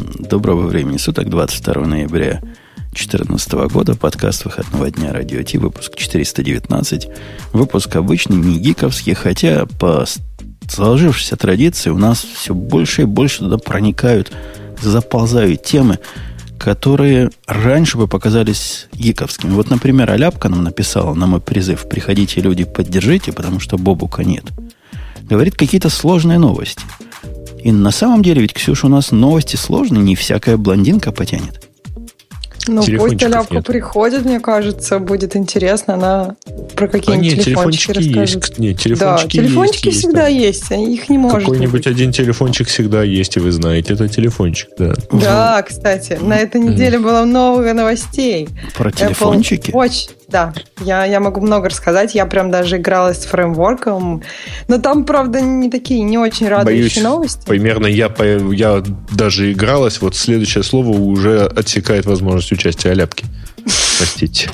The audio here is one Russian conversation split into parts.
Доброго времени суток, 22 ноября 2014 года, подкаст выходного дня Радио Ти, выпуск 419. Выпуск обычный, не гиковский, хотя по сложившейся традиции у нас все больше и больше туда проникают, заползают темы, которые раньше бы показались гиковскими. Вот, например, Аляпка нам написала на мой призыв «Приходите, люди, поддержите, потому что Бобука нет». Говорит какие-то сложные новости – и на самом деле, ведь, Ксюша, у нас новости сложные, не всякая блондинка потянет. Ну, пусть Аляпка нет. приходит, мне кажется, будет интересно. Она про какие-нибудь а телефончики, телефончики расскажет. Есть. Нет, телефончики да, телефончики есть, всегда есть. есть. Их не может Какой-нибудь один телефончик всегда есть, и вы знаете, это телефончик, да. Да, кстати, на этой неделе было много новостей. Про телефончики? Apple Watch да, я, я могу много рассказать. Я прям даже играла с фреймворком. Но там, правда, не такие, не очень радующие Боюсь, новости. Примерно я, я даже игралась. Вот следующее слово уже отсекает возможность участия Аляпки. Простите.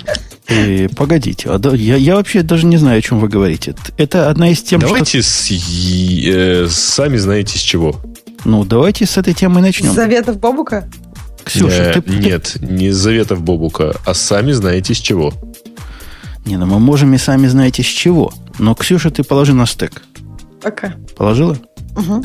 И, погодите, а я, я вообще даже не знаю, о чем вы говорите. Это одна из тем, Давайте что... с, э, сами знаете с чего. Ну, давайте с этой темы начнем. С заветов Бобука? Ксюша, э, ты, Нет, не с заветов Бобука, а сами знаете с чего. Не, ну мы можем и сами знаете с чего. Но, Ксюша, ты положи на стек. Пока. Положила? Угу.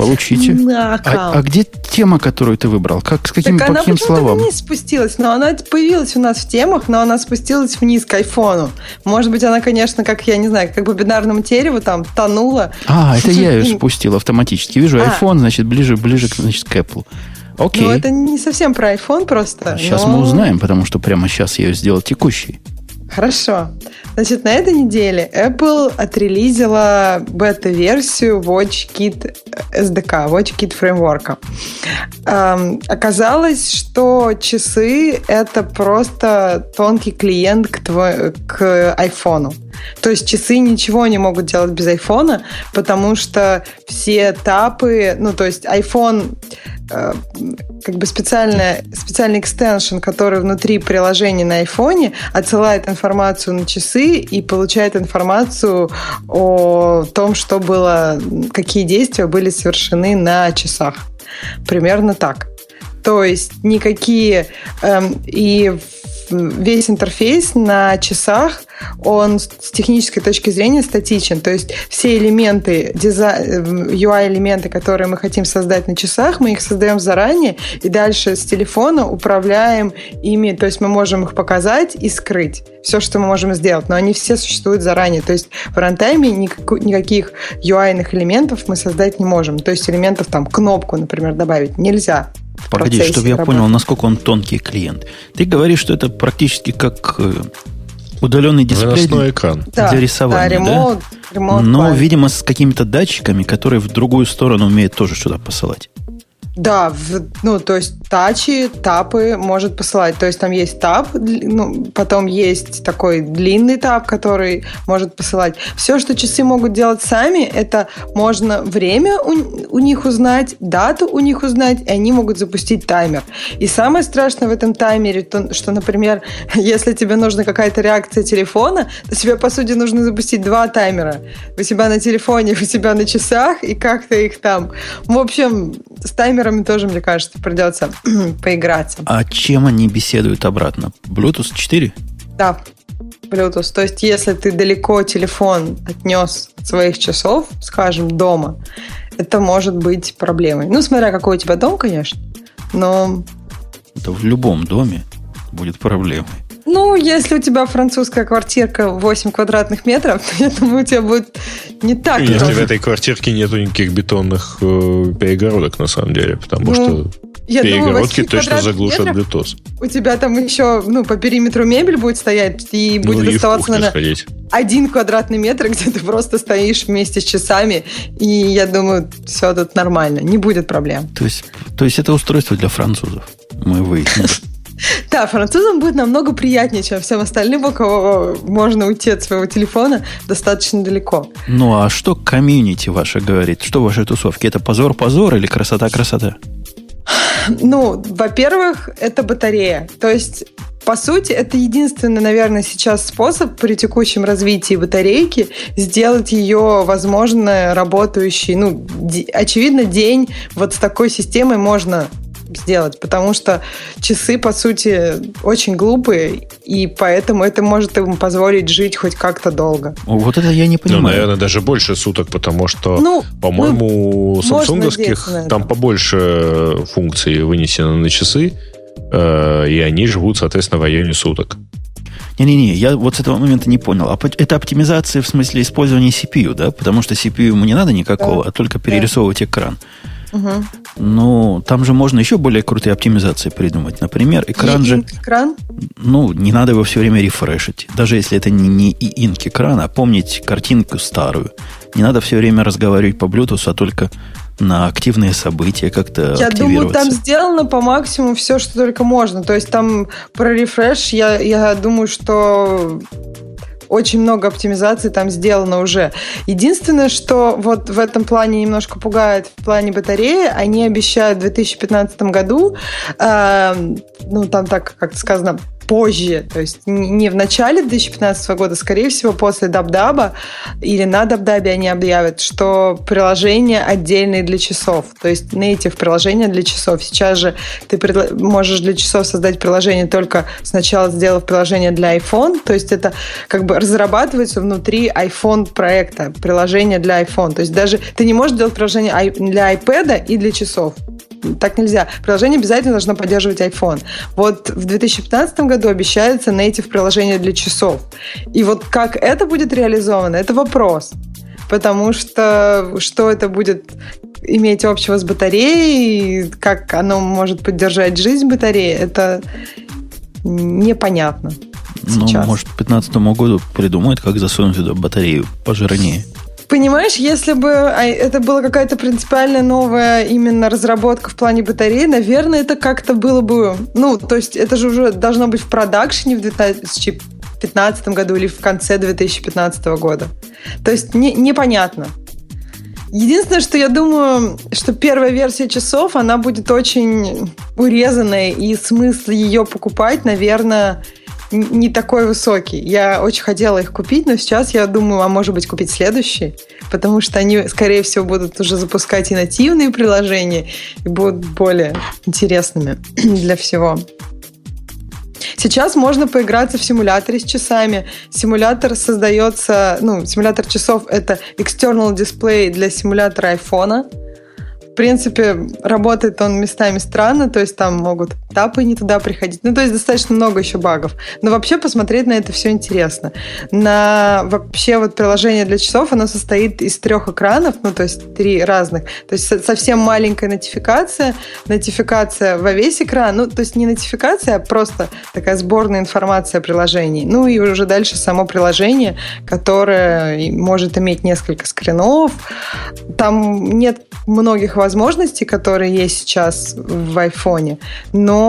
Получите. А, а где тема, которую ты выбрал? Как, с каким, так по каким словам? Она вниз спустилась, но она появилась у нас в темах, но она спустилась вниз к айфону. Может быть, она, конечно, как, я не знаю, как по бинарному дереву там тонула. А, это я ее спустил автоматически. Вижу, а. iPhone, значит, ближе, ближе значит, к Apple. Окей. Ну, это не совсем про iPhone просто. Сейчас но... мы узнаем, потому что прямо сейчас я ее сделал текущей. Хорошо. Значит, на этой неделе Apple отрелизила бета-версию WatchKit SDK, WatchKit фреймворка. Эм, оказалось, что часы — это просто тонкий клиент к, твой, к iPhone. То есть часы ничего не могут делать без iPhone, потому что все тапы, ну, то есть iPhone Э, как бы специальная, специальный экстеншн, который внутри приложения на айфоне отсылает информацию на часы и получает информацию о том, что было, какие действия были совершены на часах. Примерно так. То есть никакие... Эм, и весь интерфейс на часах, он с технической точки зрения статичен. То есть все элементы, UI-элементы, которые мы хотим создать на часах, мы их создаем заранее, и дальше с телефона управляем ими. То есть мы можем их показать и скрыть. Все, что мы можем сделать. Но они все существуют заранее. То есть в рантайме никаких UI-ных элементов мы создать не можем. То есть элементов там кнопку, например, добавить нельзя. Погоди, чтобы я работы. понял, насколько он тонкий клиент. Ты говоришь, что это практически как э, удаленный дисплей для, экран. Да, для рисования, да? Ремонт, да? Ремонт Но, видимо, с какими-то датчиками, которые в другую сторону умеют тоже что-то посылать. Да, в, ну, то есть тачи, тапы может посылать. То есть там есть тап, ну, потом есть такой длинный тап, который может посылать. Все, что часы могут делать сами, это можно время у, у них узнать, дату у них узнать, и они могут запустить таймер. И самое страшное в этом таймере, то, что, например, если тебе нужна какая-то реакция телефона, то тебе, по сути, нужно запустить два таймера. У себя на телефоне, у себя на часах, и как-то их там. В общем, с таймером таймерами тоже, мне кажется, придется поиграться. А чем они беседуют обратно? Bluetooth 4? Да, Bluetooth. То есть, если ты далеко телефон отнес от своих часов, скажем, дома, это может быть проблемой. Ну, смотря какой у тебя дом, конечно, но... Это в любом доме будет проблемой. Ну, если у тебя французская квартирка 8 квадратных метров, то я думаю, у тебя будет не так. Если в этой квартирке нету никаких бетонных э, перегородок, на самом деле, потому ну, что я перегородки думаю, точно заглушат Bluetooth. У тебя там еще ну, по периметру мебель будет стоять, и ну, будет ну, оставаться на один квадратный метр, где ты просто стоишь вместе с часами, и я думаю, все тут нормально, не будет проблем. То есть, то есть это устройство для французов? Мы выяснили. Да, французам будет намного приятнее, чем всем остальным, у кого можно уйти от своего телефона достаточно далеко. Ну, а что комьюнити ваше говорит? Что в вашей тусовке? Это позор-позор или красота-красота? Ну, во-первых, это батарея. То есть по сути, это единственный, наверное, сейчас способ при текущем развитии батарейки сделать ее, возможно, работающей. Ну, очевидно, день вот с такой системой можно сделать, потому что часы, по сути, очень глупые, и поэтому это может им позволить жить хоть как-то долго. Вот это я не ну, понимаю. Ну, наверное, даже больше суток, потому что, ну, по-моему, ну, самсунговских там побольше функций вынесено на часы, э, и они живут, соответственно, в районе суток. Не-не-не, я вот с этого момента не понял. А это оптимизация в смысле использования CPU, да? Потому что CPU ему не надо никакого, да. а только перерисовывать да. экран. Угу. Ну, там же можно еще более крутые оптимизации придумать. Например, экран же... Экран? Ну, не надо его все время рефрешить. Даже если это не, не и инк экран, а помнить картинку старую. Не надо все время разговаривать по Bluetooth, а только на активные события как-то Я думаю, там сделано по максимуму все, что только можно. То есть там про рефреш, я, я думаю, что очень много оптимизации там сделано уже. Единственное, что вот в этом плане немножко пугает в плане батареи, они обещают в 2015 году, э, ну там так как сказано, позже, то есть не в начале 2015 года, скорее всего, после Дабдаба или на Дабдабе они объявят, что приложение отдельное для часов, то есть native приложение для часов. Сейчас же ты можешь для часов создать приложение только сначала сделав приложение для iPhone, то есть это как бы разрабатывается внутри iPhone проекта, приложение для iPhone. То есть даже ты не можешь делать приложение для iPad и для часов так нельзя. Приложение обязательно должно поддерживать iPhone. Вот в 2015 году обещается native приложение для часов. И вот как это будет реализовано, это вопрос. Потому что что это будет иметь общего с батареей, как оно может поддержать жизнь батареи, это непонятно. Ну, сейчас. может, к 2015 году придумают, как засунуть туда батарею пожирнее. Понимаешь, если бы а, это была какая-то принципиальная новая именно разработка в плане батареи, наверное, это как-то было бы... Ну, то есть это же уже должно быть в продакшене в 2015 году или в конце 2015 года. То есть не, непонятно. Единственное, что я думаю, что первая версия часов, она будет очень урезанная, и смысл ее покупать, наверное, не такой высокий. Я очень хотела их купить, но сейчас я думаю, а может быть купить следующий, потому что они, скорее всего, будут уже запускать и нативные приложения, и будут более интересными для всего. Сейчас можно поиграться в симуляторе с часами. Симулятор создается, ну, симулятор часов это external display для симулятора айфона. В принципе, работает он местами странно, то есть там могут тапы не туда приходить. Ну, то есть достаточно много еще багов. Но вообще посмотреть на это все интересно. На вообще вот приложение для часов, оно состоит из трех экранов, ну, то есть три разных. То есть совсем маленькая нотификация, нотификация во весь экран, ну, то есть не нотификация, а просто такая сборная информация о приложении. Ну, и уже дальше само приложение, которое может иметь несколько скринов. Там нет многих возможностей, которые есть сейчас в айфоне, но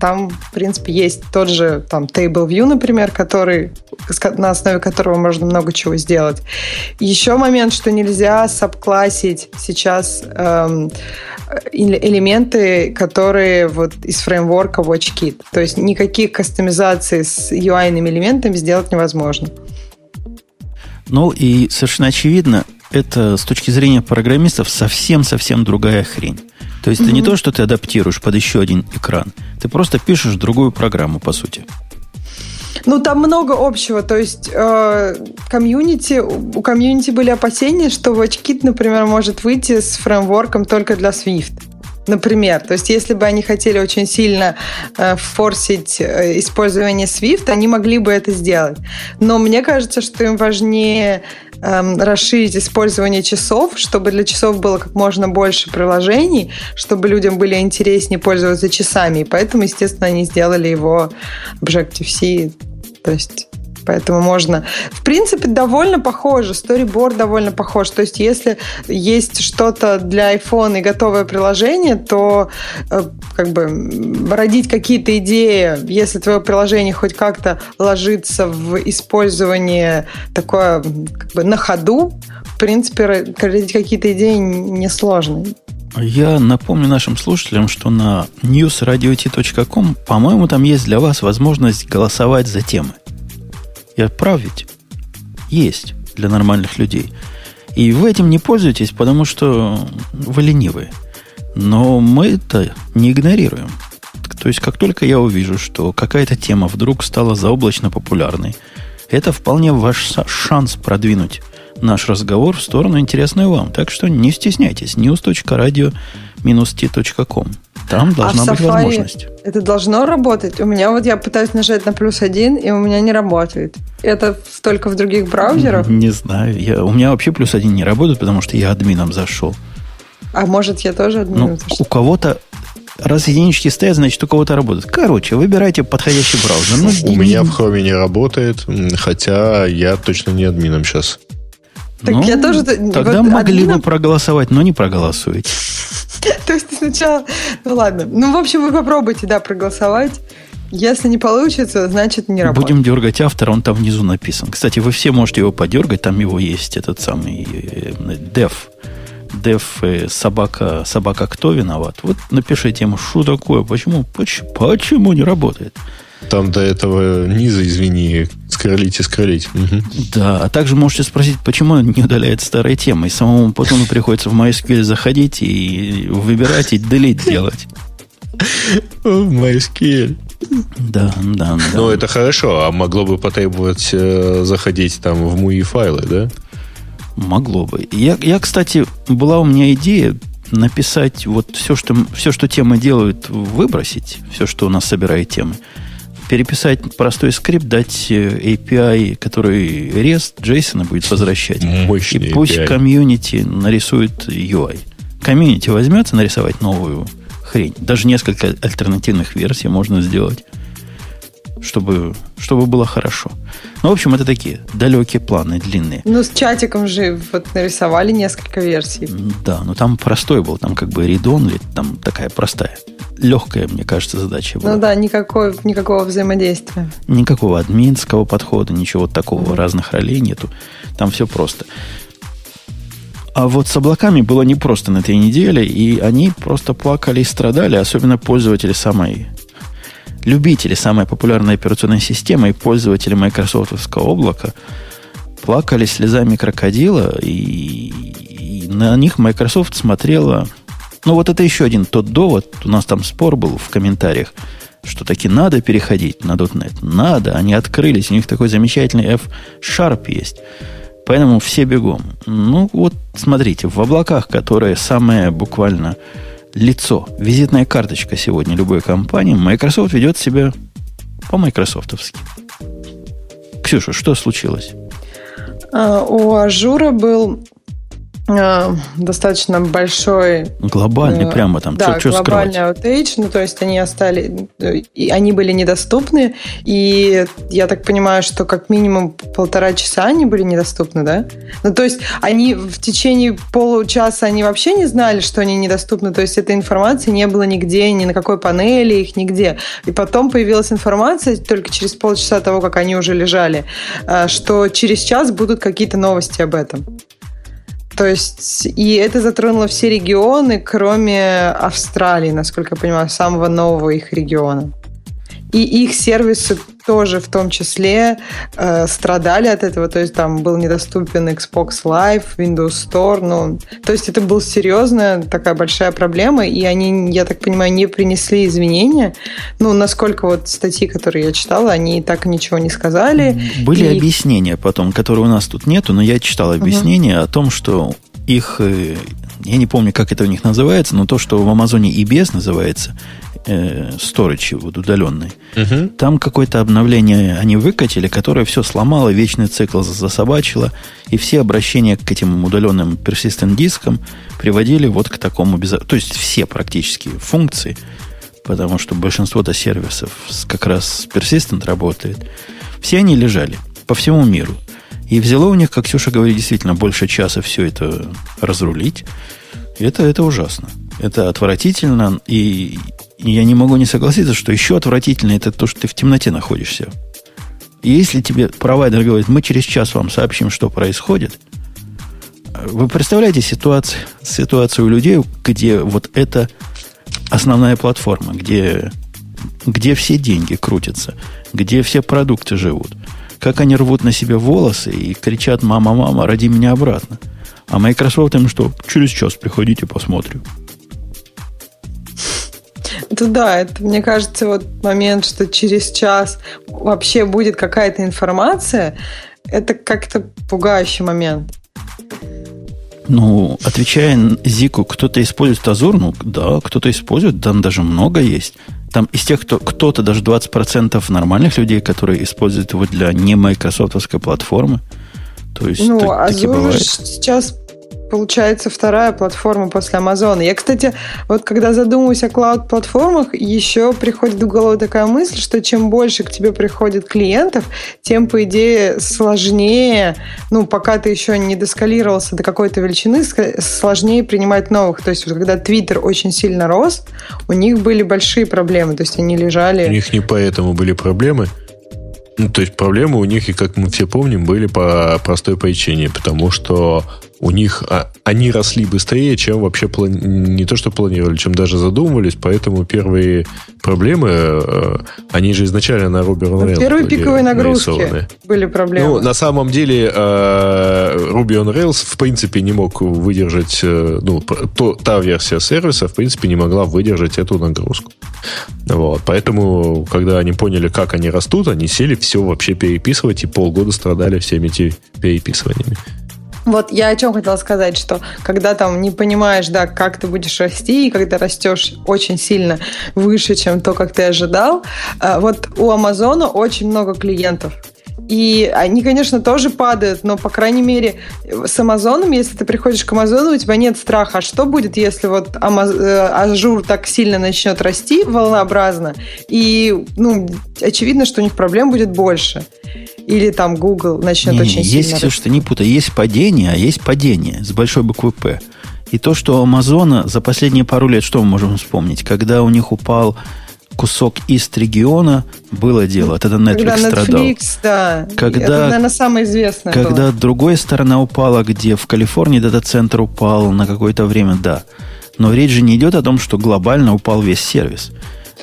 там, в принципе, есть тот же там Table View, например, который, на основе которого можно много чего сделать. Еще момент, что нельзя сабклассить сейчас эм, элементы, которые вот из фреймворка WatchKit. То есть никаких кастомизаций с UI-ными элементами сделать невозможно. Ну и совершенно очевидно, это с точки зрения программистов совсем-совсем другая хрень. То есть mm-hmm. это не то, что ты адаптируешь под еще один экран. Ты просто пишешь другую программу, по сути. Ну, там много общего. То есть э, комьюнити, у комьюнити были опасения, что WatchKit, например, может выйти с фреймворком только для Swift. Например, то есть если бы они хотели очень сильно э, форсить э, использование Swift, они могли бы это сделать. Но мне кажется, что им важнее э, расширить использование часов, чтобы для часов было как можно больше приложений, чтобы людям были интереснее пользоваться часами. И поэтому, естественно, они сделали его Objective-C. То есть Поэтому можно... В принципе, довольно похоже. Storyboard довольно похож. То есть, если есть что-то для iPhone и готовое приложение, то э, как бы родить какие-то идеи, если твое приложение хоть как-то ложится в использование такое как бы на ходу, в принципе, родить какие-то идеи несложно. Я напомню нашим слушателям, что на newsradiot.com, по-моему, там есть для вас возможность голосовать за темы. Я прав ведь? Есть для нормальных людей. И вы этим не пользуетесь, потому что вы ленивые. Но мы это не игнорируем. То есть, как только я увижу, что какая-то тема вдруг стала заоблачно популярной, это вполне ваш шанс продвинуть наш разговор в сторону интересную вам. Так что не стесняйтесь. news.radio-t.com Там а должна а быть Safari возможность. Это должно работать? У меня вот я пытаюсь нажать на плюс один, и у меня не работает. Это только в других браузерах? Не знаю. Я, у меня вообще плюс один не работает, потому что я админом зашел. А может, я тоже админом ну, зашел? У кого-то Раз единички стоят, значит, у кого-то работает. Короче, выбирайте подходящий браузер. Ну, у меня в Chrome не работает, хотя я точно не админом сейчас. Так ну, я тоже... Тогда вот могли админом... бы проголосовать, но не проголосуете. То есть сначала... Ну ладно. Ну, в общем, вы попробуйте, да, проголосовать. Если не получится, значит не работает. Будем дергать автора, он там внизу написан. Кстати, вы все можете его подергать, там его есть этот самый dev. Dev э, собака, собака кто виноват? Вот напишите ему, что такое, почему, почему, почему не работает. Там до этого низа, извини, скролить и скролить. Угу. Да, а также можете спросить, почему он не удаляет старые темы. И самому потом приходится в MySQL заходить и выбирать и delete делать. MySQL. Да, да, да. Ну, это хорошо. А могло бы потребовать э, заходить там в MUI файлы, да? Могло бы. Я, я, кстати, была у меня идея написать вот все, что, все, что темы делают, выбросить, все, что у нас собирает темы переписать простой скрипт, дать э, API, который REST, JSON будет возвращать. Мощный и пусть API. комьюнити нарисует UI. Комьюнити возьмется нарисовать новую хрень. Даже несколько альтернативных версий можно сделать, чтобы, чтобы было хорошо. Ну, в общем, это такие далекие планы, длинные. Ну, с чатиком же вот нарисовали несколько версий. Да, но там простой был, там как бы read там такая простая легкая, мне кажется, задача была. Ну да, никакой, никакого взаимодействия. Никакого админского подхода, ничего такого, mm-hmm. разных ролей нету. Там все просто. А вот с облаками было непросто на этой неделе, и они просто плакали и страдали, особенно пользователи самой любители самой популярной операционной системы и пользователи майкрософтовского облака плакали слезами крокодила, и, и на них Microsoft смотрела ну, вот это еще один тот довод. У нас там спор был в комментариях, что таки надо переходить на .NET. Надо. Они открылись. У них такой замечательный F-Sharp есть. Поэтому все бегом. Ну, вот смотрите, в облаках, которые самое буквально лицо, визитная карточка сегодня любой компании, Microsoft ведет себя по-майкрософтовски. Ксюша, что случилось? А, у Azure 'а был достаточно большой... Глобальный, э, прямо там. Да, что, глобальный outage, ну, то есть они остались... И они были недоступны, и я так понимаю, что как минимум полтора часа они были недоступны, да? Ну, то есть они в течение получаса они вообще не знали, что они недоступны, то есть этой информации не было нигде, ни на какой панели, их нигде. И потом появилась информация только через полчаса того, как они уже лежали, э, что через час будут какие-то новости об этом. То есть, и это затронуло все регионы, кроме Австралии, насколько я понимаю, самого нового их региона. И их сервисы тоже в том числе э, страдали от этого, то есть там был недоступен Xbox Live, Windows Store, ну, то есть это была серьезная такая большая проблема, и они, я так понимаю, не принесли извинения, ну, насколько вот статьи, которые я читала, они так ничего не сказали. Были и... объяснения потом, которые у нас тут нету, но я читал объяснения угу. о том, что их, э, я не помню, как это у них называется, но то, что в Амазоне EBS называется, э, storage вот удаленный, угу. там какое-то обновление они выкатили, которое все сломало, вечный цикл засобачило, и все обращения к этим удаленным persistent дискам приводили вот к такому безо... То есть все практически функции, потому что большинство-то сервисов как раз persistent работает, все они лежали по всему миру. И взяло у них, как Ксюша говорит, действительно больше часа все это разрулить. Это, это ужасно. Это отвратительно. И я не могу не согласиться, что еще отвратительнее это то, что ты в темноте находишься. И если тебе провайдер говорит, мы через час вам сообщим, что происходит, вы представляете ситуацию, ситуацию у людей, где вот это основная платформа, где, где все деньги крутятся, где все продукты живут – как они рвут на себе волосы и кричат «Мама, мама, роди меня обратно». А Microsoft им что? Через час приходите, посмотрим. Это да, это, мне кажется, вот момент, что через час вообще будет какая-то информация, это как-то пугающий момент. Ну, отвечая Зику, кто-то использует Азур, ну да, кто-то использует, там даже много есть. Там из тех, кто, кто-то даже 20% нормальных людей, которые используют его для не майкрософтовской платформы. То есть ну, так, Azure сейчас получается вторая платформа после Амазона. Я, кстати, вот когда задумываюсь о клауд-платформах, еще приходит в голову такая мысль, что чем больше к тебе приходит клиентов, тем, по идее, сложнее, ну, пока ты еще не доскалировался до какой-то величины, сложнее принимать новых. То есть, когда Twitter очень сильно рос, у них были большие проблемы, то есть они лежали... У них не поэтому были проблемы, ну, то есть проблемы у них, и как мы все помним, были по простой причине, потому что у них а, они росли быстрее, чем вообще плани... не то что планировали, чем даже задумывались, поэтому первые проблемы, э, они же изначально на Ruby on Rails Первые пиковые нагрузки нарисованы. были проблемы. Ну, на самом деле э, Ruby on Rails в принципе не мог выдержать, э, ну, то, та версия сервиса в принципе не могла выдержать эту нагрузку. Вот, поэтому, когда они поняли, как они растут, они сели все вообще переписывать и полгода страдали всеми этими переписываниями. Вот я о чем хотела сказать, что когда там не понимаешь, да, как ты будешь расти, и когда растешь очень сильно выше, чем то, как ты ожидал, э, вот у Амазона очень много клиентов. И они, конечно, тоже падают, но, по крайней мере, с Амазоном, если ты приходишь к Амазону, у тебя нет страха. А что будет, если вот э, Azure так сильно начнет расти волнообразно, и, ну, очевидно, что у них проблем будет больше. Или там Google начнет не, очень есть сильно Есть все, что не путай. Есть падение, а есть падение с большой буквы «П». И то, что у Амазона за последние пару лет, что мы можем вспомнить? Когда у них упал кусок ист региона было дело. Тогда Netflix когда Netflix, страдал. Да. Когда, Это, наверное, самое известное Когда было. другая сторона упала, где в Калифорнии дата-центр упал на какое-то время, да. Но речь же не идет о том, что глобально упал весь сервис.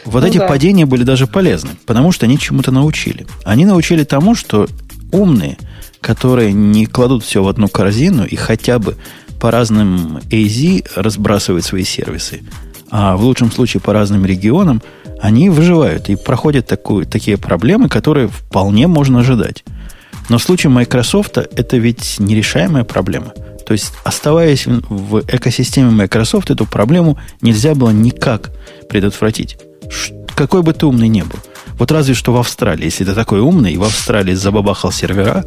Вот ну, эти да. падения были даже полезны, потому что они чему-то научили. Они научили тому, что умные, которые не кладут все в одну корзину и хотя бы по разным AZ разбрасывают свои сервисы, а в лучшем случае по разным регионам – они выживают и проходят такую, такие проблемы, которые вполне можно ожидать. Но в случае Microsoft это ведь нерешаемая проблема. То есть, оставаясь в экосистеме Microsoft, эту проблему нельзя было никак предотвратить. Какой бы ты умный не был. Вот разве что в Австралии, если ты такой умный, и в Австралии забабахал сервера,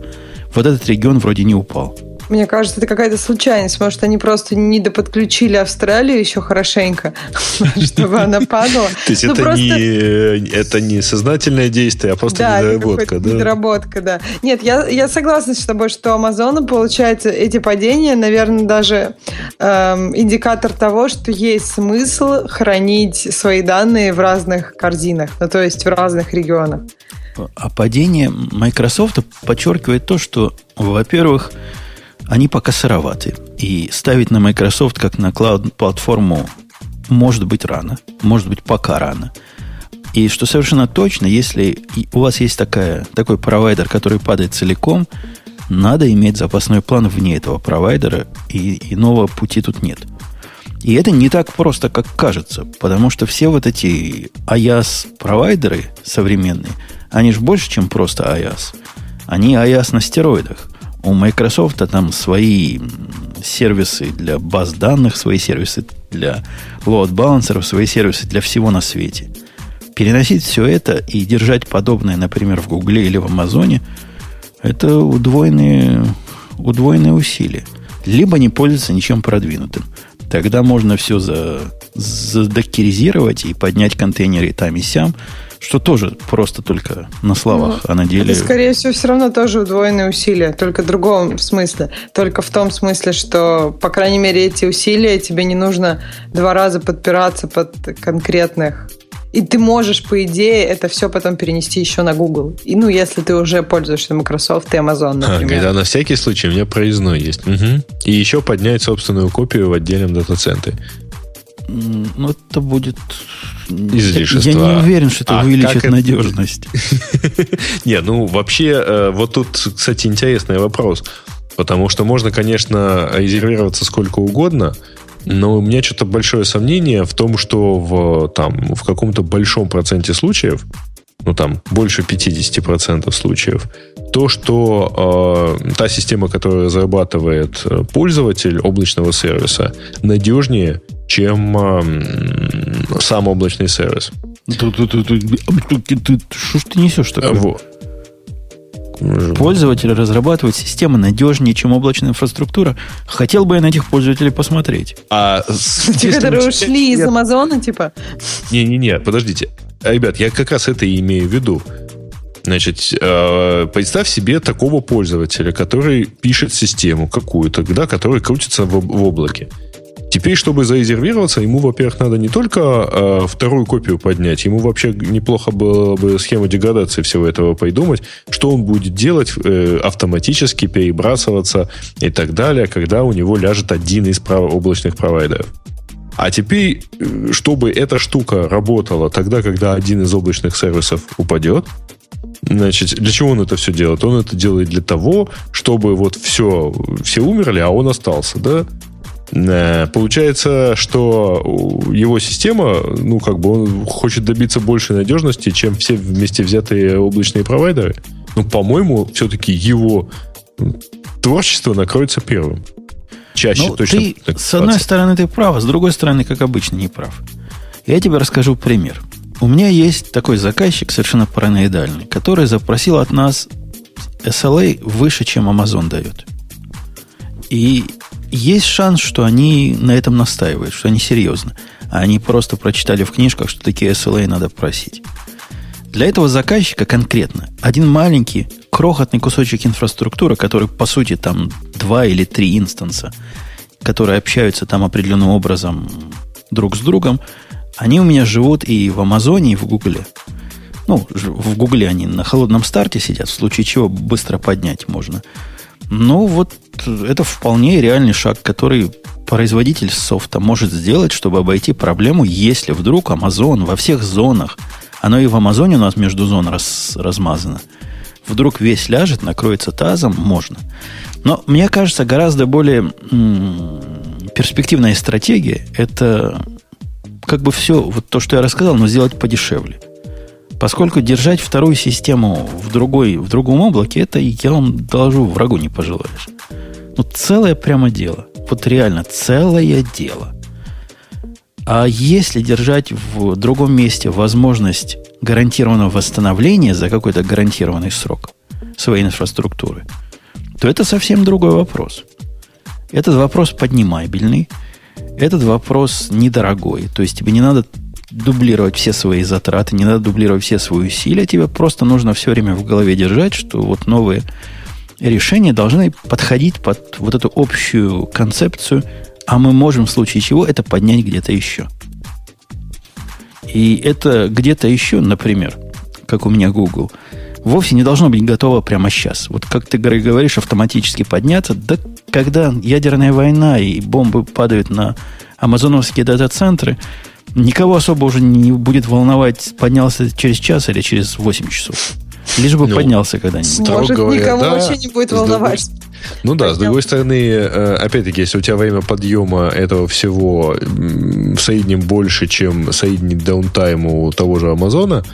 вот этот регион вроде не упал. Мне кажется, это какая-то случайность. Может, они просто не доподключили Австралию еще хорошенько, чтобы она падала. То есть ну, это не сознательное действие, а просто недоработка, да? недоработка, да. Нет, я согласна с тобой, что Амазону, получается, эти падения, наверное, даже эм, индикатор того, что есть смысл хранить свои данные в разных корзинах, ну, то есть в разных регионах. А падение Microsoft подчеркивает то, что, во-первых, они пока сыроваты. И ставить на Microsoft как на клауд-платформу может быть рано. Может быть пока рано. И что совершенно точно, если у вас есть такая, такой провайдер, который падает целиком, надо иметь запасной план вне этого провайдера, и иного пути тут нет. И это не так просто, как кажется, потому что все вот эти IaaS-провайдеры современные, они же больше, чем просто IaaS. Они IaaS на стероидах. У Microsoft там свои, сервисы для баз данных, свои сервисы для load балансеров, свои сервисы для всего на свете. Переносить все это и держать подобное, например, в Гугле или в Амазоне, это удвоенные, удвоенные усилия. Либо не пользоваться ничем продвинутым. Тогда можно все за, задокеризировать и поднять контейнеры там и сям, что тоже просто только на словах, ну, а на деле... Это, скорее всего, все равно тоже удвоенные усилия, только в другом смысле. Только в том смысле, что, по крайней мере, эти усилия тебе не нужно два раза подпираться под конкретных и ты можешь, по идее, это все потом перенести еще на Google. И, ну, если ты уже пользуешься Microsoft и Amazon, например. А, когда на всякий случай у меня проездной есть. Угу. И еще поднять собственную копию в отдельном дата-центре. Ну, это будет... Излишество. Я не уверен, что это а увеличит надежность. Не, ну, вообще, э, вот тут, кстати, интересный вопрос. Потому что можно, конечно, резервироваться сколько угодно, но у меня что-то большое сомнение в том, что в, там, в каком-то большом проценте случаев, ну там больше 50% случаев, то, что э, та система, которую разрабатывает э, пользователь облачного сервиса, надежнее, чем э, сам облачный сервис. Что ж ты несешь такое? Вот. Пользователь разрабатывает системы надежнее, чем облачная инфраструктура. Хотел бы я на этих пользователей посмотреть. А те, которые ушли из Амазона, типа? Не-не-не, подождите. Ребят, я как раз это и имею в виду. Значит, э, представь себе такого пользователя, который пишет систему какую-то, да, которая крутится в, в облаке. Теперь, чтобы зарезервироваться, ему, во-первых, надо не только э, вторую копию поднять, ему вообще неплохо было бы схему деградации всего этого придумать, что он будет делать э, автоматически, перебрасываться и так далее, когда у него ляжет один из прав- облачных провайдеров. А теперь, э, чтобы эта штука работала тогда, когда один из облачных сервисов упадет, Значит, для чего он это все делает? Он это делает для того, чтобы вот все, все умерли, а он остался, да? Э, получается, что его система, ну, как бы он хочет добиться большей надежности, чем все вместе взятые облачные провайдеры. Ну, по-моему, все-таки его творчество накроется первым. Чаще ну, точно. Ты, с одной стороны, ты прав, а с другой стороны, как обычно, не прав. Я тебе расскажу пример. У меня есть такой заказчик, совершенно параноидальный, который запросил от нас SLA выше, чем Amazon дает. И есть шанс, что они на этом настаивают, что они серьезно. А они просто прочитали в книжках, что такие SLA надо просить. Для этого заказчика конкретно один маленький, крохотный кусочек инфраструктуры, который, по сути, там два или три инстанса, которые общаются там определенным образом друг с другом, они у меня живут и в Амазоне, и в Гугле. Ну, в Гугле они на холодном старте сидят, в случае чего быстро поднять можно – ну, вот это вполне реальный шаг, который производитель софта может сделать, чтобы обойти проблему, если вдруг Amazon во всех зонах, оно и в Амазоне у нас между зон раз, размазано, вдруг весь ляжет, накроется тазом, можно. Но мне кажется, гораздо более м- перспективная стратегия – это как бы все, вот то, что я рассказал, но сделать подешевле – Поскольку держать вторую систему в, другой, в другом облаке, это, я вам доложу, врагу не пожелаешь. Ну, целое прямо дело. Вот реально, целое дело. А если держать в другом месте возможность гарантированного восстановления за какой-то гарантированный срок своей инфраструктуры, то это совсем другой вопрос. Этот вопрос поднимабельный, этот вопрос недорогой. То есть тебе не надо дублировать все свои затраты, не надо дублировать все свои усилия. Тебе просто нужно все время в голове держать, что вот новые решения должны подходить под вот эту общую концепцию, а мы можем в случае чего это поднять где-то еще. И это где-то еще, например, как у меня Google, вовсе не должно быть готово прямо сейчас. Вот как ты говоришь, автоматически подняться, да когда ядерная война и бомбы падают на амазоновские дата-центры, никого особо уже не будет волновать, поднялся через час или через 8 часов. Лишь бы ну, поднялся когда-нибудь. Может, говоря, никого да, вообще не будет волновать. Ну да, с другой стороны, э, опять-таки, если у тебя время подъема этого всего в среднем больше, чем средний даунтайм у того же Амазона,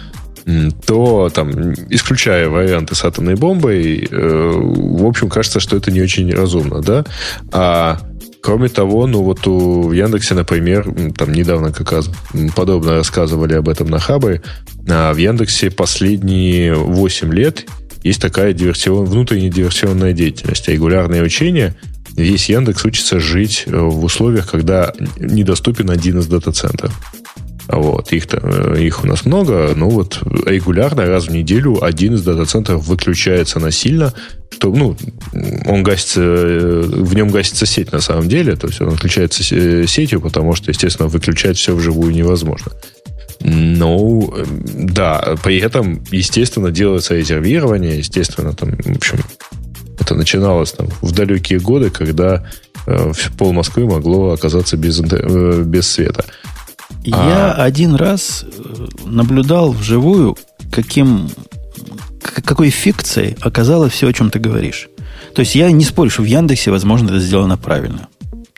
то там, исключая варианты с атомной бомбой, э, в общем, кажется, что это не очень разумно, да? А Кроме того, ну вот у в Яндексе, например, там недавно как раз подобно рассказывали об этом на Хабре, а в Яндексе последние 8 лет есть такая диверсион, внутренняя диверсионная деятельность, регулярные учения. Весь Яндекс учится жить э, в условиях, когда недоступен один из дата-центров. Вот, их, э, их у нас много, но вот регулярно раз в неделю один из дата-центров выключается насильно, что, ну, он гасится, э, в нем гасится сеть на самом деле, то есть он отключается сетью, потому что, естественно, выключать все вживую невозможно. Ну, да, при этом, естественно, делается резервирование, естественно, там, в общем, это начиналось там в далекие годы, когда э, пол Москвы могло оказаться без, э, без света. Я а... один раз э, наблюдал вживую, каким, какой фикцией оказалось все, о чем ты говоришь. То есть я не спорю, что в Яндексе, возможно, это сделано правильно.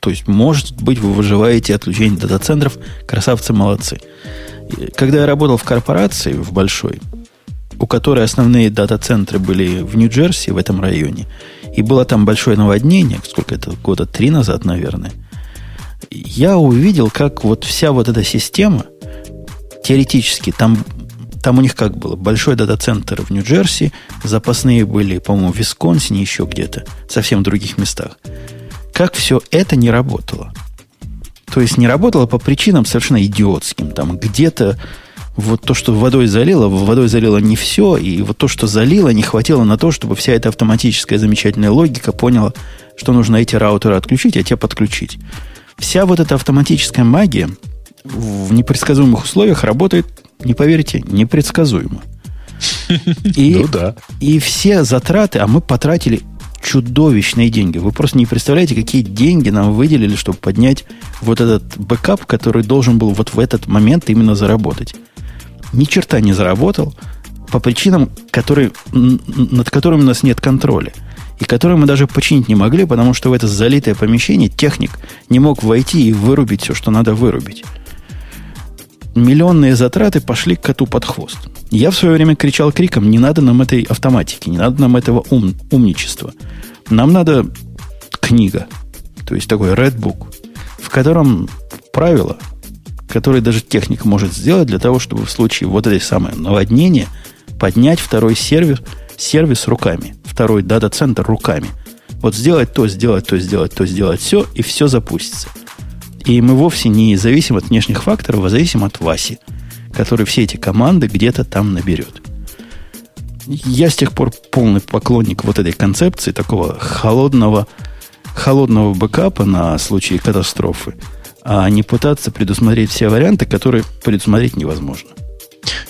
То есть, может быть, вы выживаете отключение дата-центров, красавцы, молодцы когда я работал в корпорации, в большой, у которой основные дата-центры были в Нью-Джерси, в этом районе, и было там большое наводнение, сколько это, года три назад, наверное, я увидел, как вот вся вот эта система, теоретически, там, там у них как было, большой дата-центр в Нью-Джерси, запасные были, по-моему, в Висконсине, еще где-то, совсем в других местах. Как все это не работало – то есть не работало по причинам совершенно идиотским. Там где-то вот то, что водой залило, водой залило не все, и вот то, что залило, не хватило на то, чтобы вся эта автоматическая замечательная логика поняла, что нужно эти раутеры отключить, а те подключить. Вся вот эта автоматическая магия в непредсказуемых условиях работает, не поверите, непредсказуемо. И, ну да. И все затраты, а мы потратили чудовищные деньги. Вы просто не представляете, какие деньги нам выделили, чтобы поднять вот этот бэкап, который должен был вот в этот момент именно заработать. Ни черта не заработал по причинам, которые, над которыми у нас нет контроля. И которые мы даже починить не могли, потому что в это залитое помещение техник не мог войти и вырубить все, что надо вырубить. Миллионные затраты пошли к коту под хвост. Я в свое время кричал криком, не надо нам этой автоматики, не надо нам этого ум, умничества. Нам надо книга, то есть такой Red Book, в котором правила, которые даже техник может сделать для того, чтобы в случае вот этой самой наводнения поднять второй сервис, сервис руками, второй дата-центр руками. Вот сделать то, сделать то, сделать то, сделать все, и все запустится. И мы вовсе не зависим от внешних факторов, а зависим от Васи – который все эти команды где-то там наберет. Я с тех пор полный поклонник вот этой концепции, такого холодного, холодного бэкапа на случай катастрофы, а не пытаться предусмотреть все варианты, которые предусмотреть невозможно.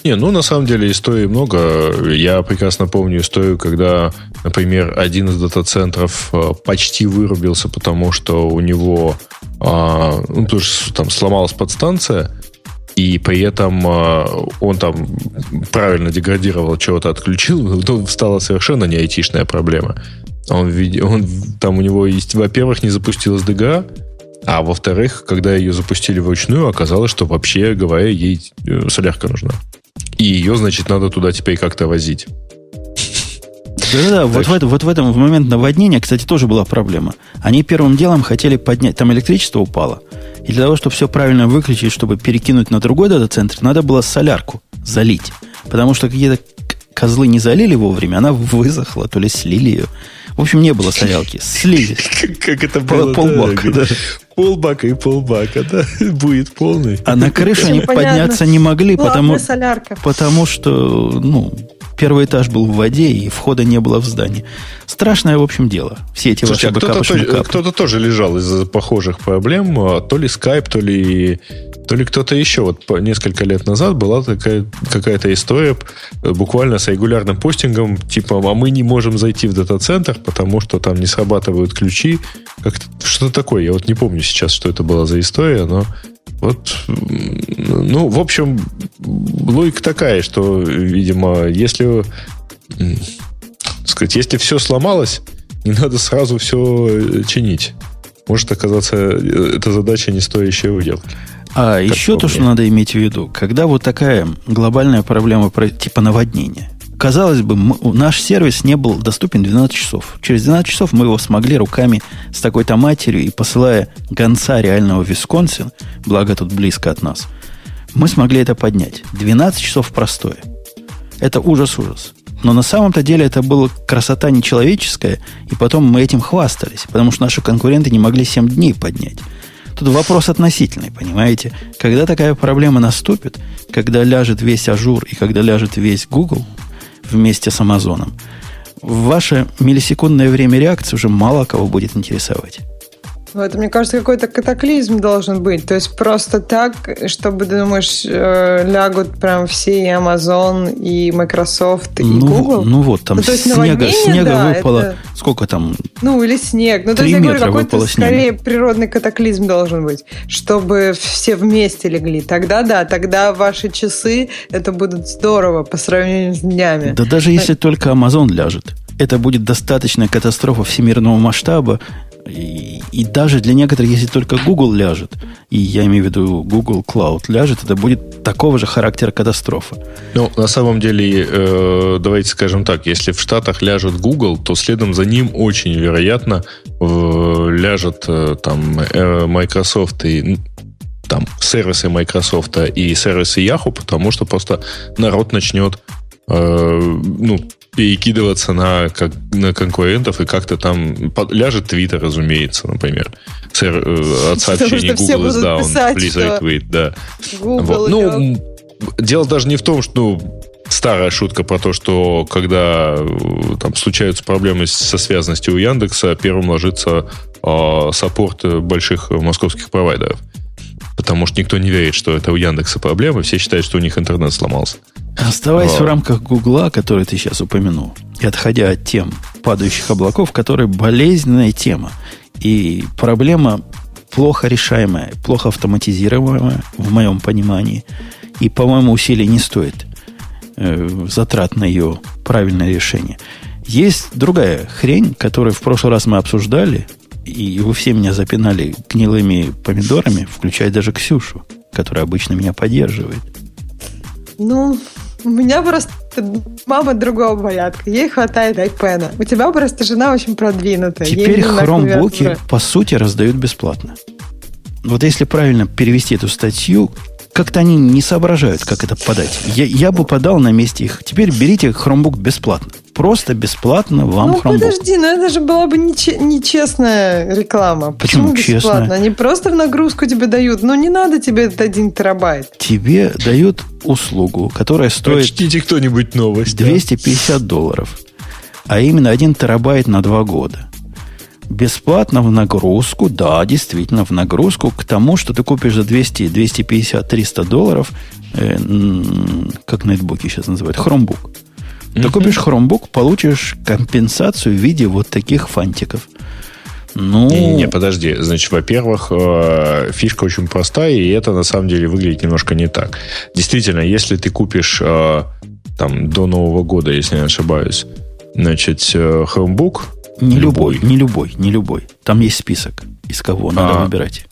Не, ну на самом деле историй много. Я прекрасно помню историю, когда, например, один из дата-центров э, почти вырубился, потому что у него а, ну, тоже там сломалась подстанция, и при этом э, он там правильно деградировал, чего-то отключил, но стала совершенно не айтишная проблема. Он, он, там у него есть, во-первых, не запустилась ДГА, а во-вторых, когда ее запустили вручную, оказалось, что вообще говоря, ей э, солярка нужна. И ее, значит, надо туда теперь как-то возить. Да-да-да, вот, в, вот в этом в момент наводнения, кстати, тоже была проблема. Они первым делом хотели поднять, там электричество упало, и для того, чтобы все правильно выключить, чтобы перекинуть на другой дата-центр, надо было солярку залить. Потому что какие-то козлы не залили вовремя, она высохла, то ли слили ее. В общем, не было солярки. Слили. Как это было? Полбака, да. Полбака и полбака, да? Будет полный. А на крышу они подняться не могли, потому, потому что, ну, первый этаж был в воде, и входа не было в здание. Страшное, в общем, дело. Все эти Слушайте, ваши а кто-то, тоже, кто-то тоже лежал из-за похожих проблем. А то ли Skype, то ли, то ли кто-то еще. Вот несколько лет назад была такая какая-то история буквально с регулярным постингом, типа, а мы не можем зайти в дата-центр, потому что там не срабатывают ключи. Как что-то такое. Я вот не помню сейчас, что это была за история, но вот, ну, в общем, логика такая, что, видимо, если, сказать, если все сломалось, не надо сразу все э, чинить. Может оказаться э, эта задача не стоящая выделки. А как еще то, что надо иметь в виду, когда вот такая глобальная проблема типа наводнения, казалось бы, наш сервис не был доступен 12 часов. Через 12 часов мы его смогли руками с такой-то матерью и посылая гонца реального Висконсин, благо тут близко от нас, мы смогли это поднять. 12 часов простое. Это ужас-ужас. Но на самом-то деле это была красота нечеловеческая, и потом мы этим хвастались, потому что наши конкуренты не могли 7 дней поднять. Тут вопрос относительный, понимаете? Когда такая проблема наступит, когда ляжет весь Azure и когда ляжет весь Google вместе с Амазоном, ваше миллисекундное время реакции уже мало кого будет интересовать. Ну, это, мне кажется, какой-то катаклизм должен быть. То есть просто так, чтобы, ты думаешь, э, лягут прям все и Amazon, и Microsoft, и ну, Google? Ну вот, там ну, то есть снега, снега да, выпало, это... сколько там? Ну, или снег. Ну, то есть я говорю, какой-то скорее природный катаклизм должен быть, чтобы все вместе легли. Тогда да, тогда ваши часы, это будут здорово по сравнению с днями. Да даже если только Amazon ляжет, это будет достаточная катастрофа всемирного масштаба, и, и даже для некоторых, если только Google ляжет, и я имею в виду Google Cloud ляжет, это будет такого же характера катастрофа. Ну, на самом деле, э, давайте скажем так, если в Штатах ляжет Google, то следом за ним очень вероятно э, ляжет э, там э, Microsoft и там сервисы Microsoft и сервисы Yahoo, потому что просто народ начнет э, ну, перекидываться на, как, на конкурентов и как-то там под, ляжет Твиттер, разумеется, например. Сэр, э, от сообщений Google is down, писать, please retweet, да. вот. Ну, дело даже не в том, что ну, старая шутка про то, что когда э, там случаются проблемы со связанностью у Яндекса, первым ложится э, саппорт больших московских провайдеров. Потому что никто не верит, что это у Яндекса проблемы, все считают, что у них интернет сломался. Оставаясь а. в рамках Гугла, который ты сейчас упомянул, и отходя от тем падающих облаков, которые болезненная тема, и проблема плохо решаемая, плохо автоматизируемая, в моем понимании, и, по-моему, усилий не стоит э, затрат на ее правильное решение. Есть другая хрень, которую в прошлый раз мы обсуждали, и вы все меня запинали гнилыми помидорами, включая даже Ксюшу, которая обычно меня поддерживает. Ну, у меня просто мама другого порядка. Ей хватает iPad. У тебя просто жена очень продвинутая. Теперь хромбуки, по сути, раздают бесплатно. Вот если правильно перевести эту статью, как-то они не соображают, как это подать. Я, я бы подал на месте их. Теперь берите хромбук бесплатно. Просто бесплатно вам ну, Chromebook. подожди, ну это же была бы нечестная реклама. Почему, Почему бесплатно? Честная? Они просто в нагрузку тебе дают. Ну, не надо тебе этот один терабайт. Тебе дают услугу, которая стоит... Прочтите кто-нибудь новость. 250 да? долларов. А именно один терабайт на два года. Бесплатно в нагрузку, да, действительно, в нагрузку к тому, что ты купишь за 200, 250, 300 долларов, э, как нетбуки сейчас называют, хромбук. Ты купишь Chromebook, получишь компенсацию в виде вот таких фантиков. Ну... Не-не, подожди. Значит, во-первых, э, фишка очень простая, и это на самом деле выглядит немножко не так. Действительно, если ты купишь э, там до Нового года, если не ошибаюсь, значит, э, Chromebook... Не любой, любой, не любой, не любой. Там есть список, из кого надо а, выбирать.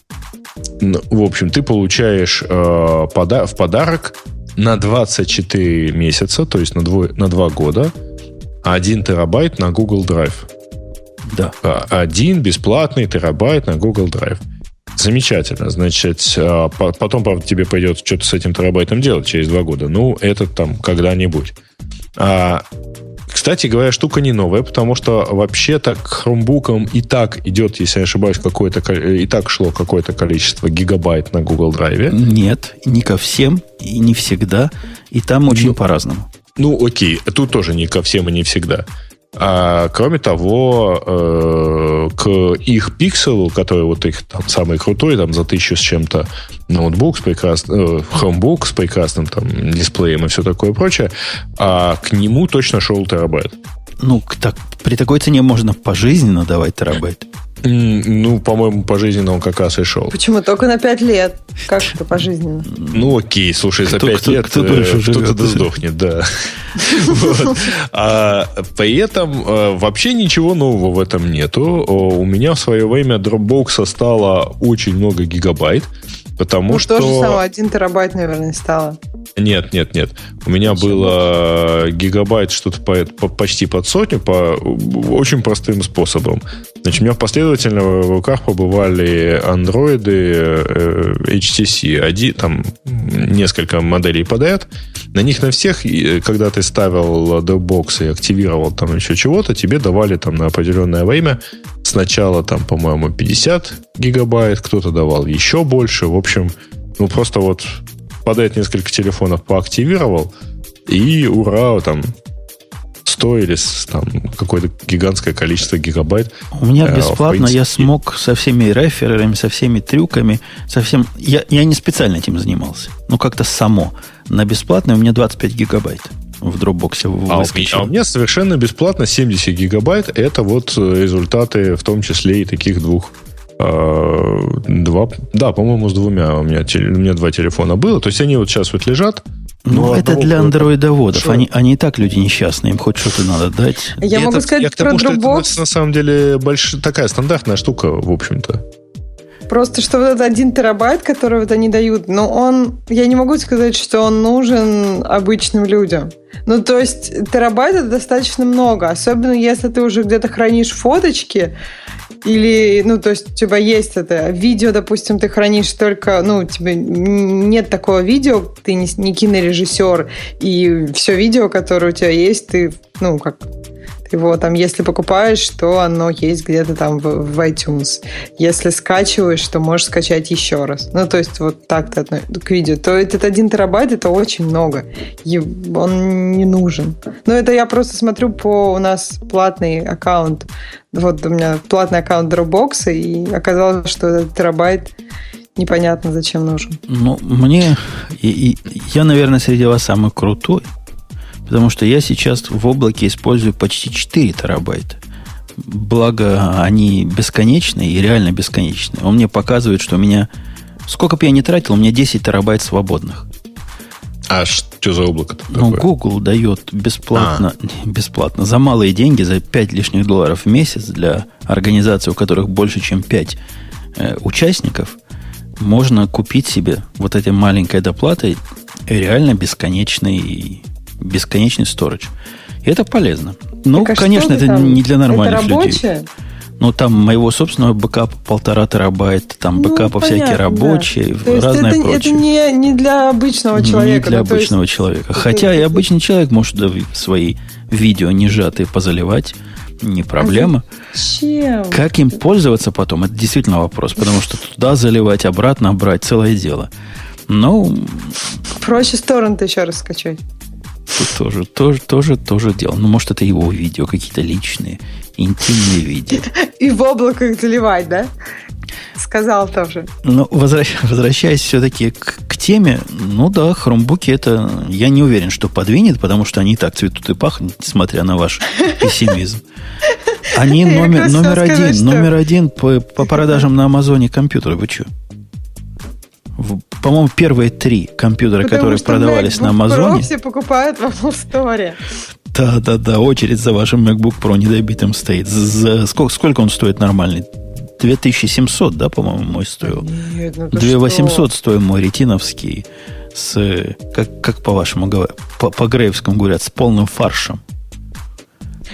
Ну, в общем, ты получаешь э, пода- в подарок на 24 месяца, то есть на, двое, на 2 года, 1 терабайт на Google Drive. Да. А, один бесплатный терабайт на Google Drive. Замечательно. Значит, а, потом, правда, тебе пойдет что-то с этим терабайтом делать через два года. Ну, это там когда-нибудь. А кстати говоря, штука не новая, потому что вообще-то к хромбукам и так идет, если я ошибаюсь, какое-то и так шло какое-то количество гигабайт на Google Drive. Нет, не ко всем и не всегда. И там очень ну, по-разному. Ну, окей, тут тоже не ко всем и не всегда. А, кроме того, э, к их пикселу, который вот их там самый крутой, там за тысячу с чем-то ноутбук с прекрасным, э, Chromebook с прекрасным там дисплеем и все такое прочее, а к нему точно шел терабайт. Ну, так, при такой цене можно пожизненно давать терабайт. Ну, по-моему, пожизненно он как раз и шел. Почему? Только на 5 лет. Как это пожизненно? Ну, окей, слушай, за 5 лет кто, кто э, кто-то сдохнет, да. А при этом э, вообще ничего нового в этом нету. У меня в свое время Dropbox стало очень много гигабайт, потому что... Ну, то же самое, 1 терабайт, наверное, стало. Нет, нет, нет. У меня Почему? было гигабайт что-то по, по, почти под сотню по очень простым способом. Значит, у меня последовательно в руках побывали андроиды э, HTC. Один, там несколько моделей подряд. На них на всех, когда ты ставил Dropbox и активировал там еще чего-то, тебе давали там на определенное время сначала там, по-моему, 50 гигабайт, кто-то давал еще больше. В общем, ну просто вот подряд несколько телефонов поактивировал, и ура, там 100 или там какое-то гигантское количество гигабайт. У меня э, бесплатно я смог со всеми реферерами, со всеми трюками, со всем... Я, я не специально этим занимался. Ну, как-то само. На бесплатно у меня 25 гигабайт в Dropbox а у, меня, а у меня совершенно бесплатно 70 гигабайт. Это вот э, результаты в том числе и таких двух э, Два, да, по-моему, с двумя у меня, у меня два телефона было. То есть они вот сейчас вот лежат. Ну, это для андроидоводов. Они, они и так люди несчастные, им хоть что-то надо дать. Я и могу это, сказать я про тому, Dropbox. это, на самом деле больш... такая стандартная штука, в общем-то. Просто что вот этот один терабайт, который вот они дают, ну он, я не могу сказать, что он нужен обычным людям. Ну, то есть терабайт это достаточно много, особенно если ты уже где-то хранишь фоточки, или, ну, то есть у тебя есть это видео, допустим, ты хранишь только, ну, тебе нет такого видео, ты не, не кинорежиссер, и все видео, которое у тебя есть, ты, ну, как его там, если покупаешь, то оно есть где-то там в, iTunes. Если скачиваешь, то можешь скачать еще раз. Ну, то есть вот так ты к видео. То этот один терабайт это очень много. И он не нужен. Но это я просто смотрю по у нас платный аккаунт. Вот у меня платный аккаунт Dropbox, и оказалось, что этот терабайт непонятно зачем нужен. Ну, мне... И, и, я, наверное, среди вас самый крутой, Потому что я сейчас в облаке использую почти 4 терабайта. Благо, они бесконечные и реально бесконечные. Он мне показывает, что у меня... Сколько бы я не тратил, у меня 10 терабайт свободных. А что за облако Ну, Google дает бесплатно, а. бесплатно, за малые деньги, за 5 лишних долларов в месяц для организаций, у которых больше, чем 5 э, участников, можно купить себе вот этой маленькой доплатой реально бесконечный бесконечный сторож. И это полезно. Ну, так, а конечно, это там? не для нормальных это людей. Ну, там моего собственного бэкапа полтора терабайта, там ну, бэкапа понятно, всякие рабочие, да. разное это, прочее. Это не, не для обычного человека. Не для да, обычного есть... человека. Хотя и обычный человек может свои видео не сжатые позаливать, не проблема. А зачем? Как им пользоваться потом, это действительно вопрос, потому что туда заливать, обратно брать, целое дело. Ну... Проще торренты еще раз скачать. Тут тоже, тоже, тоже, тоже дело. Ну, может, это его видео, какие-то личные, интимные видео. И в облако их заливать, да? Сказал тоже. Ну, возвращ, возвращаясь все-таки к, к теме, ну да, хромбуки это, я не уверен, что подвинет, потому что они так цветут и пахнут, несмотря на ваш пессимизм. Они номер, номер один, номер один по, по продажам на Амазоне компьютера. Вы что? По-моему, первые три компьютера, Потому которые продавались MacBook на Амазоне. Pro все покупают в Apple Store. Да, да, да, очередь за вашим MacBook Pro недобитым стоит. За, сколько, сколько он стоит нормальный? 2700, да, по-моему, мой стоил? Нет, ну 2800 стоил мой ретиновский с, как, как по-вашему по, по грейвскому говорят, с полным фаршем.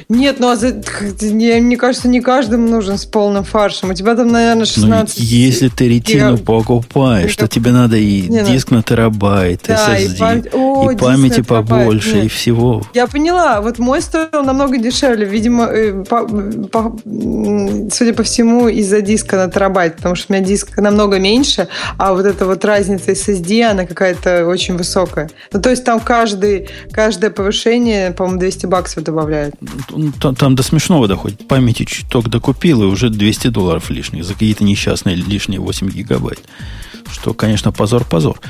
Нет, ну а за, мне кажется, не каждому нужен с полным фаршем. У тебя там, наверное, 16... Ну, если ты ретину я... покупаешь, то тебе надо и не, диск на терабайт, да, SSD, и, пам... О, и памяти побольше, Нет. и всего. Я поняла. Вот мой стоил намного дешевле. Видимо, э, по, по, судя по всему, из-за диска на терабайт, потому что у меня диск намного меньше, а вот эта вот разница SSD, она какая-то очень высокая. Ну, то есть там каждый, каждое повышение, по-моему, 200 баксов добавляет там, там до смешного доходит. Памяти чуток докупил, и уже 200 долларов лишних за какие-то несчастные лишние 8 гигабайт. Что, конечно, позор-позор.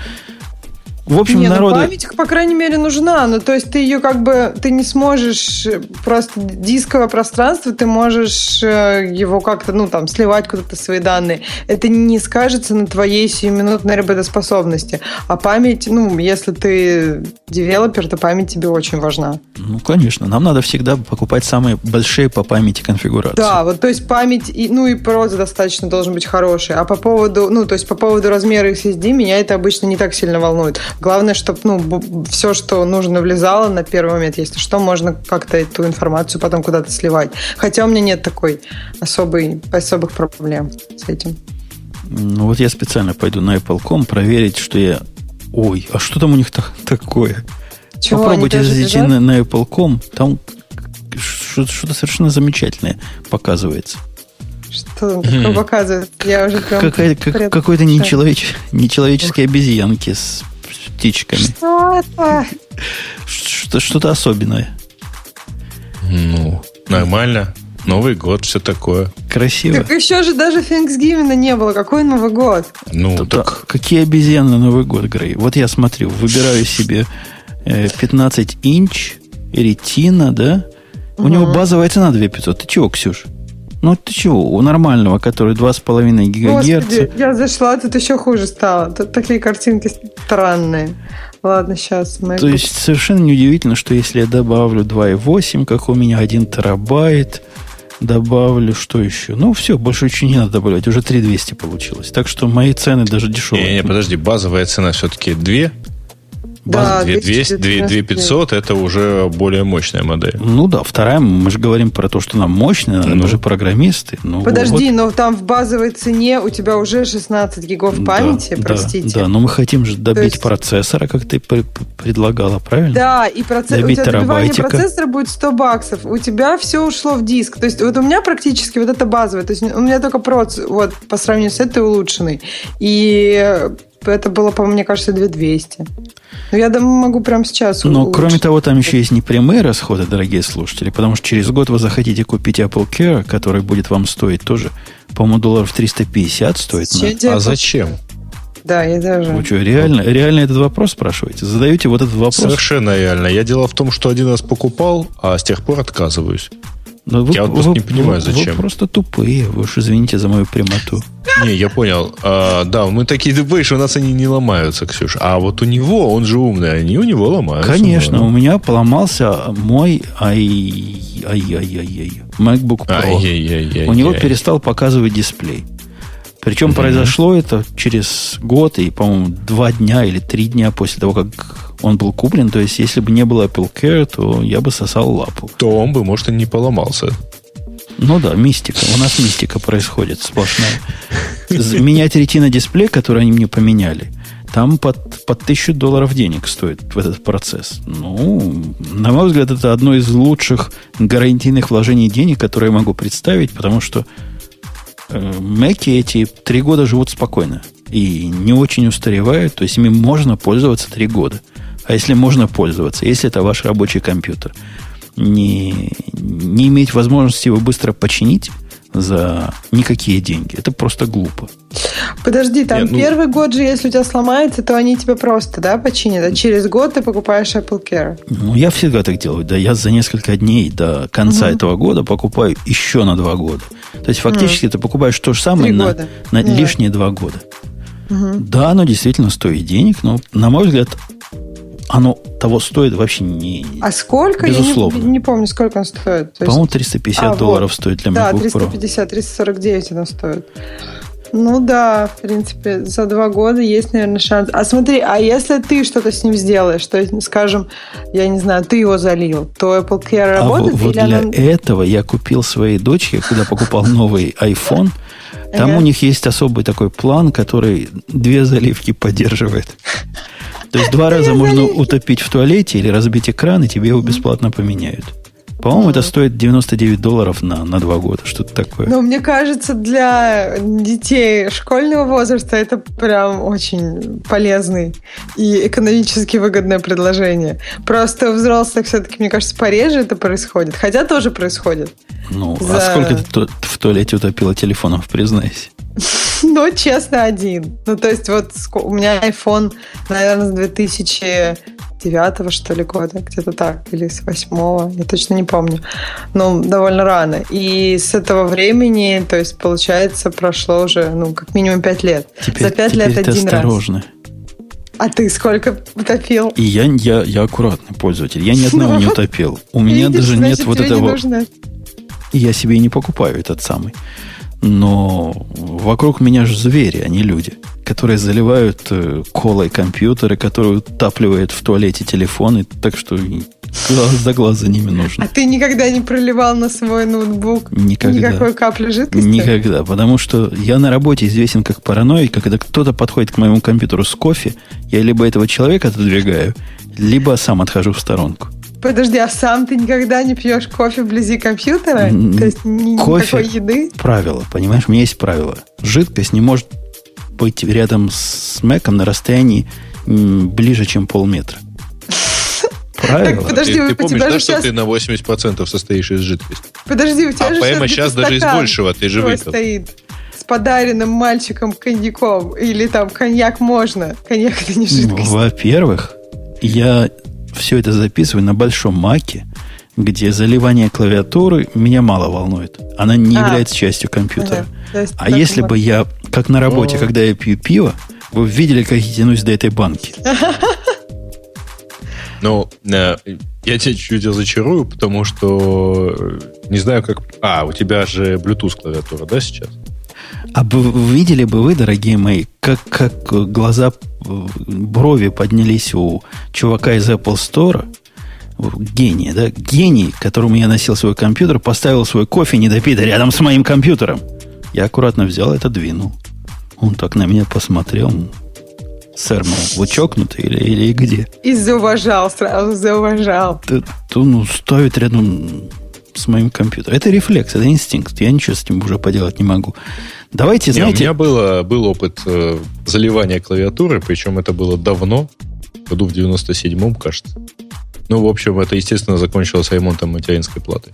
В общем, не, народу... ну, память, по крайней мере, нужна. Ну, то есть ты ее как бы, ты не сможешь э, просто дисковое пространство, ты можешь э, его как-то, ну, там, сливать куда-то свои данные. Это не скажется на твоей сиюминутной работоспособности. А память, ну, если ты девелопер, то память тебе очень важна. Ну, конечно. Нам надо всегда покупать самые большие по памяти конфигурации. Да, вот, то есть память, и, ну, и проц достаточно должен быть хороший. А по поводу, ну, то есть по поводу размера SSD меня это обычно не так сильно волнует. Главное, чтобы ну, все, что нужно, влезало на первый момент. Если что, можно как-то эту информацию потом куда-то сливать. Хотя у меня нет такой особой, особых проблем с этим. Ну вот я специально пойду на Apple.com проверить, что я... Ой, а что там у них так, такое? Чего, Попробуйте зайти на, на Apple.com, там что-то совершенно замечательное показывается. Что такое показывает? Я уже прям... Какая, какой-то нечеловеч, нечеловеческие обезьянки с птичками. Что это? Что, что-то особенное. Ну, нормально. Новый год, все такое. Красиво. Так еще же даже Thanksgiving не было. Какой Новый год? Ну, Тут, так... Какие обезьяны на Новый год, Грей? Вот я смотрю, выбираю себе 15 э, инч, ретина, да? У угу. него базовая цена 2500. Ты чего, Ксюш? Ну, ты чего? У нормального, который 2,5 гигагерца. Господи, я зашла, тут еще хуже стало. Тут такие картинки странные. Ладно, сейчас мы... То есть, совершенно неудивительно, что если я добавлю 2,8, как у меня 1 терабайт, добавлю что еще? Ну, все, больше ничего не надо добавлять. Уже 3200 получилось. Так что мои цены даже дешевые. Не, не, подожди, базовая цена все-таки 2? База да, 2200, 2500 это уже более мощная модель. Ну да, вторая, мы же говорим про то, что нам мощная, ну. мы же программисты. Ну, Подожди, вот. но там в базовой цене у тебя уже 16 гигов памяти, да, простите. Да, но мы хотим же добить есть... процессора, как ты предлагала, правильно? Да, и процесс... у тебя добивание процессора будет 100 баксов. У тебя все ушло в диск. То есть вот у меня практически вот это базовое. То есть у меня только проц вот по сравнению с этой улучшенной. И это было, по мне кажется, 2200. Но я могу прямо сейчас Но, улучшить. кроме того, там еще есть непрямые расходы, дорогие слушатели, потому что через год вы захотите купить Apple Care, который будет вам стоить тоже, по-моему, долларов 350 стоит. На... А зачем? Да, я даже. Вы что, реально, реально этот вопрос спрашиваете? Задаете вот этот вопрос? Совершенно реально. Я дело в том, что один раз покупал, а с тех пор отказываюсь. Но вы, я вот просто вы, не понимаю, вы, зачем. Вы просто тупые. Вы уж извините за мою прямоту. Не, я понял. А, да, мы такие тупые, что у нас они не ломаются, Ксюша. А вот у него, он же умный, они у него ломаются. Конечно, у меня поломался мой ай, ай, ай, ай, ай, MacBook Pro. Ай, ай, ай, ай, у него ай. перестал показывать дисплей. Причем угу. произошло это через год и, по-моему, два дня или три дня после того, как он был куплен. То есть, если бы не было Apple Care, то я бы сосал лапу. То он бы, может, и не поломался. Ну да, мистика. У нас мистика происходит сплошная. Менять ретина дисплей, который они мне поменяли, там под, под тысячу долларов денег стоит в этот процесс. Ну, на мой взгляд, это одно из лучших гарантийных вложений денег, которые я могу представить, потому что э, Мэки эти три года живут спокойно и не очень устаревают, то есть ими можно пользоваться три года. А если можно пользоваться, если это ваш рабочий компьютер, не, не иметь возможности его быстро починить за никакие деньги. Это просто глупо. Подожди, там Нет, ну... первый год же, если у тебя сломается, то они тебе просто, да, починят. А через год ты покупаешь Apple Care. Ну, я всегда так делаю. Да, я за несколько дней до конца угу. этого года покупаю еще на два года. То есть, фактически, угу. ты покупаешь то же самое на, на лишние два года. Угу. Да, оно действительно стоит денег, но, на мой взгляд, оно того стоит вообще не... А сколько? Безусловно. Я не, не помню, сколько он стоит. По-моему, 350 а, долларов вот. стоит для MacBook Pro. Да, 350, 349 оно стоит. Ну да, в принципе, за два года есть, наверное, шанс. А смотри, а если ты что-то с ним сделаешь, то есть, скажем, я не знаю, ты его залил, то Apple Care работает? А вот для она... этого я купил своей дочке, когда покупал новый iPhone, там у них есть особый такой план, который две заливки поддерживает. То есть два раза можно утопить в туалете или разбить экран, и тебе его бесплатно поменяют. По-моему, это стоит 99 долларов на, на два года, что-то такое. Ну, мне кажется, для детей школьного возраста это прям очень полезный и экономически выгодное предложение. Просто у взрослых все-таки, мне кажется, пореже это происходит. Хотя тоже происходит. Ну, а За... а сколько ты в туалете утопила телефонов, признайся? Ну, честно, один. Ну, то есть, вот у меня iPhone, наверное, с 2009 что ли, года, где-то так, или с 8 я точно не помню. Но довольно рано. И с этого времени, то есть, получается, прошло уже, ну, как минимум 5 лет. Теперь, За 5 лет один осторожно. раз. А ты сколько утопил? И я, я, я аккуратный пользователь. Я ни одного не утопил. У меня даже нет вот этого... Я себе и не покупаю этот самый. Но вокруг меня же звери, а не люди. Которые заливают э, колой компьютеры, которые утапливают в туалете телефоны, так что глаз за глаз за ними нужно. А ты никогда не проливал на свой ноутбук никогда. никакой капли жидкости? Никогда, потому что я на работе известен как параноик, когда кто-то подходит к моему компьютеру с кофе, я либо этого человека отодвигаю, либо сам отхожу в сторонку. Подожди, а сам ты никогда не пьешь кофе вблизи компьютера? То есть ни, кофе, никакой еды? Правило, понимаешь? У меня есть правило. Жидкость не может быть рядом с Мэком на расстоянии ближе, чем полметра. Правило. Так, подожди, ты, ты помнишь, да, что сейчас... ты на 80% состоишь из жидкости? Подожди, у тебя а же прямо сейчас даже из большего ты же выпил. стоит с подаренным мальчиком коньяком. Или там коньяк можно. Коньяк это не жидкость. Во-первых, я все это записываю на большом маке, где заливание клавиатуры меня мало волнует. Она не а, является частью компьютера. Ага. А если бы я, как на работе, О. когда я пью пиво, вы видели, как я тянусь до этой банки. Ну, э, я тебя чуть-чуть разочарую, потому что э, не знаю, как... А, у тебя же Bluetooth клавиатура, да, сейчас? А бы видели бы вы, дорогие мои, как, как глаза, брови поднялись у чувака из Apple Store, гения, да, гений, которому я носил свой компьютер, поставил свой кофе недопитый рядом с моим компьютером. Я аккуратно взял это, двинул. Он так на меня посмотрел. Сэр, мол, вы чокнутый или, или где? И зауважал сразу, зауважал. То, ну, ставит рядом с моим компьютером. Это рефлекс, это инстинкт. Я ничего с этим уже поделать не могу. Давайте, не, знаете... У меня было, был опыт э, заливания клавиатуры, причем это было давно, году в 97-м, кажется. Ну, в общем, это, естественно, закончилось ремонтом материнской платы.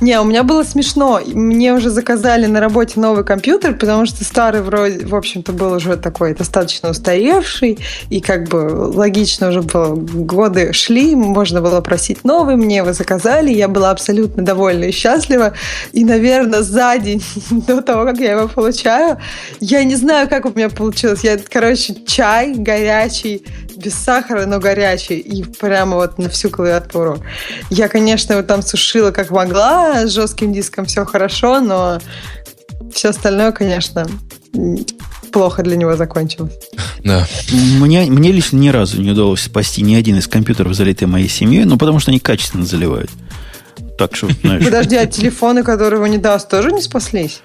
Не, у меня было смешно. Мне уже заказали на работе новый компьютер, потому что старый вроде, в общем-то, был уже такой достаточно устаревший, и как бы логично уже было, годы шли, можно было просить новый, мне его заказали, я была абсолютно довольна и счастлива. И, наверное, за день до того, как я его получаю, я не знаю, как у меня получилось. Я, короче, чай горячий, без сахара, но горячий, и прямо вот на всю клавиатуру. Я, конечно, его там сушила как могла, с жестким диском все хорошо, но все остальное, конечно, плохо для него закончилось. Да. Мне, мне лично ни разу не удалось спасти ни один из компьютеров, залитый моей семьей, ну, потому что они качественно заливают. Так что, знаешь... Подожди, а телефоны, которые его не даст, тоже не спаслись?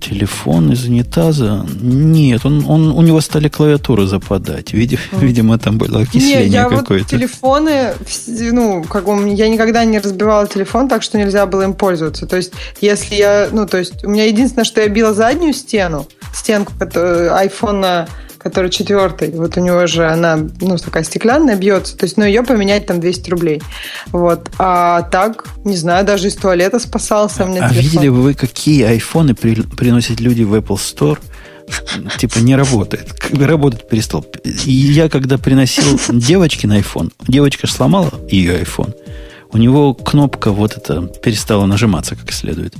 Телефон из унитаза? Нет, он, он, у него стали клавиатуры западать. Видимо, видимо там было окисление Нет, какое-то. Вот телефоны, ну, как бы я никогда не разбивала телефон так, что нельзя было им пользоваться. То есть, если я, ну, то есть, у меня единственное, что я била заднюю стену, стенку айфона который четвертый, вот у него же она, ну, такая стеклянная, бьется, то есть, ну, ее поменять там 200 рублей. Вот. А так, не знаю, даже из туалета спасался у меня А телефон. видели бы вы, какие айфоны при, приносят люди в Apple Store? Типа не работает. Работать перестал. И я, когда приносил девочке на iPhone, девочка сломала ее iPhone, у него кнопка вот эта перестала нажиматься как следует.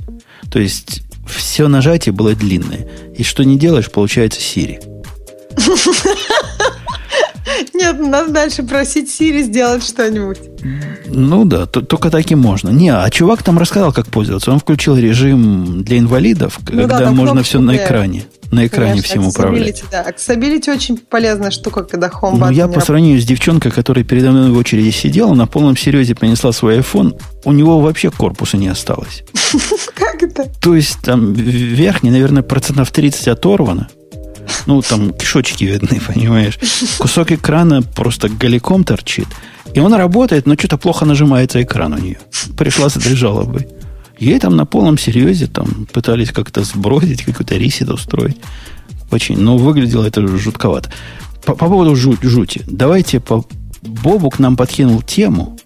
То есть все нажатие было длинное. И что не делаешь, получается Siri. Нет, надо дальше просить Сири сделать что-нибудь. Ну да, только так и можно. Не, а чувак там рассказал, как пользоваться. Он включил режим для инвалидов, ну, когда да, можно все на экране. На экране Конечно, всем управлять. Да. Accessibility очень полезная штука, когда Home Ну, я по сравнению с девчонкой, которая передо мной в очереди сидела, на полном серьезе принесла свой iPhone, у него вообще корпуса не осталось. Как это? То есть там верхний, наверное, процентов 30 оторвано. Ну, там кишочки видны, понимаешь. Кусок экрана просто голиком торчит. И он работает, но что-то плохо нажимается экран у нее. Пришла с этой жалобой. Ей там на полном серьезе там пытались как-то сбросить, какой-то рисит устроить. Очень, но выглядело это жутковато. По, по поводу жуть, жути. Давайте по... Бобук нам подкинул тему,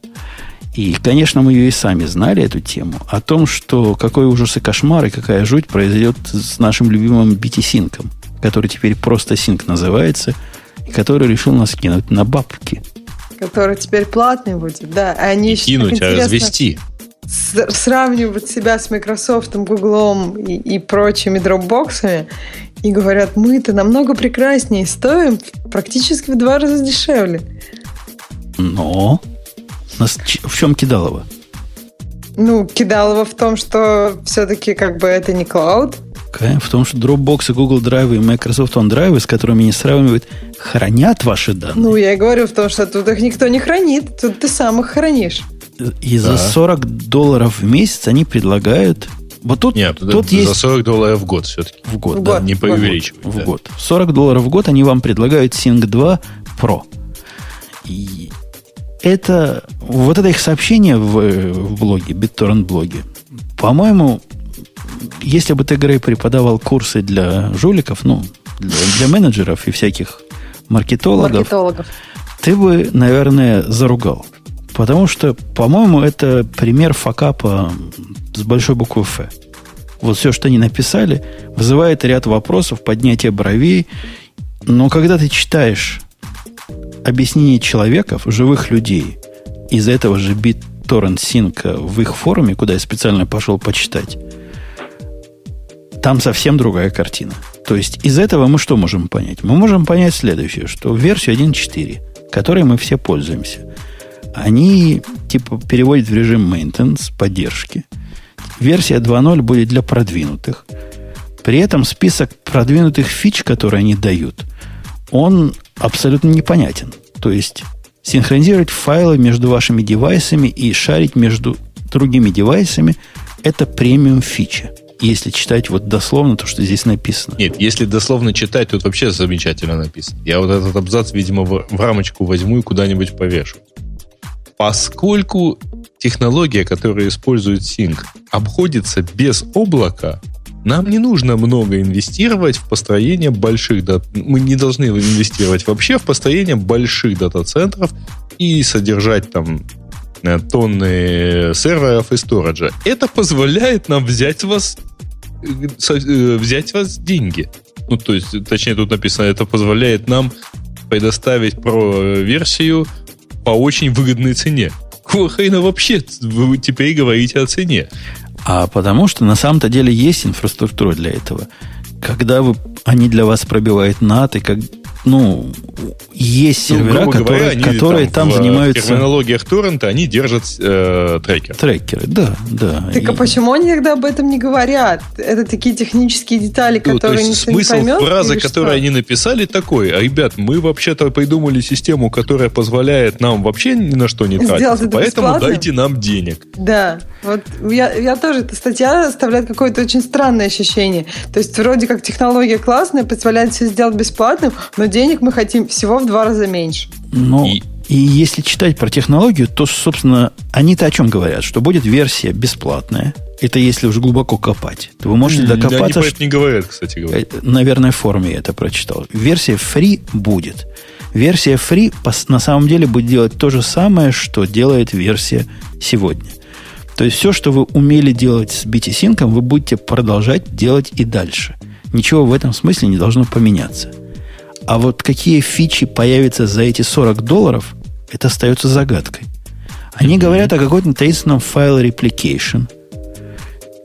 и, конечно, мы ее и сами знали, эту тему, о том, что какой ужас и кошмар, и какая жуть произойдет с нашим любимым BT-синком который теперь просто Синк называется, и который решил нас кинуть на бабки. Который теперь платный будет, да. А они кинуть, а развести. Сравнивают себя с Microsoft, Google и, и прочими дропбоксами и говорят, мы-то намного прекраснее стоим практически в два раза дешевле. Но нас в чем кидалово? Ну, кидалово в том, что все-таки как бы это не клауд? В том, что Dropbox и Google Drive и Microsoft OneDrive, с которыми они сравнивают, хранят ваши данные. Ну, я и говорю в том, что тут их никто не хранит. Тут ты сам их хранишь. И да. за 40 долларов в месяц они предлагают вот тут, Нет, тут за есть... 40 долларов в год все-таки. В год, в да. год. Не преувеличивай. В да. год. 40 долларов в год они вам предлагают Sync 2 Pro. И это... Вот это их сообщение в, в блоге, BitTorrent блоге. По-моему, если бы ты, Грей, преподавал курсы для жуликов, ну, для, для менеджеров и всяких маркетологов, Маркетологов. ты бы, наверное, заругал. Потому что, по-моему, это пример факапа с большой буквы «Ф». Вот все, что они написали, вызывает ряд вопросов, поднятие бровей. Но когда ты читаешь объяснение человеков, живых людей, из этого же BitTorrent Sync в их форуме, куда я специально пошел почитать, там совсем другая картина. То есть из этого мы что можем понять? Мы можем понять следующее, что версию 1.4, которой мы все пользуемся, они типа переводят в режим maintenance, поддержки. Версия 2.0 будет для продвинутых. При этом список продвинутых фич, которые они дают, он абсолютно непонятен. То есть синхронизировать файлы между вашими девайсами и шарить между другими девайсами – это премиум фича. Если читать вот дословно то, что здесь написано. Нет, если дословно читать, тут вообще замечательно написано. Я вот этот абзац, видимо, в, в рамочку возьму и куда-нибудь повешу. Поскольку технология, которая использует Sync, обходится без облака, нам не нужно много инвестировать в построение больших дат. Мы не должны инвестировать вообще в построение больших дата-центров и содержать там э, тонны серверов и сториджа. Это позволяет нам взять вас взять вас деньги. Ну, то есть, точнее, тут написано, это позволяет нам предоставить про-версию по очень выгодной цене. Какого вообще вы теперь говорите о цене? А потому что на самом-то деле есть инфраструктура для этого. Когда вы, они для вас пробивают NAT, и как, ну, есть Ну, сервера, грубо которые, говоря, они которые там, в, занимаются В терминологиях торрента они держат э, трекер. трекеры. Да, да. Так а И- почему они тогда об этом не говорят? Это такие технические детали, Ну, то которые есть никто не смысл поймет? фразы, что? они написали, такой. А, ребят, мы вообще-то придумали систему, которая позволяет нам вообще ни на что не это Поэтому бесплатно? дайте нам денег. Да, вот я, я тоже, эта статья оставляет какое-то очень странное ощущение. То есть вроде как технология классная, позволяет все сделать бесплатным, но денег мы хотим всего в два раза меньше. Ну, И- и... если читать про технологию, то, собственно, они-то о чем говорят? Что будет версия бесплатная. Это если уж глубоко копать. То вы можете Они докопаться, про это не говорят, кстати говоря. Э, Наверное, в форме я это прочитал. Версия free будет. Версия free на самом деле будет делать то же самое, что делает версия сегодня. То есть все, что вы умели делать с BT-Sync, вы будете продолжать делать и дальше. Ничего в этом смысле не должно поменяться. А вот какие фичи появятся за эти 40 долларов, это остается загадкой. Они говорят о каком-то таинственном файл replication,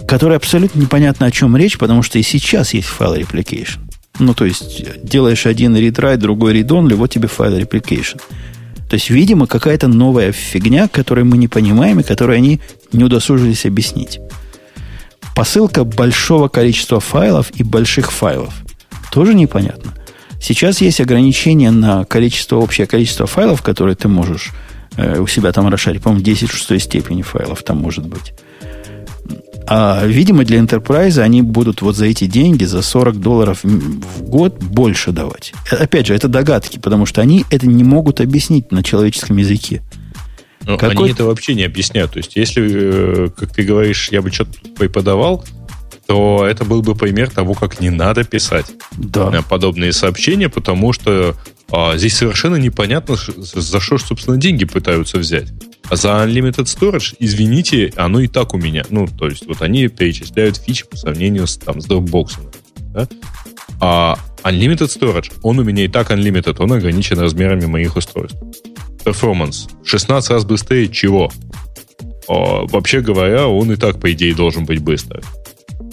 который абсолютно непонятно о чем речь, потому что и сейчас есть файл replication. Ну, то есть, делаешь один read-write, другой read-only, вот тебе файл replication. То есть, видимо, какая-то новая фигня, которую мы не понимаем и которую они не удосужились объяснить. Посылка большого количества файлов и больших файлов. Тоже непонятно. Сейчас есть ограничение на количество, общее количество файлов, которые ты можешь э, у себя там расшарить. По-моему, 10 в шестой степени файлов там может быть. А, видимо, для Enterprise они будут вот за эти деньги, за 40 долларов в год больше давать. Э, Опять же, это догадки, потому что они это не могут объяснить на человеческом языке. Но Какой- они это вообще не объясняют. То есть, если, э, как ты говоришь, я бы что-то преподавал, то это был бы пример того, как не надо писать Да. э, подобные сообщения, потому что а, здесь совершенно непонятно, за что, собственно, деньги пытаются взять. А за Unlimited Storage, извините, оно и так у меня. Ну, то есть, вот они перечисляют фичи по сравнению с, там, с Dropbox. Да? А Unlimited Storage, он у меня и так Unlimited, он ограничен размерами моих устройств. Performance. 16 раз быстрее чего? А, вообще говоря, он и так, по идее, должен быть быстро.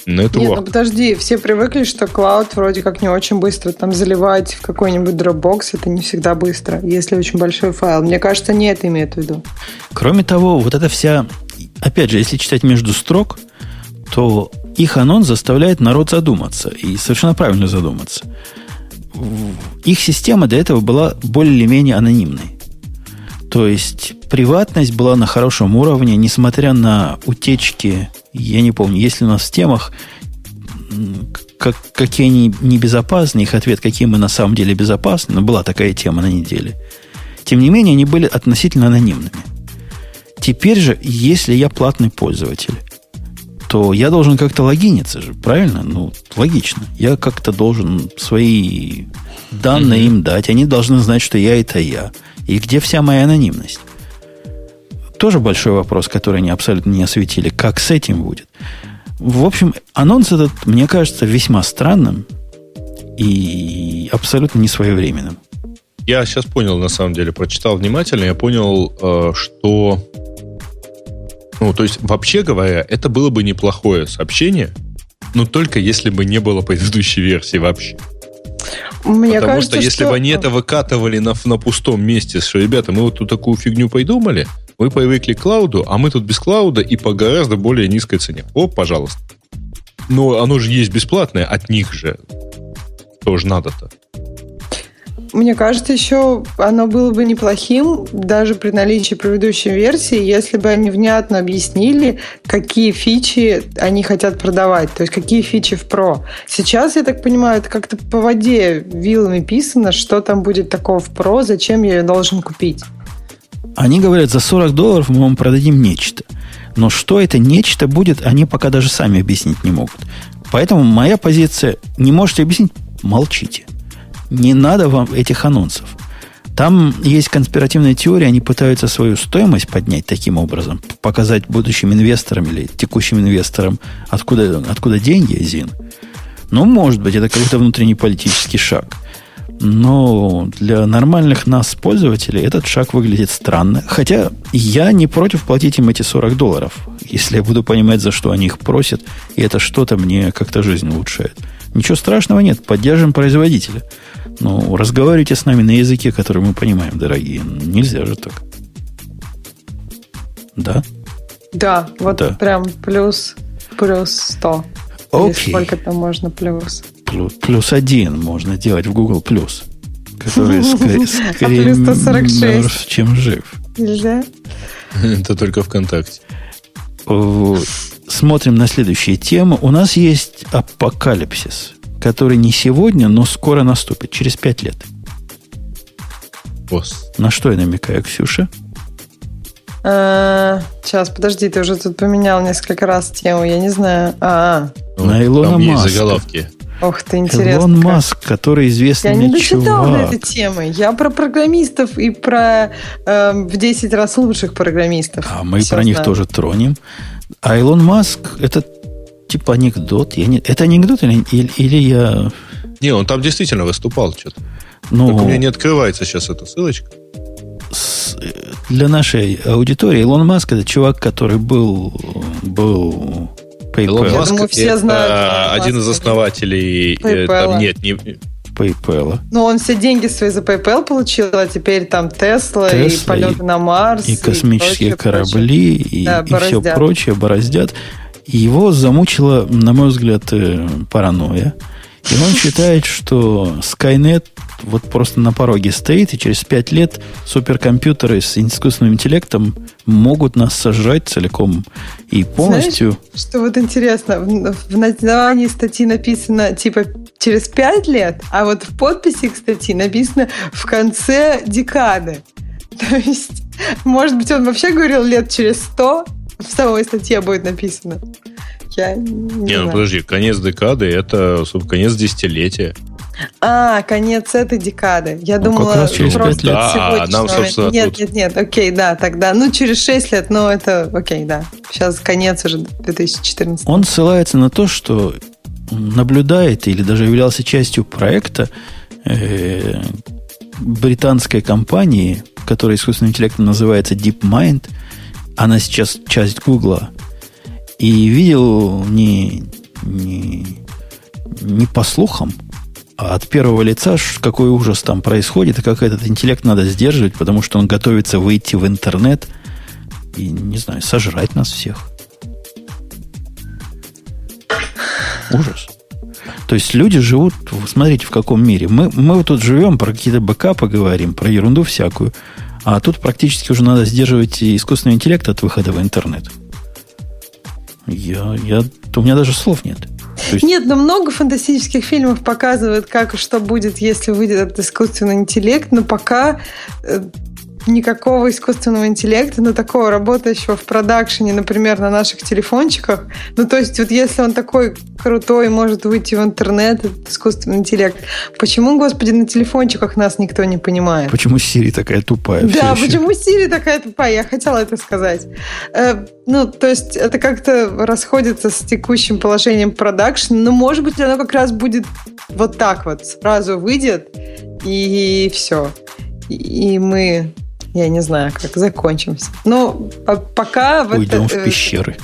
Нет, ну Network. подожди, все привыкли, что клауд вроде как не очень быстро. Там заливать в какой-нибудь Dropbox это не всегда быстро, если очень большой файл. Мне кажется, не это имеют в виду. Кроме того, вот эта вся... Опять же, если читать между строк, то их анонс заставляет народ задуматься. И совершенно правильно задуматься. Их система до этого была более-менее анонимной. То есть приватность была на хорошем уровне, несмотря на утечки, я не помню, если у нас в темах, как, какие они небезопасны, их ответ, какие мы на самом деле безопасны, но была такая тема на неделе. Тем не менее, они были относительно анонимными. Теперь же, если я платный пользователь, то я должен как-то логиниться же, правильно? Ну, логично. Я как-то должен свои данные mm-hmm. им дать. Они должны знать, что я это я. И где вся моя анонимность? Тоже большой вопрос, который они абсолютно не осветили. Как с этим будет? В общем, анонс этот, мне кажется, весьма странным и абсолютно не своевременным. Я сейчас понял, на самом деле, прочитал внимательно, я понял, э, что... Ну, то есть, вообще говоря, это было бы неплохое сообщение, но только если бы не было предыдущей версии вообще. Мне Потому кажется, что если что... бы они это выкатывали на, на пустом месте, что, ребята, мы вот тут такую фигню придумали, вы привыкли к клауду, а мы тут без клауда и по гораздо более низкой цене. О, пожалуйста. Но оно же есть бесплатное, от них же. Тоже надо-то. Мне кажется, еще оно было бы неплохим, даже при наличии предыдущей версии, если бы они внятно объяснили, какие фичи они хотят продавать, то есть какие фичи в Pro. Сейчас, я так понимаю, это как-то по воде вилами писано, что там будет такого в Pro, зачем я ее должен купить. Они говорят, за 40 долларов мы вам продадим нечто. Но что это нечто будет, они пока даже сами объяснить не могут. Поэтому моя позиция, не можете объяснить, молчите. Не надо вам этих анонсов. Там есть конспиративная теория, они пытаются свою стоимость поднять таким образом, показать будущим инвесторам или текущим инвесторам, откуда, откуда деньги, Зин. Ну, может быть, это какой-то внутренний политический шаг. Но для нормальных нас, пользователей, этот шаг выглядит странно. Хотя я не против платить им эти 40 долларов, если я буду понимать, за что они их просят, и это что-то мне как-то жизнь улучшает. Ничего страшного нет, поддержим производителя. Ну, разговаривайте с нами на языке, который мы понимаем, дорогие. Нельзя же так. Да? Да, вот да. прям плюс, плюс 100. Окей. Или сколько там можно плюс? Плюс, плюс один можно делать в Google Плюс, который скорее мертв, чем жив. Нельзя? Это только ВКонтакте. Смотрим на следующие темы. У нас есть апокалипсис который не сегодня, но скоро наступит, через пять лет. Босс. На что я намекаю, Ксюша? А, сейчас, подожди, ты уже тут поменял несколько раз тему, я не знаю. А, ну, на Илона там Маска. есть заголовки. Ох ты, интересно. Илон как. Маск, который известный Я не дочитал на этой темы. Я про программистов и про э, в 10 раз лучших программистов. А мы Все про знаю. них тоже тронем. А Илон Маск, это типа анекдот. Я не... Это анекдот или, или, или я... Не, он там действительно выступал что-то. Ну, Только у меня не открывается сейчас эта ссылочка. С, для нашей аудитории Илон Маск это чувак, который был, был PayPal. Маск думаю, все это знают, один из основателей. PayPal. Там, нет, не, PayPal. Ну, он все деньги свои за PayPal получил, а теперь там Tesla, Tesla и полеты и, на Марс. И космические и прочее, корабли, прочее. И, да, и все прочее бороздят. Его замучила, на мой взгляд, э, паранойя. И он считает, что Skynet вот просто на пороге стоит, и через пять лет суперкомпьютеры с искусственным интеллектом могут нас сожрать целиком и полностью. Знаешь, что вот интересно, в, в названии статьи написано типа через пять лет, а вот в подписи к статье написано в конце декады. То есть, может быть, он вообще говорил лет через сто, в самой статье будет написано. Я не, не ну подожди, конец декады это конец десятилетия. А, конец этой декады. Я ну, думала, как через просто лет. Да, нам, собственно, Нет, тут... нет, нет, окей, да, тогда. Ну, через 6 лет, ну, это окей, да. Сейчас конец уже 2014. Он ссылается на то, что наблюдает или даже являлся частью проекта э, британской компании, которая искусственным интеллектом называется DeepMind – она сейчас часть Гугла, и видел не, не, не по слухам, а от первого лица, какой ужас там происходит, и как этот интеллект надо сдерживать, потому что он готовится выйти в интернет и, не знаю, сожрать нас всех. Ужас. То есть люди живут, смотрите, в каком мире. Мы, мы вот тут живем, про какие-то бэкапы говорим, про ерунду всякую. А тут практически уже надо сдерживать искусственный интеллект от выхода в интернет. Я, я, у меня даже слов нет. есть... Нет, но много фантастических фильмов показывают, как и что будет, если выйдет этот искусственный интеллект, но пока э, никакого искусственного интеллекта, но такого работающего в продакшене, например, на наших телефончиках. Ну, то есть, вот если он такой крутой, может выйти в интернет, этот искусственный интеллект, почему, господи, на телефончиках нас никто не понимает? Почему Сири такая тупая? Да, почему Сири такая тупая? Я хотела это сказать. Э, ну, то есть, это как-то расходится с текущим положением продакшн, но, может быть, оно как раз будет вот так вот, сразу выйдет, и все. И мы я не знаю, как закончимся. Но пока... Уйдем в, это, в пещеры.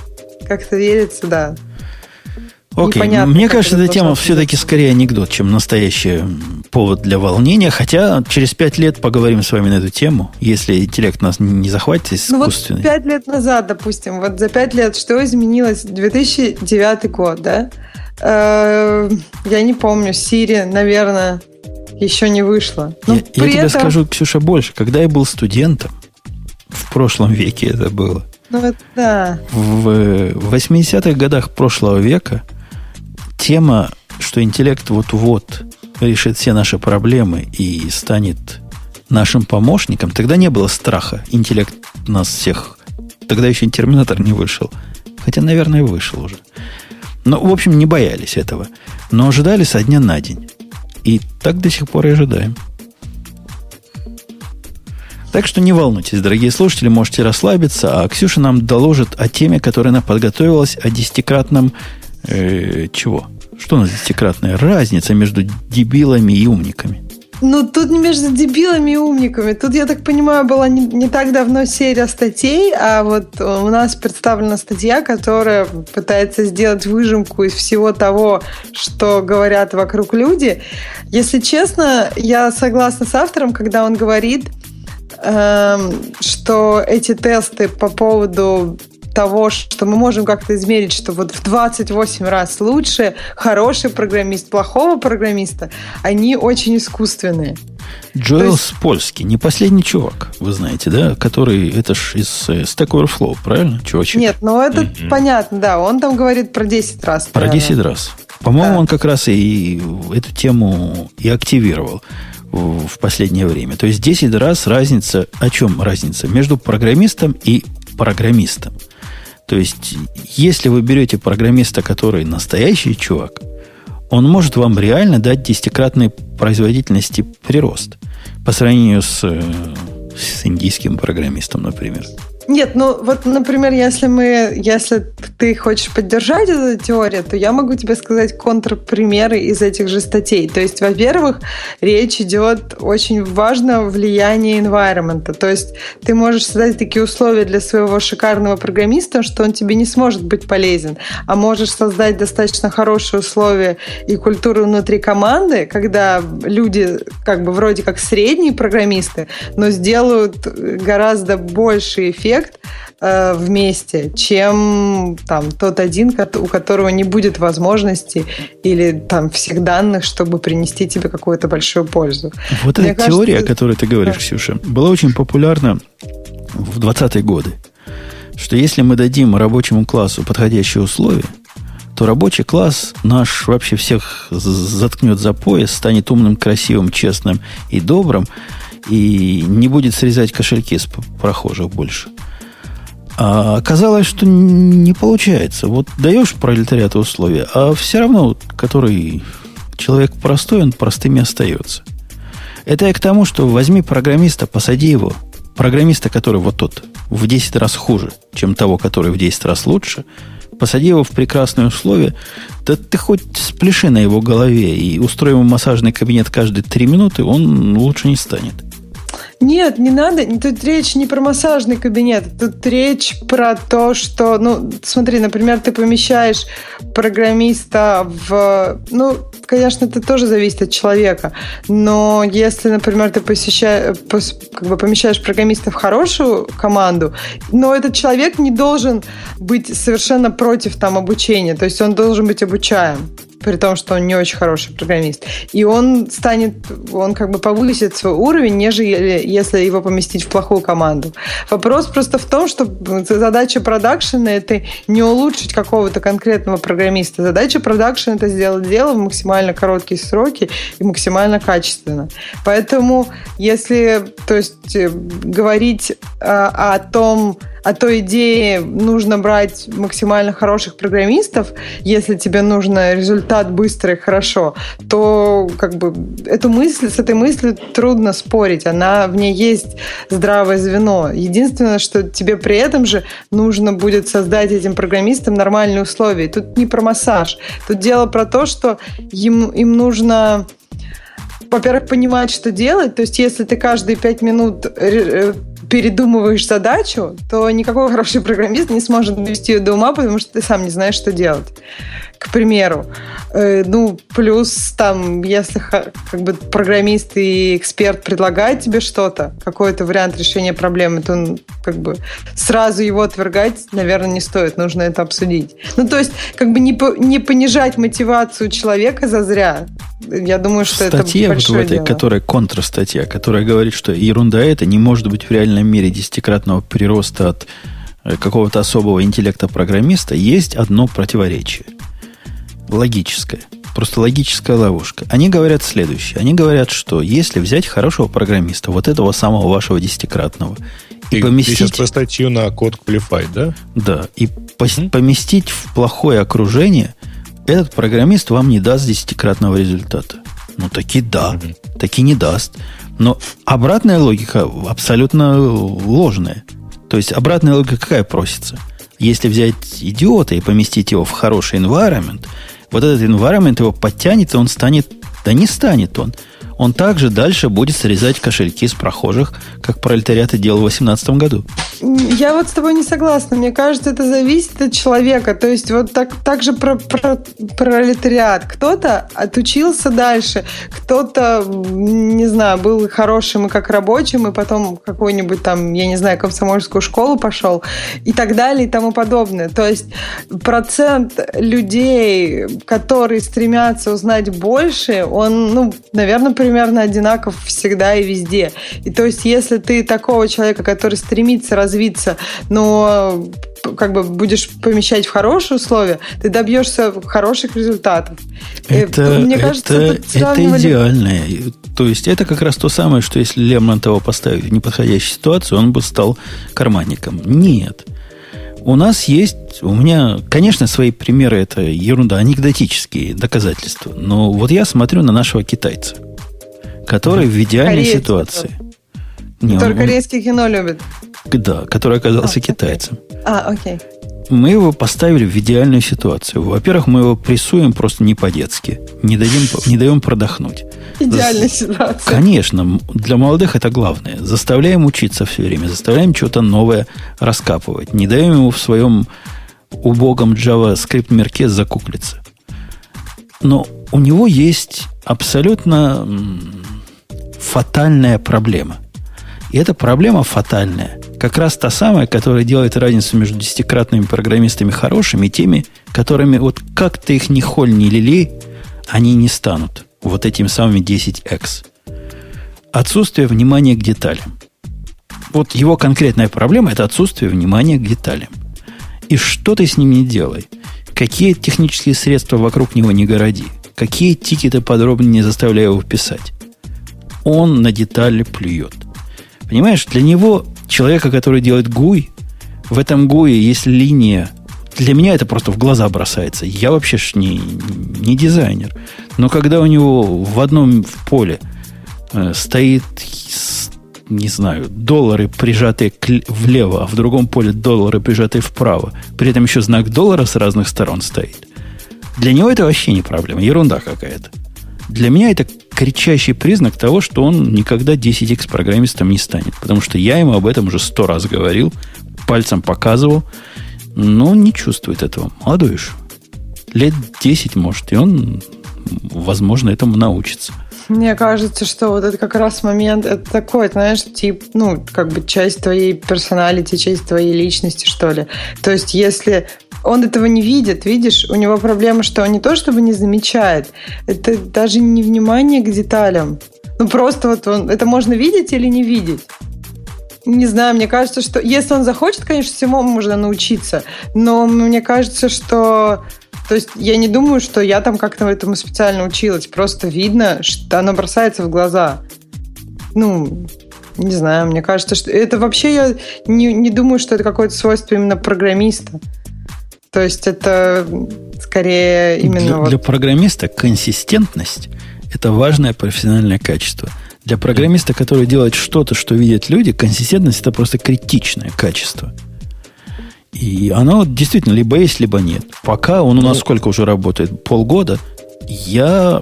Как-то верится, да. Окей, Непонятно, мне кажется, эта тема все-таки скорее анекдот, чем настоящий повод для волнения. Хотя через пять лет поговорим с вами на эту тему, если интеллект нас не захватит искусственный. Ну вот пять лет назад, допустим, вот за пять лет что изменилось? 2009 год, да? Э, я не помню, Сири, наверное, еще не вышло. Но я я тебе этом... скажу, Ксюша, больше. Когда я был студентом, в прошлом веке это было. Ну, это да. В 80-х годах прошлого века тема, что интеллект вот-вот решит все наши проблемы и станет нашим помощником, тогда не было страха. Интеллект нас всех... Тогда еще терминатор не вышел. Хотя, наверное, вышел уже. Но, в общем, не боялись этого. Но ожидали со дня на день. И так до сих пор и ожидаем. Так что не волнуйтесь, дорогие слушатели, можете расслабиться, а Ксюша нам доложит о теме, которой она подготовилась, о десятикратном... Э, чего? Что у нас десятикратная разница между дебилами и умниками? Ну, тут не между дебилами и умниками. Тут, я так понимаю, была не, не так давно серия статей, а вот у нас представлена статья, которая пытается сделать выжимку из всего того, что говорят вокруг люди. Если честно, я согласна с автором, когда он говорит, эм, что эти тесты по поводу того, что мы можем как-то измерить, что вот в 28 раз лучше хороший программист плохого программиста, они очень искусственные. Джоэл есть... Спольский, не последний чувак, вы знаете, да, который, это ж из э, Stack Overflow, правильно, чувачек? Нет, ну это mm-hmm. понятно, да, он там говорит про 10 раз. Про наверное. 10 раз. По-моему, да. он как раз и эту тему и активировал в последнее время. То есть 10 раз разница, о чем разница? Между программистом и программистом. То есть, если вы берете программиста, который настоящий чувак, он может вам реально дать десятикратной производительности прирост по сравнению с, э, с индийским программистом, например. Нет, ну вот, например, если мы, если ты хочешь поддержать эту теорию, то я могу тебе сказать контрпримеры из этих же статей. То есть, во-первых, речь идет очень важно влияние environment. То есть ты можешь создать такие условия для своего шикарного программиста, что он тебе не сможет быть полезен, а можешь создать достаточно хорошие условия и культуру внутри команды, когда люди как бы вроде как средние программисты, но сделают гораздо больше эффект проект э, вместе, чем там тот один, у которого не будет возможности или там всех данных, чтобы принести тебе какую-то большую пользу. Вот Мне эта кажется, теория, о которой ты говоришь, да. Ксюша, была очень популярна в 20-е годы, что если мы дадим рабочему классу подходящие условия, то рабочий класс наш вообще всех заткнет за пояс, станет умным, красивым, честным и добрым, и не будет срезать кошельки с прохожих больше. А оказалось, что не получается. Вот даешь пролетариату условия, а все равно, который человек простой, он простыми остается. Это я к тому, что возьми программиста, посади его. Программиста, который вот тот, в 10 раз хуже, чем того, который в 10 раз лучше, посади его в прекрасные условия, да ты хоть спляши на его голове и устрой ему массажный кабинет каждые 3 минуты, он лучше не станет. Нет, не надо. Тут речь не про массажный кабинет. Тут речь про то, что, ну, смотри, например, ты помещаешь программиста в, ну, конечно, это тоже зависит от человека. Но если, например, ты посещаешь, как бы помещаешь программиста в хорошую команду, но этот человек не должен быть совершенно против там обучения. То есть он должен быть обучаем при том, что он не очень хороший программист. И он станет, он как бы повысит свой уровень, нежели если его поместить в плохую команду. Вопрос просто в том, что задача продакшена – это не улучшить какого-то конкретного программиста. Задача продакшена – это сделать дело в максимально короткие сроки и максимально качественно. Поэтому, если то есть, э, говорить о, о том, о той идее нужно брать максимально хороших программистов, если тебе нужно результат быстро и хорошо, то как бы эту мысль, с этой мыслью трудно спорить. Она в ней есть здравое звено. Единственное, что тебе при этом же нужно будет создать этим программистам нормальные условия. Тут не про массаж. Тут дело про то, что им, им нужно во-первых, понимать, что делать. То есть, если ты каждые пять минут э, передумываешь задачу, то никакой хороший программист не сможет довести ее до ума, потому что ты сам не знаешь, что делать. К примеру. Э, ну, плюс там, если как бы программист и эксперт предлагает тебе что-то, какой-то вариант решения проблемы, то он как бы сразу его отвергать, наверное, не стоит. Нужно это обсудить. Ну, то есть, как бы не, по, не понижать мотивацию человека за зря. Я думаю, что Статья это большое вот в этой, дело. которая контрстатья, которая говорит, что ерунда это не может быть в реальном мире десятикратного прироста от э, какого-то особого интеллекта программиста, есть одно противоречие. Логическое. Просто логическая ловушка. Они говорят следующее. Они говорят, что если взять хорошего программиста, вот этого самого вашего десятикратного, и Ты, поместить... ты сейчас про статью на код Qualified, да? Да, и пос- поместить в плохое окружение, этот программист вам не даст десятикратного результата. Ну, таки да, таки не даст. Но обратная логика абсолютно ложная. То есть обратная логика какая просится? Если взять идиота и поместить его в хороший environment, вот этот environment его подтянет, и он станет... Да не станет он. Он также дальше будет срезать кошельки с прохожих, как пролетариат и делал в 2018 году. Я вот с тобой не согласна. Мне кажется, это зависит от человека. То есть вот так, так же про, про пролетариат. Кто-то отучился дальше, кто-то, не знаю, был хорошим и как рабочим, и потом какую-нибудь там, я не знаю, комсомольскую школу пошел и так далее и тому подобное. То есть процент людей, которые стремятся узнать больше, он, ну, наверное, примерно одинаков всегда и везде. И то есть если ты такого человека, который стремится развиться, но как бы будешь помещать в хорошие условия, ты добьешься хороших результатов. Это, Мне кажется, это, это идеальное. То есть это как раз то самое, что если Лермонтова поставить в неподходящую ситуацию, он бы стал карманником. Нет. У нас есть, у меня, конечно, свои примеры, это ерунда, анекдотические доказательства. Но вот я смотрю на нашего китайца, который в идеальной Кореец, ситуации. Не, который он, корейское кино любит. Да, который оказался а, китайцем. А, окей. Мы его поставили в идеальную ситуацию. Во-первых, мы его прессуем просто не по-детски. Не, дадим, не даем продохнуть. Идеальная ситуация. Конечно, для молодых это главное. Заставляем учиться все время, заставляем что-то новое раскапывать. Не даем ему в своем убогом JavaScript мерке закуклиться. Но у него есть абсолютно фатальная проблема. И эта проблема фатальная. Как раз та самая, которая делает разницу между десятикратными программистами хорошими и теми, которыми вот как ты их ни холь, ни лилей, они не станут вот этими самыми 10x. Отсутствие внимания к деталям. Вот его конкретная проблема – это отсутствие внимания к деталям. И что ты с ним не делай. Какие технические средства вокруг него не городи. Какие тикеты подробнее не заставляй его писать. Он на детали плюет. Понимаешь, для него, человека, который делает гуй, в этом гуе есть линия. Для меня это просто в глаза бросается. Я вообще ж не, не дизайнер. Но когда у него в одном в поле э, стоит, не знаю, доллары, прижатые влево, а в другом поле доллары, прижатые вправо, при этом еще знак доллара с разных сторон стоит, для него это вообще не проблема, ерунда какая-то. Для меня это кричащий признак того, что он никогда 10x программистом не станет. Потому что я ему об этом уже сто раз говорил, пальцем показывал, но он не чувствует этого. Молодой еще. Лет 10 может, и он, возможно, этому научится. Мне кажется, что вот это как раз момент, это такой, знаешь, тип, ну, как бы часть твоей персоналити, часть твоей личности, что ли. То есть, если он этого не видит, видишь, у него проблема, что он не то чтобы не замечает, это даже не внимание к деталям. Ну, просто вот он, это можно видеть или не видеть. Не знаю, мне кажется, что если он захочет, конечно, всему можно научиться. Но мне кажется, что то есть я не думаю, что я там как-то этому специально училась. Просто видно, что оно бросается в глаза. Ну, не знаю, мне кажется, что это вообще я не, не думаю, что это какое-то свойство именно программиста. То есть это скорее именно... Для, вот... для программиста консистентность – это важное профессиональное качество. Для программиста, который делает что-то, что видят люди, консистентность – это просто критичное качество – и оно действительно либо есть, либо нет. Пока он у нас ну, сколько уже работает? Полгода. Я,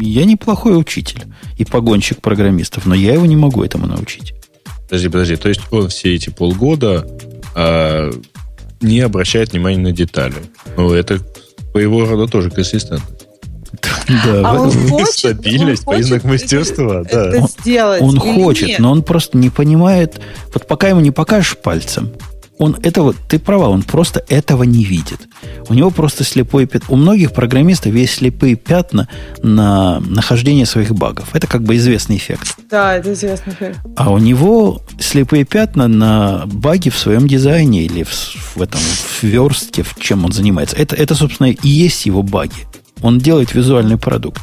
я неплохой учитель и погонщик программистов, но я его не могу этому научить. Подожди, подожди. То есть он все эти полгода а, не обращает внимания на детали. Ну, это по его роду тоже консистентность. Да, а он хочет, стабильность, он признак мастерства. Это да. сделать. Он хочет, нет? но он просто не понимает. Вот пока ему не покажешь пальцем, он этого, ты права, он просто этого не видит. У него просто слепой пятна. У многих программистов есть слепые пятна на нахождение своих багов. Это как бы известный эффект. Да, это известный эффект. А у него слепые пятна на баги в своем дизайне или в, в этом в верстке, в чем он занимается. Это, это, собственно, и есть его баги. Он делает визуальный продукт.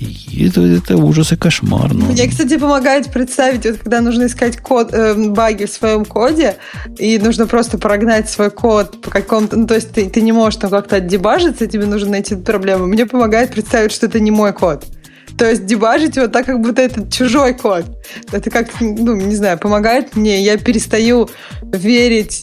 Это, это ужас и кошмар. Но... Мне, кстати, помогает представить, вот когда нужно искать код, э, баги в своем коде, и нужно просто прогнать свой код по какому-то... Ну, то есть ты, ты не можешь там как-то отдебажиться, тебе нужно найти эту проблему. Мне помогает представить, что это не мой код. То есть дебажить его так, как будто это чужой код. Это как, ну, не знаю, помогает мне. Я перестаю верить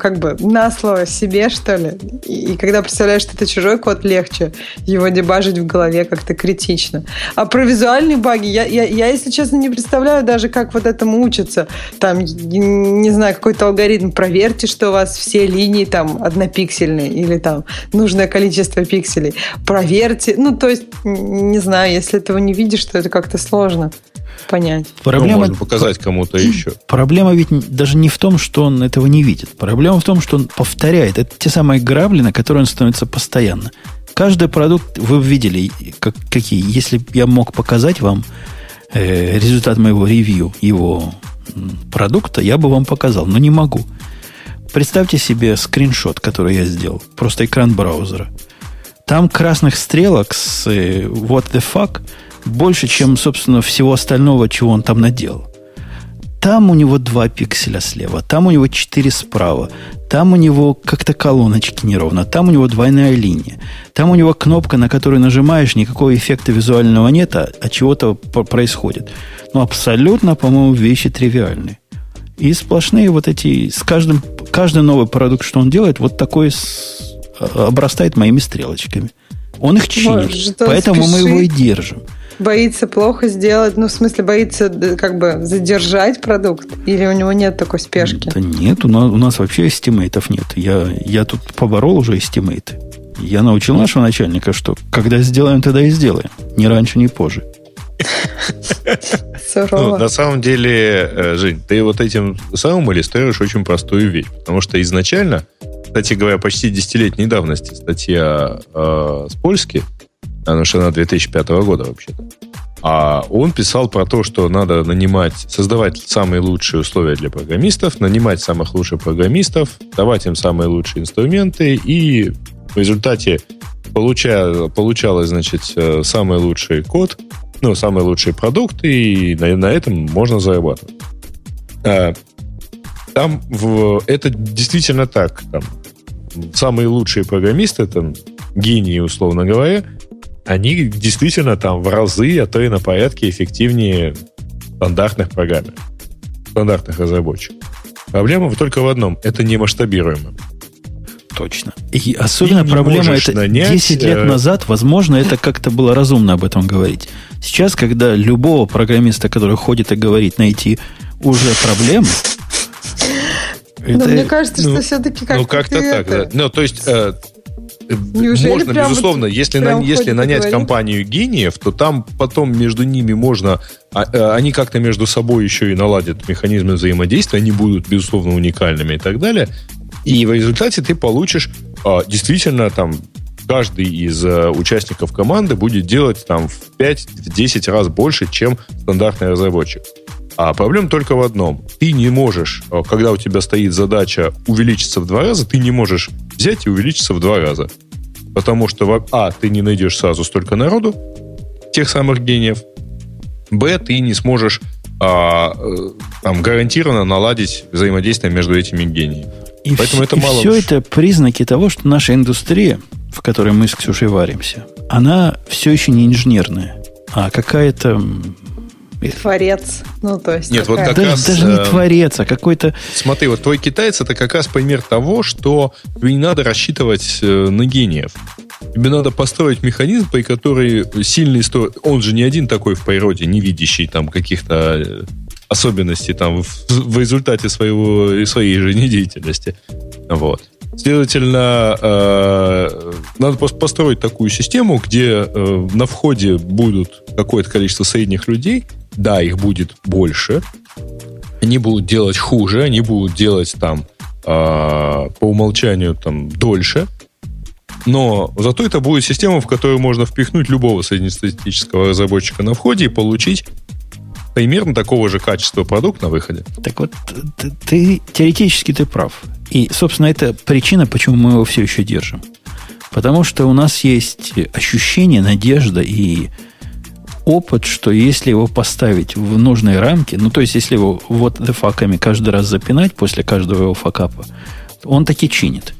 как бы на слово себе, что ли. И, когда представляешь, что это чужой код, легче его дебажить в голове как-то критично. А про визуальные баги, я, я, я, если честно, не представляю даже, как вот этому учатся. Там, не знаю, какой-то алгоритм. Проверьте, что у вас все линии там однопиксельные или там нужное количество пикселей. Проверьте. Ну, то есть, не знаю, если если этого не видишь, то это как-то сложно понять. Проблема, ну, можно показать кому-то еще. Проблема ведь даже не в том, что он этого не видит. Проблема в том, что он повторяет. Это те самые грабли, на которые он становится постоянно. Каждый продукт вы видели, как, какие. Если я мог показать вам э, результат моего ревью его продукта, я бы вам показал, но не могу. Представьте себе скриншот, который я сделал. Просто экран браузера. Там красных стрелок с э, what the fuck больше, чем, собственно, всего остального, чего он там наделал. Там у него два пикселя слева, там у него четыре справа, там у него как-то колоночки неровно, там у него двойная линия, там у него кнопка, на которую нажимаешь, никакого эффекта визуального нет, а, а чего-то происходит. Ну, абсолютно, по-моему, вещи тривиальные. И сплошные вот эти, с каждым, каждый новый продукт, что он делает, вот такой обрастает моими стрелочками. Он их чинит, Может, поэтому спешит, мы его и держим. Боится плохо сделать, ну, в смысле, боится как бы задержать продукт? Или у него нет такой спешки? Да нет, у нас, у нас вообще estimate 'ов нет. Я, я тут поборол уже estimate 'ы. Я научил нашего начальника, что когда сделаем, тогда и сделаем. Ни раньше, ни позже. Ну, на самом деле, э, Жень, ты вот этим самым иллюстрируешь очень простую вещь. Потому что изначально кстати говоря, почти десятилетней давности статья э, с Польски, она что она 2005 года вообще-то. А он писал про то, что надо нанимать, создавать самые лучшие условия для программистов, нанимать самых лучших программистов, давать им самые лучшие инструменты, и в результате получая, получалось, значит, э, самый лучший код, ну, самый лучший продукт, и на, на этом можно зарабатывать. А, там в, это действительно так. Там, самые лучшие программисты, там, гении, условно говоря, они действительно там в разы, а то и на порядке эффективнее стандартных программеров, стандартных разработчиков. Проблема только в одном. Это не масштабируемо. Точно. И особенно Ты проблема это нанять, 10 лет э, назад, возможно, это как-то было разумно об этом говорить. Сейчас, когда любого программиста, который ходит и говорит, найти уже проблемы, это, Но мне кажется, ну, что все-таки как-то Ну, как-то так, это... да. Ну, то есть, э, Неужели можно, безусловно, вот если, на, если нанять говорит? компанию гениев, то там потом между ними можно... а, а, Они как-то между собой еще и наладят механизмы взаимодействия, они будут, безусловно, уникальными и так далее. И в результате ты получишь а, действительно там каждый из э, участников команды будет делать там в 5-10 раз больше, чем стандартный разработчик. А проблема только в одном. Ты не можешь, э, когда у тебя стоит задача увеличиться в два раза, ты не можешь взять и увеличиться в два раза. Потому что, а, ты не найдешь сразу столько народу, тех самых гениев, б, ты не сможешь а, э, там, гарантированно наладить взаимодействие между этими гениями. И, Поэтому вс- это и мало все уж. это признаки того, что наша индустрия, в которой мы с Ксюшей варимся, она все еще не инженерная, а какая-то... Творец. Ну, то есть... Нет, вот такая- как даже, раз, даже не э, творец, а какой-то... Смотри, вот твой китаец это как раз пример того, что тебе не надо рассчитывать э, на гениев. Тебе надо построить механизм, при который сильный сто... Он же не один такой в природе, не видящий там каких-то э, особенностей там в, в результате своего, своей жизнедеятельности. Вот. Следовательно, э, надо просто построить такую систему, где э, на входе будут какое-то количество средних людей, да, их будет больше, они будут делать хуже, они будут делать там а, по умолчанию там дольше, но зато это будет система, в которую можно впихнуть любого среднестатистического разработчика на входе и получить примерно такого же качества продукт на выходе. Так вот, ты, ты- теоретически ты прав. И, собственно, это причина, почему мы его все еще держим. Потому что у нас есть ощущение, надежда и опыт, что если его поставить в нужные рамки, ну, то есть, если его вот факами каждый раз запинать после каждого его факапа, он таки чинит.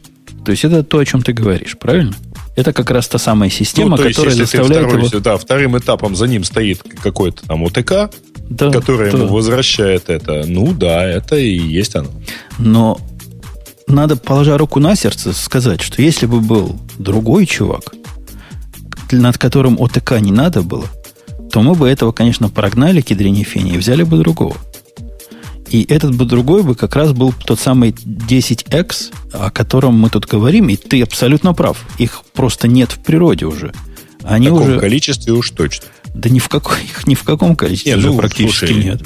То есть, это то, о чем ты говоришь, правильно? Это как раз та самая система, Ну, то есть, которая если ты заставляет второй- его... да, вторым этапом за ним стоит какой-то там УТК, Да, который да. ему возвращает это, ну да, это и есть оно. Но надо, положа руку на сердце, сказать, что если бы был другой чувак, над которым ОТК не надо было, то мы бы этого, конечно, прогнали к ядрине фени и взяли бы другого. И этот бы другой бы как раз был тот самый 10X, о котором мы тут говорим, и ты абсолютно прав. Их просто нет в природе уже. В Они таком уже... количестве уж точно. Да ни в, какой, их ни в каком количестве Не, уже ну, практически слушай, нет.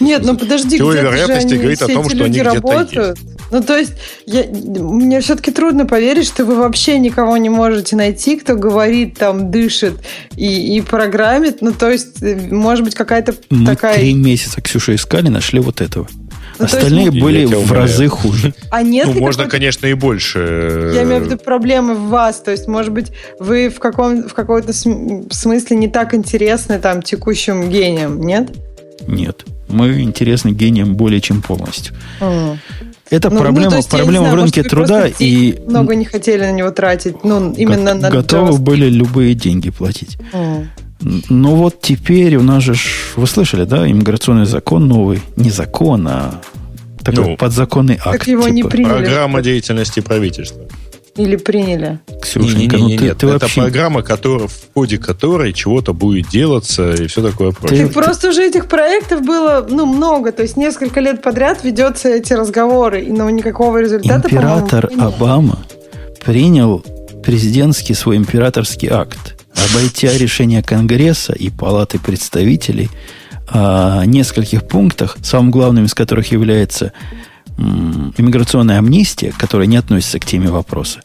Нет, ну подожди, Теория вероятности они, говорит о все том, эти что они работают. Ну, то есть, я, мне все-таки трудно поверить, что вы вообще никого не можете найти, кто говорит, там, дышит и, и программит. Ну, то есть, э, может быть, какая-то Мы такая... три месяца Ксюша искали, нашли вот этого. Ну, есть, Остальные ну, были в разы хуже. А нет ну, можно, конечно, и больше. Я имею в виду проблемы в вас. То есть, может быть, вы в, каком, в какой-то см- смысле не так интересны там текущим гением, нет? Нет. Мы интересны гением более чем полностью. Это Ну, ну, проблема, то есть, не проблема знаю, в может, рынке вы труда и много не хотели на него тратить. Ну, именно го- на готовы JavaScript. были любые деньги платить. М. Н- Ну вот теперь у нас же, вы слышали, да, иммиграционный закон новый, не закон, а такой Ну, подзаконный акт. Так его не типа. приняли. Программа деятельности правительства. Или приняли. Ксюшенька, ну Не-не-не, ты, нет, ты это вообще... программа, которая, в ходе которой чего-то будет делаться и все такое прочее. Так просто уже этих проектов было ну, много. То есть несколько лет подряд ведется эти разговоры, и но никакого результата, Император. Обама принял президентский свой императорский акт, обойдя решение Конгресса и Палаты представителей о нескольких пунктах, самым главным из которых является иммиграционная амнистия, которая не относится к теме вопроса.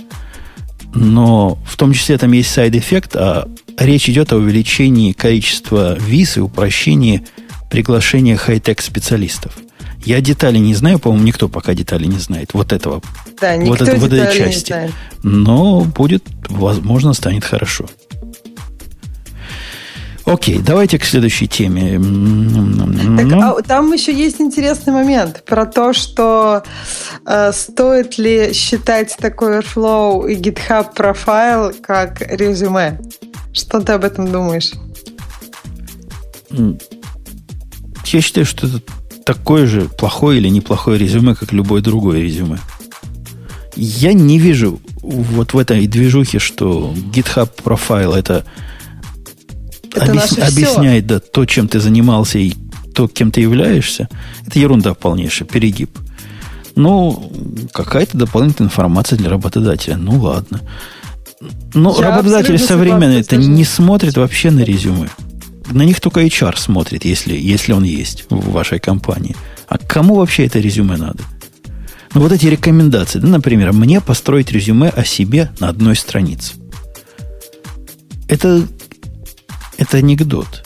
Но в том числе там есть side effect, а речь идет о увеличении количества виз и упрощении приглашения хай-тек специалистов. Я детали не знаю, по-моему, никто пока детали не знает вот этого. Да, вот, это, вот этой части. Но будет, возможно, станет хорошо. Окей, давайте к следующей теме. Так, ну, а там еще есть интересный момент про то, что э, стоит ли считать такой Airflow и GitHub профайл как резюме. Что ты об этом думаешь? Я считаю, что это такое же плохое или неплохое резюме, как любое другое резюме. Я не вижу вот в этой движухе, что GitHub профайл это, Это объяс- объясняет да, то, чем ты занимался и то, кем ты являешься. Это ерунда полнейшая, перегиб. Ну, какая-то дополнительная информация для работодателя. Ну, ладно. Ну, Я работодатели современные это не смотрят вообще на резюме. На них только HR смотрит, если, если он есть в вашей компании. А кому вообще это резюме надо? Ну, вот эти рекомендации. Да, например, мне построить резюме о себе на одной странице. Это, это анекдот.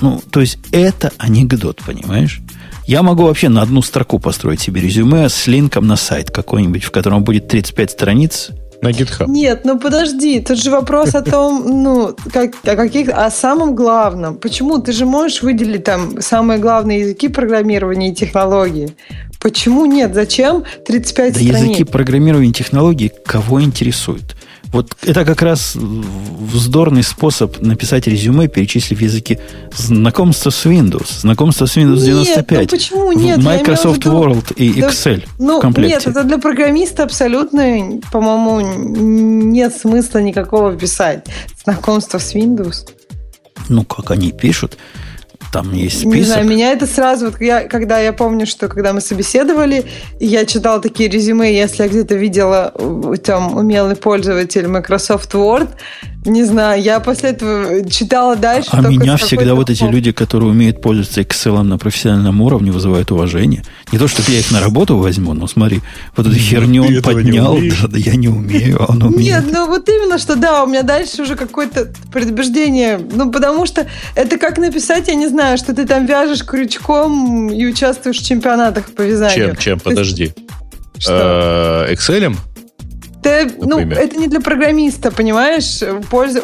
Ну, то есть, это анекдот, понимаешь? Я могу вообще на одну строку построить себе резюме с линком на сайт какой-нибудь, в котором будет 35 страниц, на GitHub. Нет, ну подожди, тут же вопрос о том, ну, как, о каких, о самом главном. Почему? Ты же можешь выделить там самые главные языки программирования и технологии. Почему нет? Зачем 35 да страниц? языки программирования и технологий кого интересует? Вот это как раз вздорный способ написать резюме, перечислив языки знакомства с Windows, знакомство с Windows 95. Нет, ну почему нет? Microsoft виду, World и Excel ну, в комплекте. Нет, это для программиста абсолютно, по-моему, нет смысла никакого писать. Знакомство с Windows. Ну, как они пишут. Там есть список. Не знаю, меня это сразу, вот я, когда я помню, что когда мы собеседовали, я читала такие резюме, если я где-то видела там умелый пользователь Microsoft Word, не знаю, я после этого читала дальше. А меня всегда вот эти люди, которые умеют пользоваться Excel на профессиональном уровне, вызывают уважение. Не то, чтобы я их на работу возьму, но смотри, вот эту херню он поднял, да, да, я не умею, а он умеет. Нет, ну вот именно, что да, у меня дальше уже какое-то предубеждение, ну потому что это как написать, я не знаю, что ты там вяжешь крючком и участвуешь в чемпионатах по вязанию. Чем, чем, подожди. Что? Э, Это, ну, это не для программиста, понимаешь? Польза,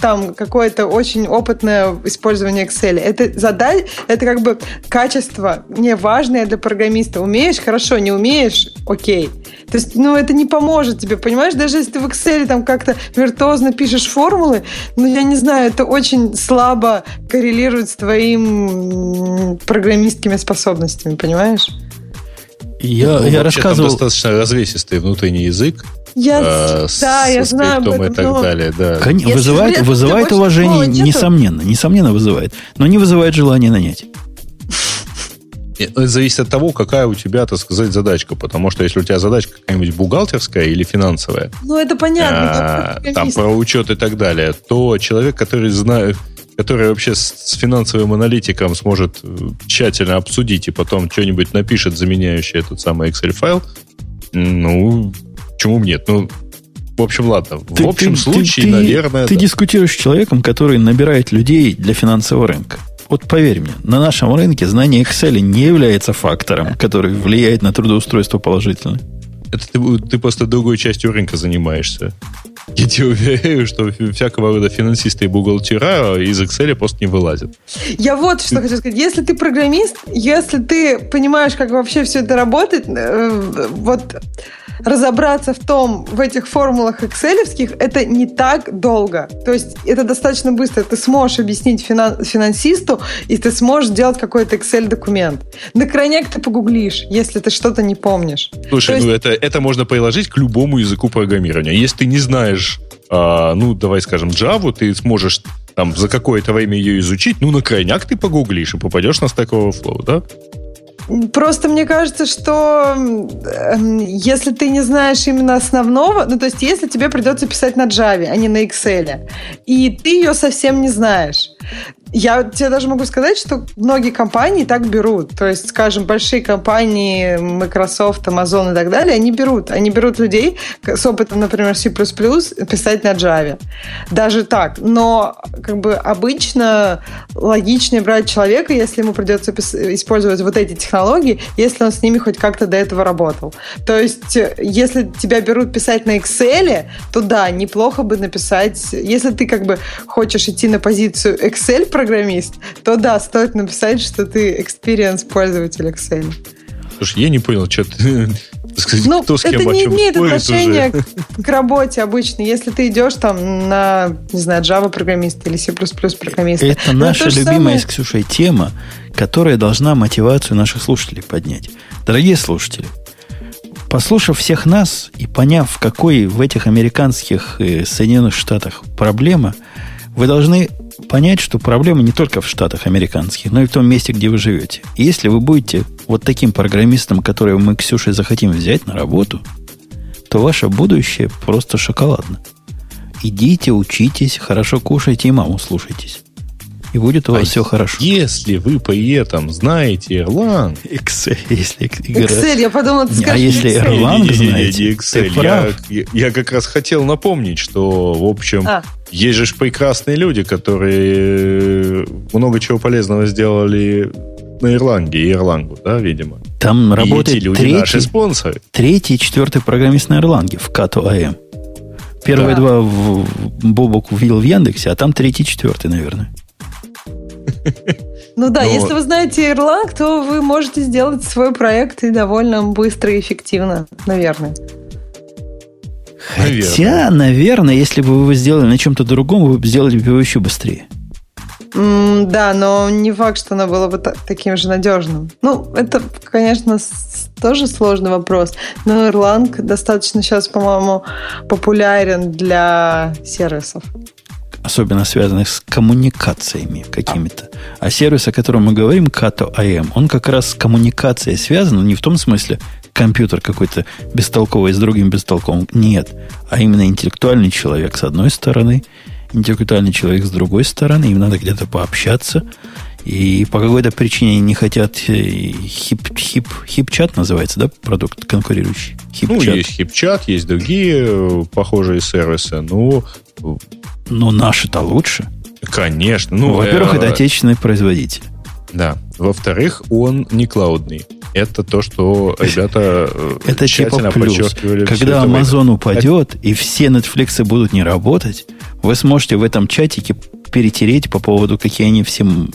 там какое-то очень опытное использование Excel. Это задать, это как бы качество не важное для программиста. Умеешь, хорошо, не умеешь, окей. То есть, ну, это не поможет тебе, понимаешь? Даже если ты в Excel там как-то виртуозно пишешь формулы, ну, я не знаю, это очень слабо коррелирует с твоим программистскими способностями, понимаешь? Я, ну, я рассказывал... Там достаточно развесистый внутренний язык, я, э, да, я знаю об этом, и так но... далее, да. Конечно, вызывает, Если вызывает уважение, несомненно, несомненно вызывает, но не вызывает желание нанять. Это зависит от того, какая у тебя, так сказать, задачка. Потому что если у тебя задачка какая-нибудь бухгалтерская или финансовая, ну это понятно, а, там про учет и так далее, то человек, который знает, который вообще с, с финансовым аналитиком сможет э, тщательно обсудить и потом что-нибудь напишет, заменяющее этот самый Excel файл, ну, Почему нет? Ну, в общем, ладно. Ты, в общем ты, случае, ты, наверное... Ты да. дискутируешь с человеком, который набирает людей для финансового рынка. Вот поверь мне, на нашем рынке знание Excel не является фактором, который влияет на трудоустройство положительно. Это ты, ты просто другой частью рынка занимаешься. Я тебе уверяю, что всякого рода финансисты и бухгалтера из Excel просто не вылазят. Я вот что хочу сказать. Если ты программист, если ты понимаешь, как вообще все это работает, э, вот разобраться в том, в этих формулах экселевских, это не так долго. То есть это достаточно быстро. Ты сможешь объяснить финан- финансисту, и ты сможешь сделать какой-то Excel-документ. На крайняк ты погуглишь, если ты что-то не помнишь. Слушай, есть... ну это, это можно приложить к любому языку программирования. Если ты не знаешь, а, ну, давай скажем, Java, ты сможешь там за какое-то время ее изучить, ну, на крайняк ты погуглишь и попадешь на Stack Overflow, да? Просто мне кажется, что если ты не знаешь именно основного, ну то есть если тебе придется писать на Java, а не на Excel, и ты ее совсем не знаешь, я тебе даже могу сказать, что многие компании так берут. То есть, скажем, большие компании, Microsoft, Amazon и так далее, они берут. Они берут людей с опытом, например, C++ писать на Java. Даже так. Но как бы обычно логичнее брать человека, если ему придется использовать вот эти технологии, если он с ними хоть как-то до этого работал. То есть, если тебя берут писать на Excel, то да, неплохо бы написать, если ты как бы хочешь идти на позицию Excel программист, то да, стоит написать, что ты experience пользователь Excel. Слушай, я не понял, что ты... Сказать, ну, кто с кем это не имеет отношения к, к работе обычно. Если ты идешь там на, не знаю, Java программист или C++ программист. Это наша любимая самое... с Ксюшей тема, которая должна мотивацию наших слушателей поднять. Дорогие слушатели, послушав всех нас и поняв, какой в этих американских и Соединенных Штатах проблема, вы должны понять, что проблема не только в штатах американских, но и в том месте, где вы живете. Если вы будете вот таким программистом, которого мы, Ксюшей, захотим взять на работу, то ваше будущее просто шоколадно. идите, учитесь, хорошо кушайте и маму слушайтесь. И будет у вас а все хорошо. Если вы при этом знаете Erlang... Excel, если Excel, я подумал, ты скажешь А если Erlang не, знаете, не, не, Excel. Я, я, я как раз хотел напомнить, что, в общем, а. есть же прекрасные люди, которые много чего полезного сделали на Ирландии и Ирлангу, да, видимо. Там и работает люди третий, наши спонсоры. Третий и четвертый программист на Ирланге в Кату АМ. Первые да. два в, Бобок ввел в Яндексе, а там третий, четвертый, наверное. Ну да, Но... если вы знаете Erlang, то вы можете сделать свой проект и довольно быстро и эффективно, наверное. Хотя, наверное, если бы вы его сделали на чем-то другом, вы бы сделали бы его еще быстрее. Mm, да, но не факт, что оно было бы таким же надежным. Ну, это, конечно, тоже сложный вопрос. Но Erlang достаточно сейчас, по-моему, популярен для сервисов особенно связанных с коммуникациями какими-то. А сервис, о котором мы говорим, Kato AM, он как раз с коммуникацией связан, но не в том смысле компьютер какой-то бестолковый с другим бестолковым. Нет. А именно интеллектуальный человек с одной стороны, интеллектуальный человек с другой стороны, им надо где-то пообщаться. И по какой-то причине не хотят э, хип, хип, хип-чат называется, да, продукт конкурирующий? Хип-чат. Ну, есть хип-чат, есть другие э, похожие сервисы. Ну, но наши-то лучше. Конечно. Ну, Во-первых, э- это отечественный производитель. Да. Во-вторых, он не клаудный. Это то, что ребята э, это типа плюс. Когда Amazon время. упадет, и все Netflix будут не работать, вы сможете в этом чатике перетереть по поводу, какие они всем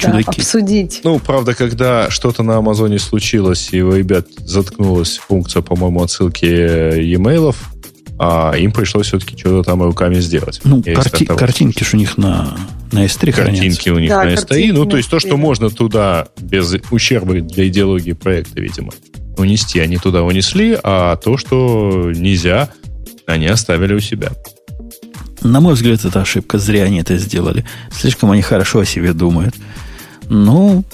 чудаки. Да, обсудить. Ну, правда, когда что-то на Амазоне случилось, и у ребят заткнулась функция, по-моему, отсылки e-mail, а им пришлось все-таки что-то там руками сделать. Ну, карти- картинки же у них на, на S3 Картинки хранятся. у них да, на S3. Ну, то есть то, что можно туда без ущерба для идеологии проекта, видимо, унести, они туда унесли, а то, что нельзя, они оставили у себя. На мой взгляд, это ошибка. Зря они это сделали. Слишком они хорошо о себе думают. Ну,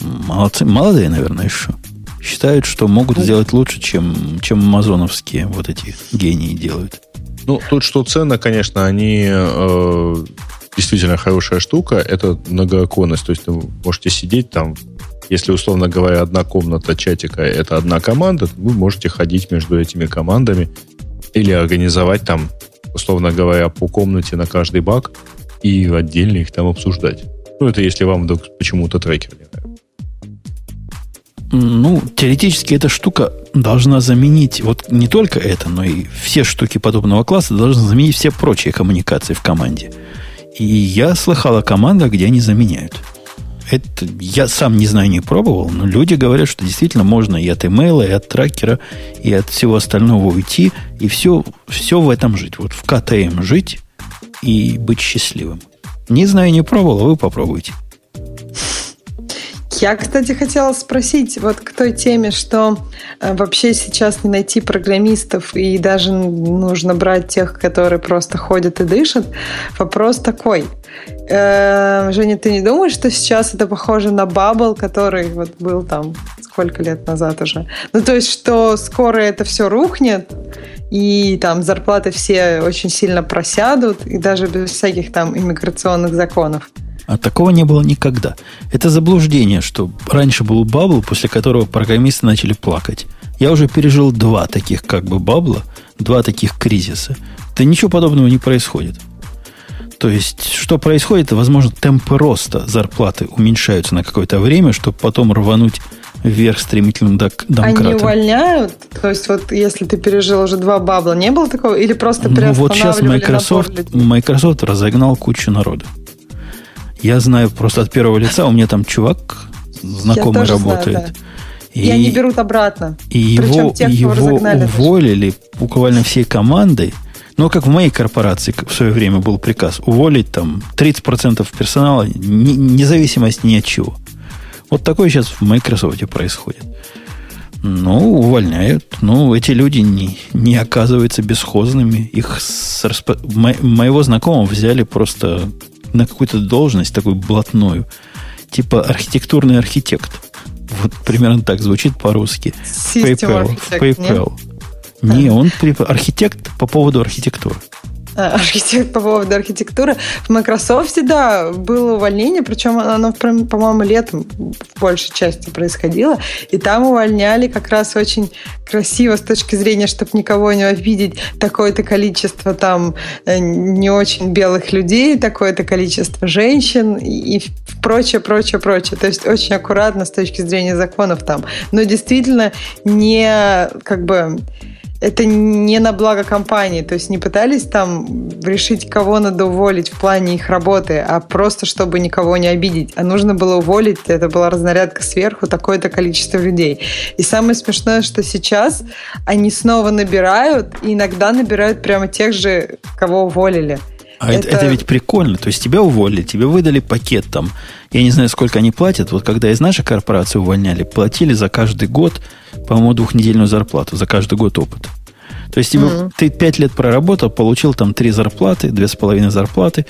молодцы, молодые, наверное, еще считают, что могут ну, сделать лучше, чем, чем амазоновские вот эти гении делают. Ну, тут что ценно, конечно, они э, действительно хорошая штука, это многооконность. То есть вы можете сидеть там, если, условно говоря, одна комната чатика это одна команда, вы можете ходить между этими командами или организовать там, условно говоря, по комнате на каждый баг и отдельно их там обсуждать. Ну, это если вам вдруг почему-то трекер не нравится. Ну, теоретически эта штука должна заменить, вот не только это, но и все штуки подобного класса должны заменить все прочие коммуникации в команде. И я слыхал о командах, где они заменяют. Это я сам не знаю, не пробовал, но люди говорят, что действительно можно и от имейла, и от трекера, и от всего остального уйти, и все, все в этом жить. Вот в КТМ жить и быть счастливым. Не знаю, не пробовал, а вы попробуйте. Я, кстати, хотела спросить вот к той теме, что э, вообще сейчас не найти программистов и даже нужно брать тех, которые просто ходят и дышат. Вопрос такой. Э, Женя, ты не думаешь, что сейчас это похоже на bubble, который вот был там сколько лет назад уже? Ну, то есть, что скоро это все рухнет, и там зарплаты все очень сильно просядут, и даже без всяких там иммиграционных законов. А такого не было никогда. Это заблуждение, что раньше был bubble, после которого программисты начали плакать. Я уже пережил два таких как бы bubble 'а, два таких кризиса. Да ничего подобного не происходит. То есть, что происходит, возможно, темпы роста зарплаты уменьшаются на какое-то время, чтобы потом рвануть вверх стремительным домкратом. Они увольняют? То есть, вот если ты пережил уже два бабла, не было такого? Или просто Ну, вот сейчас Microsoft, Microsoft разогнал кучу народа. Я знаю просто от первого лица, у меня там чувак знакомый работает. Знаю, да. И, и они берут обратно. И его, тех, его уволили буквально всей командой. Ну, как в моей корпорации в свое время был приказ уволить там 30% персонала, не, независимость ни от чего. Вот такое сейчас в Microsoft происходит. Ну, увольняют. Ну, эти люди не, не оказываются бесхозными. Их с расп... Мо, моего знакомого взяли просто на какую-то должность такую блатную, типа архитектурный архитект. Вот примерно так звучит по-русски. PayPal. PayPal. Не, он архитект по поводу архитектуры. Архитект, по поводу архитектуры. В Microsoft, да, было увольнение, причем оно, по-моему, летом в большей части происходило, и там увольняли как раз очень красиво с точки зрения, чтобы никого не обидеть, такое-то количество там э, не очень белых людей, такое-то количество женщин и прочее, прочее, прочее. То есть очень аккуратно с точки зрения законов там. Но действительно не как бы это не на благо компании, то есть не пытались там решить, кого надо уволить в плане их работы, а просто чтобы никого не обидеть. А нужно было уволить, это была разнарядка сверху, такое-то количество людей. И самое смешное, что сейчас они снова набирают, и иногда набирают прямо тех же, кого уволили. А это, это ведь прикольно. То есть тебя уволили, тебе выдали пакет там. Я не знаю, сколько они платят. Вот когда из нашей корпорации увольняли, платили за каждый год, по-моему, двухнедельную зарплату, за каждый год опыта. То есть тебе, mm-hmm. ты пять лет проработал, получил там три зарплаты, две с половиной зарплаты,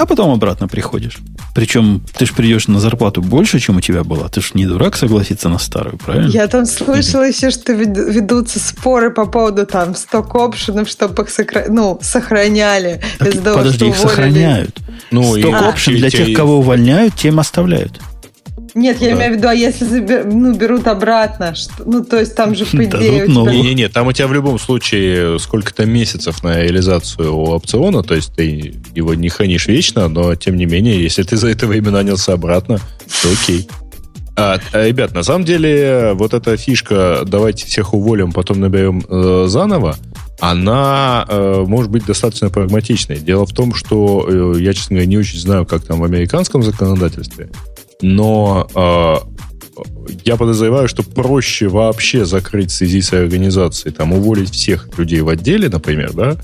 а потом обратно приходишь. Причем ты же придешь на зарплату больше, чем у тебя была. Ты же не дурак согласиться на старую, правильно? Я там слышала еще, что ведутся споры по поводу там сток-опшенов, чтобы их сохра... ну, сохраняли. Так, того, подожди, их уволили. сохраняют. Ну, Сток-опшен для тех, кого увольняют, тем оставляют. Нет, я да. имею в виду, а если забер, ну, берут обратно, что, ну, то есть там же, по идее... Не-не-не, там у тебя в любом случае сколько-то месяцев на реализацию опциона, то есть ты его не хранишь вечно, но, тем не менее, если ты за это время нанялся обратно, то окей. А, а, ребят, на самом деле, вот эта фишка «давайте всех уволим, потом наберем э, заново», она э, может быть достаточно прагматичной. Дело в том, что э, я, честно говоря, не очень знаю, как там в американском законодательстве, но э, я подозреваю, что проще вообще закрыть связи с организацией, там, уволить всех людей в отделе, например, да,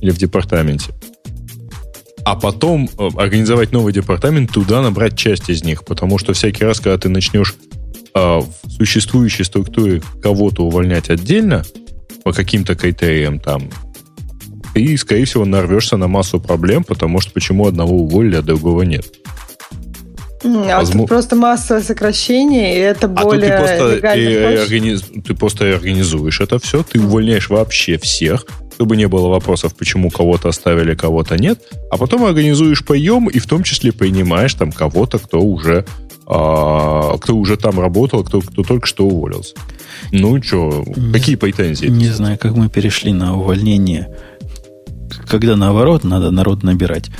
или в департаменте, а потом э, организовать новый департамент, туда набрать часть из них, потому что всякий раз, когда ты начнешь э, в существующей структуре кого-то увольнять отдельно, по каким-то критериям там, ты, скорее всего, нарвешься на массу проблем, потому что почему одного уволили, а другого нет. А Возможно... тут просто массовое сокращение, и это более а тут ты просто, и, организ... ты просто организуешь это все, ты увольняешь вообще всех, чтобы не было вопросов, почему кого-то оставили, кого-то нет, а потом организуешь поем и в том числе принимаешь там кого-то, кто уже а, кто уже там работал, кто, кто только что уволился. Ну что, какие претензии? Не знаю, как мы перешли на увольнение, когда наоборот надо народ набирать.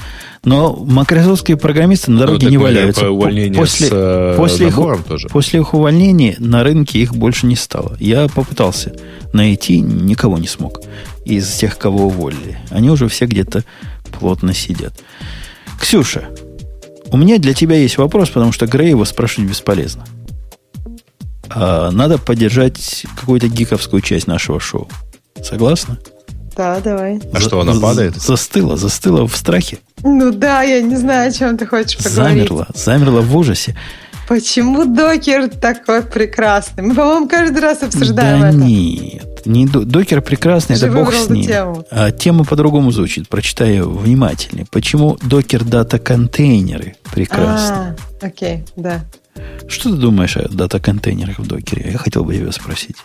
Но макрософтские программисты на дороге ну, не валяются. После, с, э, после, их, тоже. после их увольнения на рынке их больше не стало. Я попытался найти, никого не смог из тех, кого уволили. Они уже все где-то плотно сидят. Ксюша, у меня для тебя есть вопрос, потому что Грей его спрашивать бесполезно. А, надо поддержать какую-то гиковскую часть нашего шоу. Согласна? Да, давай. А За, что, она падает? Застыла, застыла в страхе. Ну да, я не знаю, о чем ты хочешь поговорить. Замерла, замерла в ужасе. Почему докер такой прекрасный? Мы, по-моему, каждый раз обсуждаем да это. нет, не докер прекрасный, Ты это бог с ним. Тему. А тема по-другому звучит. Прочитаю внимательнее. Почему докер дата контейнеры прекрасны? А, окей, да. Что ты думаешь о дата контейнерах в докере? Я хотел бы тебя спросить.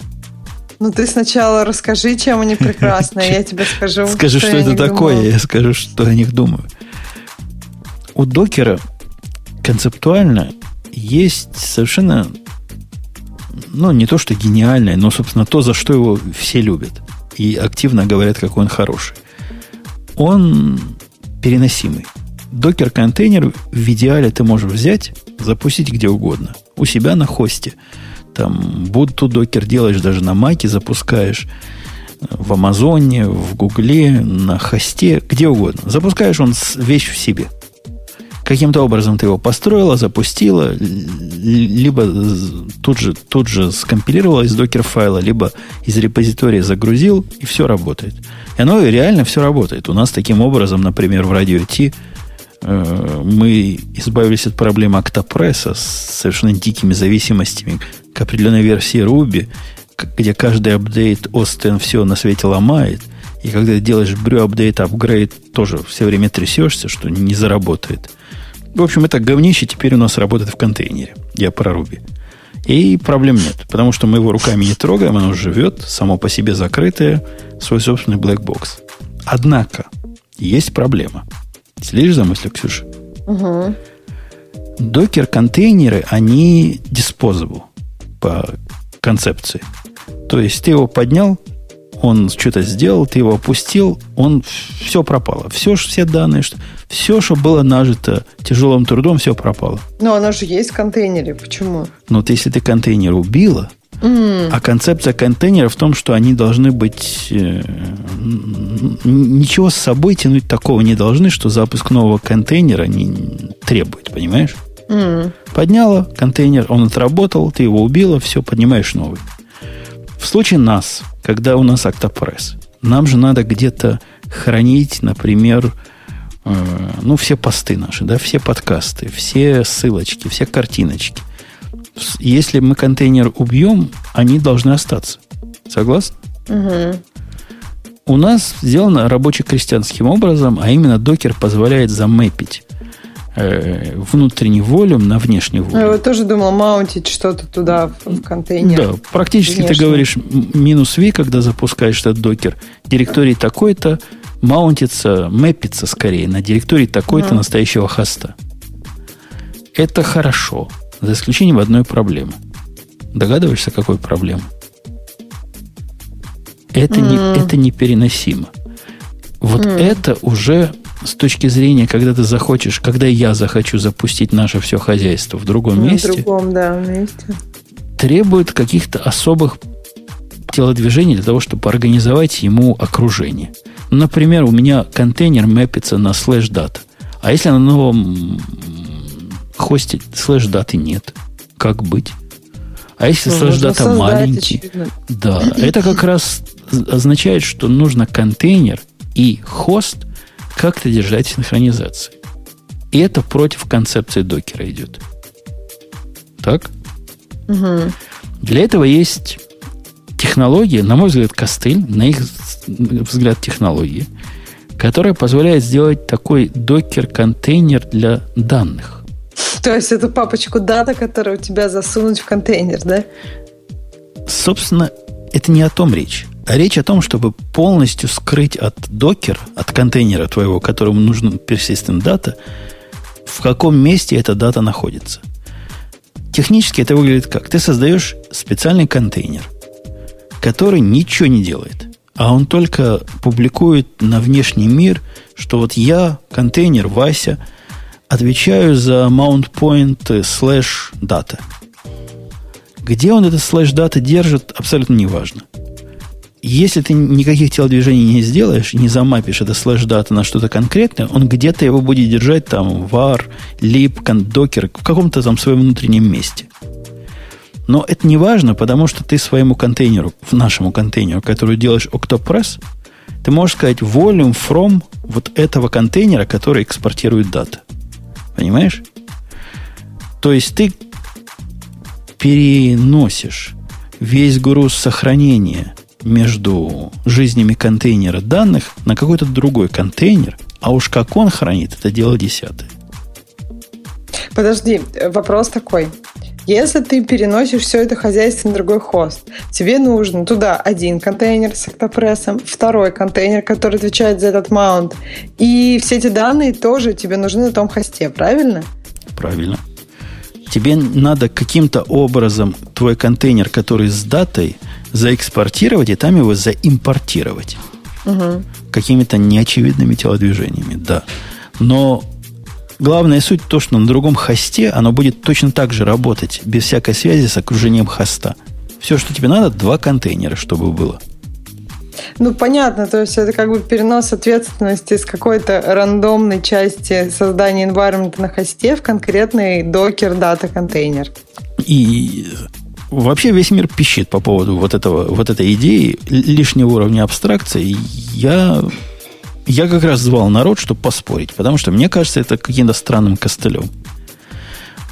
Ну, ты сначала расскажи, чем они прекрасны, я тебе скажу. Скажи, что, что это такое, я скажу, что о них думаю. У докера концептуально есть совершенно, ну, не то, что гениальное, но, собственно, то, за что его все любят. И активно говорят, какой он хороший. Он переносимый. Докер-контейнер в идеале ты можешь взять, запустить где угодно. У себя на хосте – там будто докер делаешь даже на маке, запускаешь в Амазоне, в Гугле, на хосте, где угодно. Запускаешь он вещь в себе. Каким-то образом ты его построила, запустила, либо тут же, тут же скомпилировала из докер-файла, либо из репозитория загрузил, и все работает. И оно реально все работает. У нас таким образом, например, в радио T э, мы избавились от проблемы октопресса с совершенно дикими зависимостями, определенной версии Ruby, где каждый апдейт Остен все на свете ломает, и когда делаешь брю апдейт, апгрейд, тоже все время трясешься, что не заработает. В общем, это говнище теперь у нас работает в контейнере. Я про Ruby. И проблем нет, потому что мы его руками не трогаем, оно живет, само по себе закрытое, свой собственный black box. Однако, есть проблема. Следишь за мыслью, Ксюша? Угу. Докер-контейнеры, они disposable по концепции. То есть ты его поднял, он что-то сделал, ты его опустил, он все пропало. Все, все данные, что, все, что было нажито тяжелым трудом, все пропало. Но оно же есть в контейнере. Почему? Но вот если ты контейнер убила, mm. а концепция контейнера в том, что они должны быть... Э, ничего с собой тянуть такого не должны, что запуск нового контейнера не требует, понимаешь? Mm. Подняла контейнер, он отработал, ты его убила, все, поднимаешь новый. В случае нас, когда у нас Octopress, нам же надо где-то хранить, например, э, ну, все посты наши, да, все подкасты, все ссылочки, все картиночки. Если мы контейнер убьем, они должны остаться. Согласны? Угу. У нас сделано рабоче-крестьянским образом, а именно докер позволяет замэпить э, внутренний волюм на внешний волюм. Я вот тоже думал маунтить что-то туда в, контейнер. Да, практически внешний. ты говоришь минус V, когда запускаешь этот докер. Директорий такой-то маунтится, мэпится скорее на директории такой-то mm. настоящего хоста. Это хорошо, за исключением одной проблемы. Догадываешься, какой проблемы? Это, mm. не, это непереносимо. Вот mm. это уже с точки зрения, когда ты захочешь, когда я захочу запустить наше все хозяйство в другом На месте, другом, да, месте. требует каких-то особых телодвижений для того, чтобы организовать ему окружение. Например, у меня контейнер мэпится на слэш дата. А если на новом хосте slash data 'ы нет, как быть? А если ну, slash data маленький? Очевидно. Да, это как раз означает, что нужно контейнер и хост – как-то держать синхронизацию. И это против концепции Docker 'а идет. Так? Угу. Для этого есть технология, на мой взгляд, костыль, на их взгляд, технологии, которая позволяет сделать такой докер-контейнер для данных. То есть эту папочку дата, которую у тебя засунуть в контейнер, да? Собственно, это не о том речь. Речь о том, чтобы полностью скрыть от докер, от контейнера твоего, которому нужен persistent data, в каком месте эта дата находится. Технически это выглядит как? Ты создаешь специальный контейнер, который ничего не делает, а он только публикует на внешний мир, что вот я, контейнер Вася, отвечаю за mount point slash data. Где он этот slash data держит, абсолютно неважно. Если ты никаких телодвижений не сделаешь, не замапишь это слэш дата на что-то конкретное, он где-то его будет держать там var, lib, docker, в каком-то там своем внутреннем месте. Но это не важно, потому что ты своему контейнеру, в нашему контейнеру, который делаешь Octopress, ты можешь сказать volume from вот этого контейнера, который экспортирует дата. Понимаешь? То есть ты переносишь весь груз сохранения между жизнями контейнера данных на какой-то другой контейнер, а уж как он хранит, это дело десятое. Подожди, вопрос такой. Если ты переносишь все это хозяйство на другой хост, тебе нужно туда один контейнер с октопрессом, второй контейнер, который отвечает за этот маунт, и все эти данные тоже тебе нужны на том хосте, правильно? Правильно. Тебе надо каким-то образом твой контейнер, который с датой, заэкспортировать и там его заимпортировать. Угу. Какими-то неочевидными телодвижениями, да. Но главная суть то, что на другом хосте оно будет точно так же работать, без всякой связи с окружением хоста. Все, что тебе надо, два контейнера, чтобы было. Ну, понятно, то есть это как бы перенос ответственности с какой-то рандомной части создания environment на хосте в конкретный докер дата контейнер. И Вообще весь мир пищит по поводу вот, этого, вот этой идеи лишнего уровня абстракции. Я, я как раз звал народ, чтобы поспорить, потому что мне кажется, это каким-то странным костылем.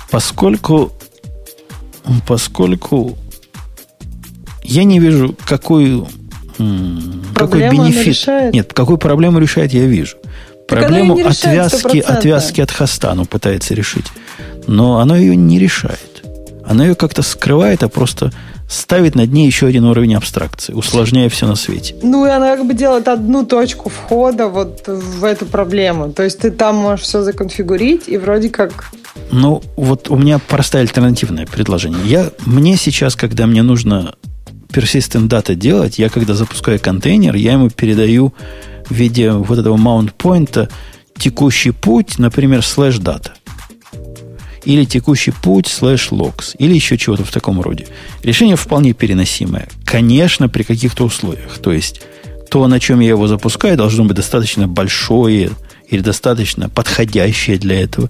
Поскольку, поскольку я не вижу, какую, какой бенефит. Нет, какую проблему решает, я вижу. Проблему отвязки, отвязки от хоста оно пытается решить. Но оно ее не решает. Она ее как-то скрывает, а просто ставит над ней еще один уровень абстракции, усложняя все на свете. Ну, и она как бы делает одну точку входа вот в эту проблему. То есть ты там можешь все законфигурить, и вроде как... Ну, вот у меня простое альтернативное предложение. Я, мне сейчас, когда мне нужно persistent data делать, я когда запускаю контейнер, я ему передаю в виде вот этого mount point текущий путь, например, слэш data или текущий путь слэш logs, или еще чего-то в таком роде. Решение вполне переносимое. Конечно, при каких-то условиях. То есть, то, на чем я его запускаю, должно быть достаточно большое или достаточно подходящее для этого.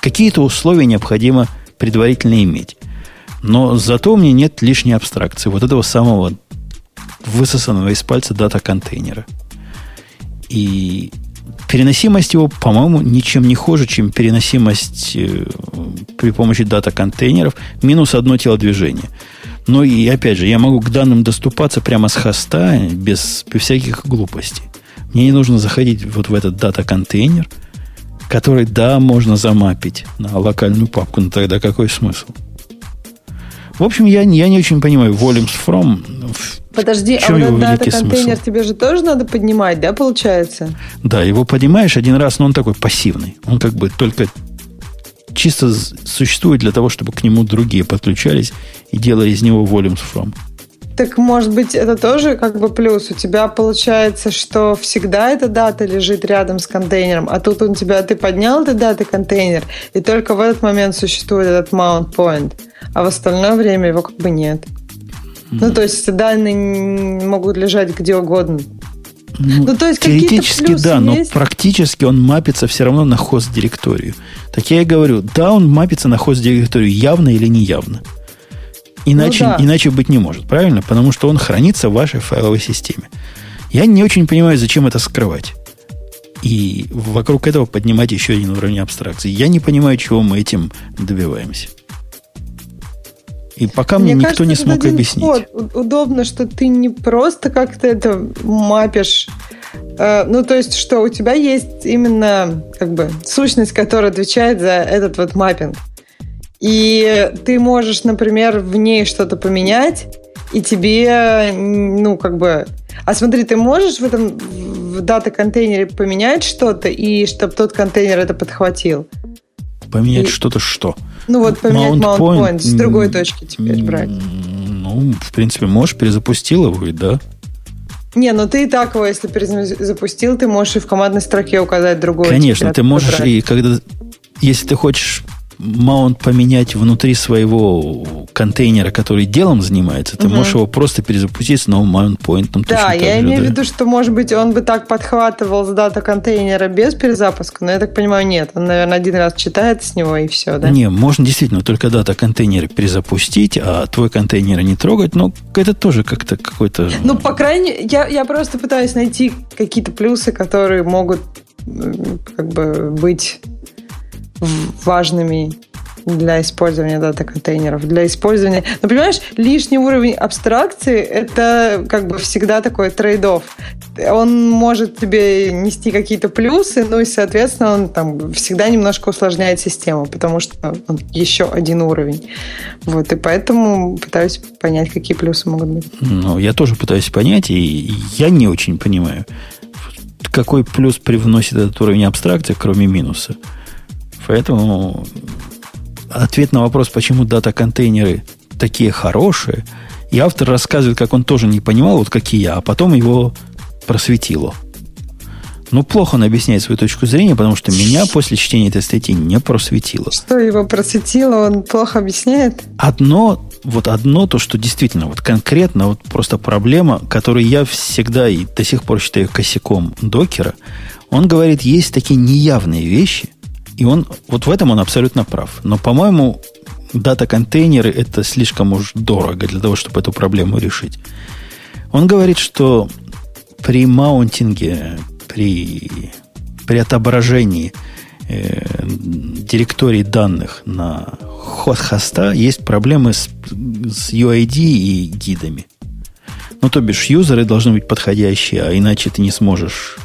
Какие-то условия необходимо предварительно иметь. Но зато у меня нет лишней абстракции. Вот этого самого высосанного из пальца дата-контейнера. И Переносимость его, по-моему, ничем не хуже, чем переносимость э, при помощи data-контейнеров минус одно телодвижение. Но и опять же, я могу к данным доступаться прямо с хоста, без, без всяких глупостей. Мне не нужно заходить вот в этот data-контейнер, который, да, можно замапить на локальную папку, но тогда какой смысл? В общем, я, я не очень понимаю volumes from Подожди, а вот этот data-контейнер тебе же тоже надо поднимать, да, получается? Да, его поднимаешь один раз, но он такой пассивный. Он как бы только чисто существует для того, чтобы к нему другие подключались и делали из него volumes from. Так, может быть, это тоже как бы плюс. У тебя получается, что всегда эта дата лежит рядом с контейнером, а тут у тебя ты поднял этот data-контейнер, и только в этот момент существует этот mount point, а в остальное время его как бы нет. Ну, то есть данные могут лежать где угодно. Ну, ну, то есть теоретически да, но практически он мапится все равно на хост-директорию. Так я и говорю, да, он мапится на хост-директорию явно или неявно. Иначе, ну, да. иначе быть не может, правильно? Потому что он хранится в вашей файловой системе. Я не очень понимаю, зачем это скрывать. И вокруг этого поднимать еще один уровень абстракции. Я не понимаю, чего мы этим добиваемся. И пока мне, мне никто кажется, не смог объяснить. Вход. Удобно, что ты не просто как-то это мапишь. Э, ну, то есть, что у тебя есть именно как бы сущность, которая отвечает за этот вот маппинг. И ты можешь, например, в ней что-то поменять, и тебе, ну, как бы... А смотри, ты можешь в этом в дата-контейнере поменять что-то, и чтобы тот контейнер это подхватил? Поменять и... что-то что? Ну вот поменять mount, point, point с другой точки теперь брать. Ну, в принципе, можешь, перезапустил его, да. Не, ну ты и так его, если перезапустил, ты можешь и в командной строке указать другой. Конечно, ты можешь и когда... Если ты хочешь маунт поменять внутри своего контейнера, который делом занимается, ты угу. можешь его просто перезапустить с новым маунт-поинтом. Да, я имею в виду, что, может быть, он бы так подхватывал с дата контейнера без перезапуска, но я так понимаю, нет. Он, наверное, один раз читает с него и все, да? Не, можно действительно только data контейнера перезапустить, а твой контейнер не трогать, но это тоже как-то какой-то... Ну, по крайней мере, я, я просто пытаюсь найти какие-то плюсы, которые могут как бы быть важными для использования data-контейнеров, для использования... Ну, понимаешь, лишний уровень абстракции — это как бы всегда такой trade-off. Он может тебе нести какие-то плюсы, ну и, соответственно, он там всегда немножко усложняет систему, потому что он еще один уровень. Вот, и поэтому пытаюсь понять, какие плюсы могут быть. Ну, я тоже пытаюсь понять, и я не очень понимаю, какой плюс привносит этот уровень абстракции, кроме минуса. Поэтому ответ на вопрос, почему дата-контейнеры такие хорошие, и автор рассказывает, как он тоже не понимал, вот как и я, а потом его просветило. Ну, плохо он объясняет свою точку зрения, потому что меня после чтения этой статьи не просветило. Что его просветило, он плохо объясняет? Одно, вот одно то, что действительно, вот конкретно, вот просто проблема, которую я всегда и до сих пор считаю косяком докера, он говорит, есть такие неявные вещи, и он, вот в этом он абсолютно прав. Но, по-моему, дата-контейнеры это слишком уж дорого для того, чтобы эту проблему решить. Он говорит, что при маунтинге, при, при отображении э, директорий данных на ход хоста есть проблемы с, с UID и гидами. Ну, то бишь, юзеры должны быть подходящие, а иначе ты не сможешь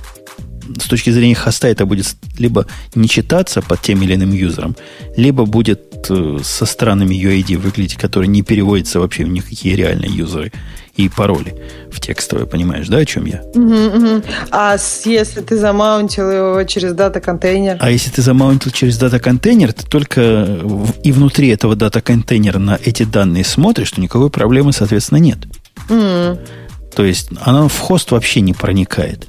с точки зрения хоста это будет либо не читаться под тем или иным юзером, либо будет э, со странными UID выглядеть, который не переводится вообще в никакие реальные юзеры и пароли в текстовые, понимаешь, да, о чем я? А если ты замаунтил его через дата-контейнер? А если ты замаунтил через data-контейнер, ты только и внутри этого data-контейнера на эти данные смотришь, то никакой проблемы, соответственно, нет. Mm. То есть она в хост вообще не проникает.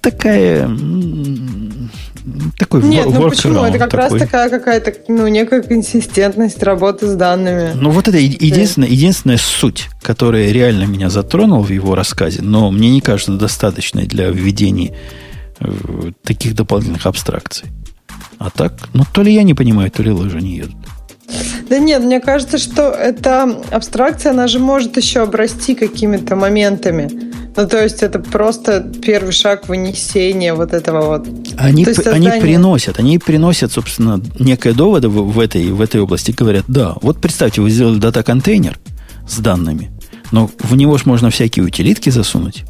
Такая... Такой Нет, ну почему? Это как такой. раз такая какая-то, ну, некая консистентность работы с данными. Ну, вот это единственная, единственная суть, которая реально меня затронула в его рассказе, но мне не кажется достаточной для введения э, таких дополнительных абстракций. А так, ну, то ли я не понимаю, то ли лыжи не едут. Да нет, мне кажется, что эта абстракция, она же может еще обрасти какими-то моментами. Ну, то есть это просто первый шаг вынесения вот этого вот. Они, создание... они приносят, они приносят, собственно, некое доводы в, в, этой, в этой области. Говорят, да, вот представьте, вы сделали дата-контейнер с данными, но в него же можно всякие утилитки засунуть.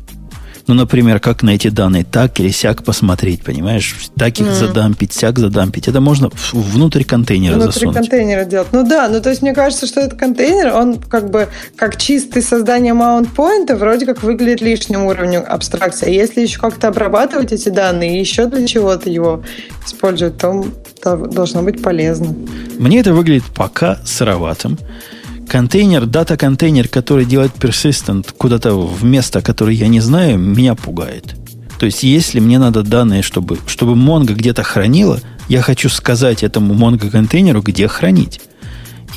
Ну, например, как найти данные так или сяк посмотреть, понимаешь? Так их mm. задампить, сяк задампить. Это можно внутрь контейнера внутрь засунуть. Внутрь контейнера делать. Ну да, ну то есть мне кажется, что этот контейнер, он как бы как чистый создание маунт-поинта вроде как выглядит лишним уровнем абстракции. А если еще как-то обрабатывать эти данные и еще для чего-то его использовать, то, то должно быть полезно. Мне это выглядит пока сыроватым. Контейнер, дата-контейнер, который делает persistent куда-то в место, которое я не знаю, меня пугает. То есть, если мне надо данные, чтобы, чтобы Mongo где-то хранила, я хочу сказать этому Mongo контейнеру, где хранить.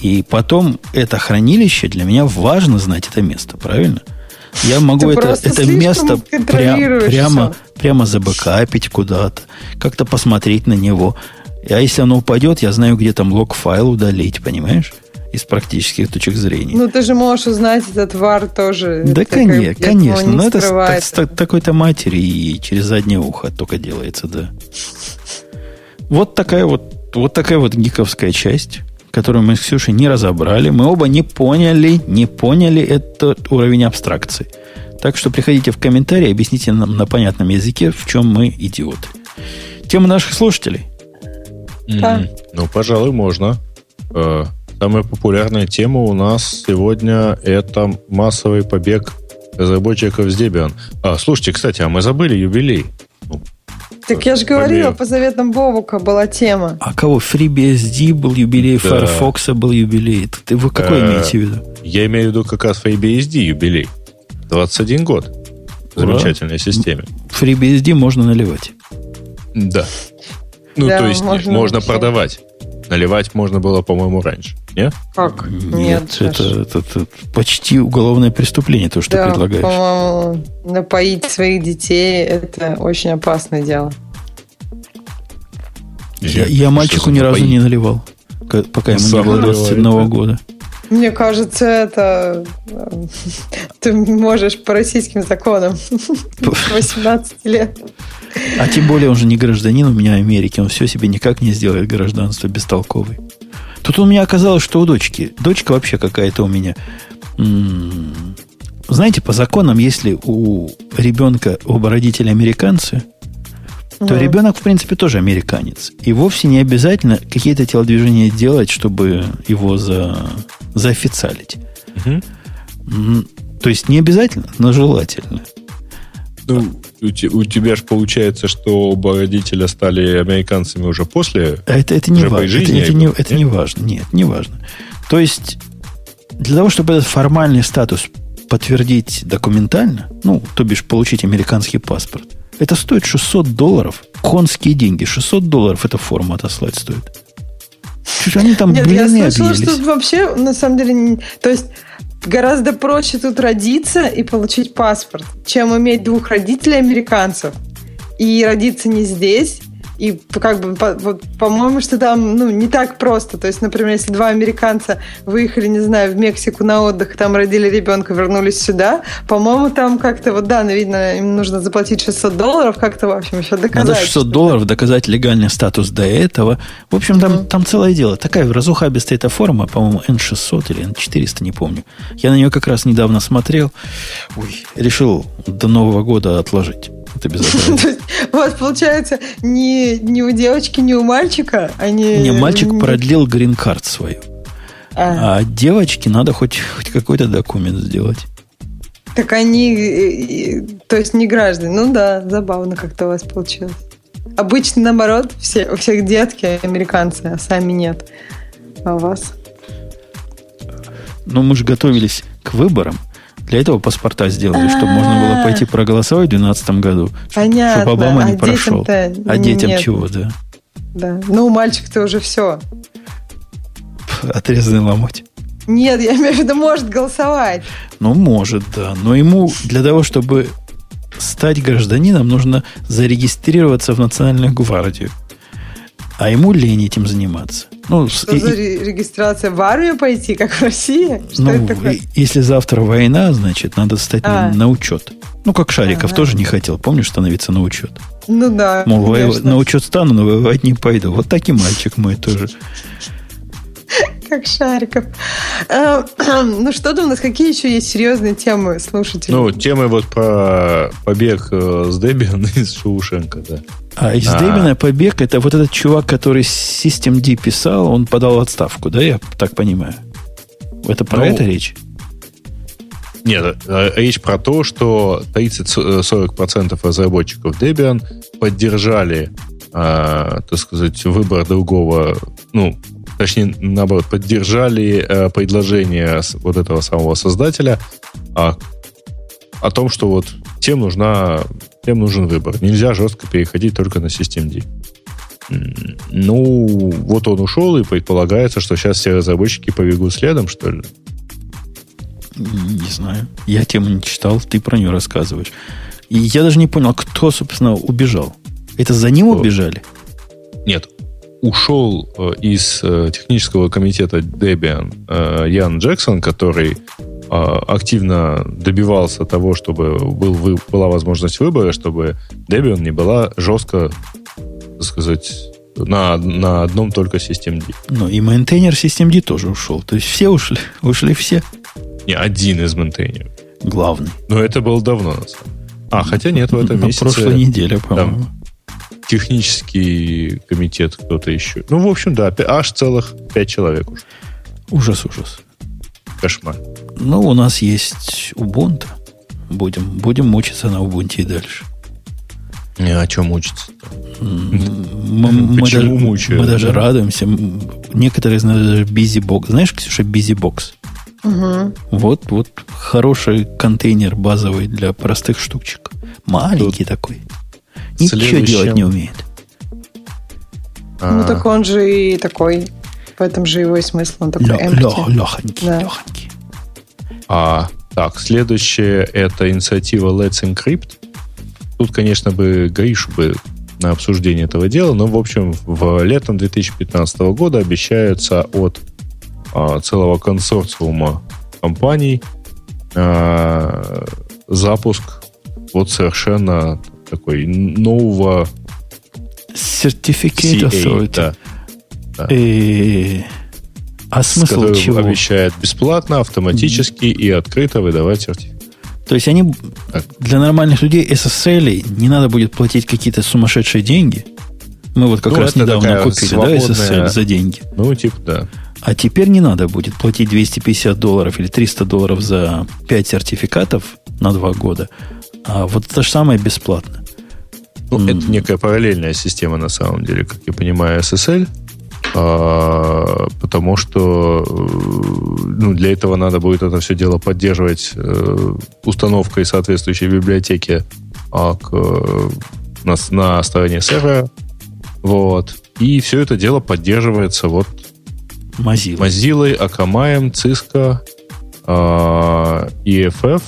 И потом это хранилище для меня важно знать это место, правильно? Я могу Ты это, это место пря, прямо, прямо забэкапить куда-то, как-то посмотреть на него. А если оно упадет, я знаю, где там лог-файл удалить, понимаешь? Из практических точек зрения. Ну, ты же можешь узнать этот вар тоже. Да, конечно, конечно. Но это с, с, с такой-то матери и через заднее ухо только делается, да. Вот такая вот, вот такая вот гиковская часть, которую мы с Ксюшей не разобрали. Мы оба не поняли, не поняли этот уровень абстракции. Так что приходите в комментарии, объясните нам на понятном языке, в чем мы идиоты. Тема наших слушателей. Да. Mm-hmm. Ну, пожалуй, можно. Э, Самая популярная тема у нас сегодня это массовый побег разработчиков с Debian. А, слушайте, кстати, а мы забыли юбилей. Ну, так я же говорила, по заветам Бобука была тема. А кого? FreeBSD был юбилей, да. Firefox был юбилей. Ты вы какой а, имеете в виду? Я имею в виду как раз FreeBSD юбилей. 21 год. Замечательной системе. FreeBSD можно наливать. Да. Ну, да, то есть можно, можно продавать. Наливать можно было, по-моему, раньше. Нет? Как? Нет, Нет это, это, это почти уголовное преступление, то, что да, ты предлагаешь. По-моему, напоить своих детей это очень опасное дело. Я, я мальчику ни разу не наливал, пока ему не было 21 года. Мне кажется, это ты можешь по российским законам 18 лет. А тем более он же не гражданин у меня Америки, он все себе никак не сделает гражданство бестолковый. Тут у меня оказалось, что у дочки. Дочка вообще какая-то у меня... Знаете, по законам, если у ребенка оба родителя американцы, то ребенок, в принципе, тоже американец. И вовсе не обязательно какие-то телодвижения делать, чтобы его за, заофициалить. Угу. То есть не обязательно, но желательно. Ну, у, у тебя же получается, что оба родителя стали американцами уже после. А это, это не важно. Это, это, не, это не важно. Нет, не важно. То есть, для того, чтобы этот формальный статус подтвердить документально, ну, то бишь получить американский паспорт, это стоит 600 долларов. Конские деньги. 600 долларов эта форма отослать стоит. Чуть они там Нет, блины я слышала, объелись. что вообще, на самом деле, то есть Гораздо проще тут родиться и получить паспорт, чем иметь двух родителей американцев. И родиться не здесь, и как бы, по, по-моему, что там ну, не так просто. То есть, например, если два американца выехали, не знаю, в Мексику на отдых, там родили ребенка, вернулись сюда, по-моему, там как-то, вот да, ну, видно, им нужно заплатить 600 долларов, как-то, в общем, еще доказать. Надо 600 долларов доказать легальный статус до этого. В общем, там, mm-hmm. там целое дело. Такая разухабистая эта форма, по-моему, N600 или N400, не помню. Я на нее как раз недавно смотрел. Ой, решил до Нового года отложить. Это безобразие. У вас, получается, ни, ни у девочки, ни у мальчика они... Не, мальчик продлил грин-карт свою. А. а девочке надо хоть, хоть какой-то документ сделать. Так они, э, э, то есть не граждане. Ну да, забавно как-то у вас получилось. Обычно наоборот, все, у всех детки американцы, а сами нет. А у вас? Ну, мы же готовились к выборам. Для этого паспорта сделали, чтобы можно было пойти проголосовать в 2012 году. Понятно. Чтобы Обама не а прошел. А детям чего, да? Да. Ну, мальчик-то уже все. Отрезанный ломоть. Нет, я имею в виду, может голосовать. Ну, может, да. Но ему для того, чтобы стать гражданином, нужно зарегистрироваться в Национальную гвардию. А ему лень этим заниматься. Ну, Что и, за регистрация? В армию пойти, как в России? Что ну, это такое? Если завтра война, значит, надо стать а. на, на учет. Ну, как Шариков ага. тоже не хотел, помнишь, становиться на учет. Ну да. Мол, воев... на учет стану, но воевать не пойду. Вот так и мальчик мой тоже. Как Шариков. Э, ну, что там у нас? Какие еще есть серьезные темы слушателей? Ну, темы вот про побег э, с Дебиан из Шоушенка, да. А из а. Дебина побег это вот этот чувак, который System D писал, он подал отставку, да, я так понимаю? Это про ну, это речь? Нет, э, речь про то, что 30-40% разработчиков Debian поддержали, э, так сказать, выбор другого, ну, точнее, наоборот, поддержали э, предложение вот этого самого создателя о, о том, что вот тем, нужна, тем нужен выбор. Нельзя жестко переходить только на систем Ну, вот он ушел, и предполагается, что сейчас все разработчики побегут следом, что ли? Не знаю. Я тему не читал, ты про нее рассказываешь. И я даже не понял, кто, собственно, убежал. Это за ним кто? убежали? Нет, ушел э, из э, технического комитета Debian э, Ян Джексон, который активно добивался того, чтобы был, была возможность выбора, чтобы Debian не была жестко, так сказать, на, на одном только systemd. Ну, и мейнтейнер systemd тоже ушел. То есть все ушли. Ушли все. Не, один из мейнтейнеров. Главный. Но это было давно, на самом деле. А, хотя нет, в этом на месяце... прошлой неделе, по-моему. Технический комитет, кто-то еще. Ну, в общем, да, аж целых пять человек уже. Ужас, ужас. Кошмар. Ну, у нас есть Ubuntu. Будем, будем мучиться на Ubuntu и дальше. Не, а чем мучиться? Мы, мы, даже, мы даже радуемся. Некоторые из нас даже BusyBox. Знаешь, Ксюша, BusyBox? Угу. Вот, вот хороший контейнер базовый для простых штучек. Маленький Тут такой. Ничего делать не умеет. А... Ну, так он же и такой. В этом же его и смысл. Он такой лё, легонький, да. легонький. А, так, следующее это инициатива Let's Encrypt. Тут, конечно, бы Гришу бы на обсуждение этого дела, но, в общем, в летом 2015 года обещается от а, целого консорциума компаний а, запуск вот совершенно такой нового Certificate Authority. Да. И... А смысл чего? обещает бесплатно, автоматически и открыто выдавать сертификат. То есть они так. для нормальных людей SSL не надо будет платить какие-то сумасшедшие деньги. Мы вот как ну, раз недавно купили, свободная... да, SSL за деньги. Ну, типа, да. А теперь не надо будет платить 250 долларов или 300 долларов за 5 сертификатов на 2 года. А вот это же самое бесплатно. Ну, mm. это некая параллельная система, на самом деле, как я понимаю, SSL. А, потому что э, ну, для этого надо будет это все дело поддерживать э, установкой соответствующей библиотеки а, к, на, на стороне сервера. Вот. И все это дело поддерживается вот Mozilla. Mozilla, Akamai, Cisco, а, EFF,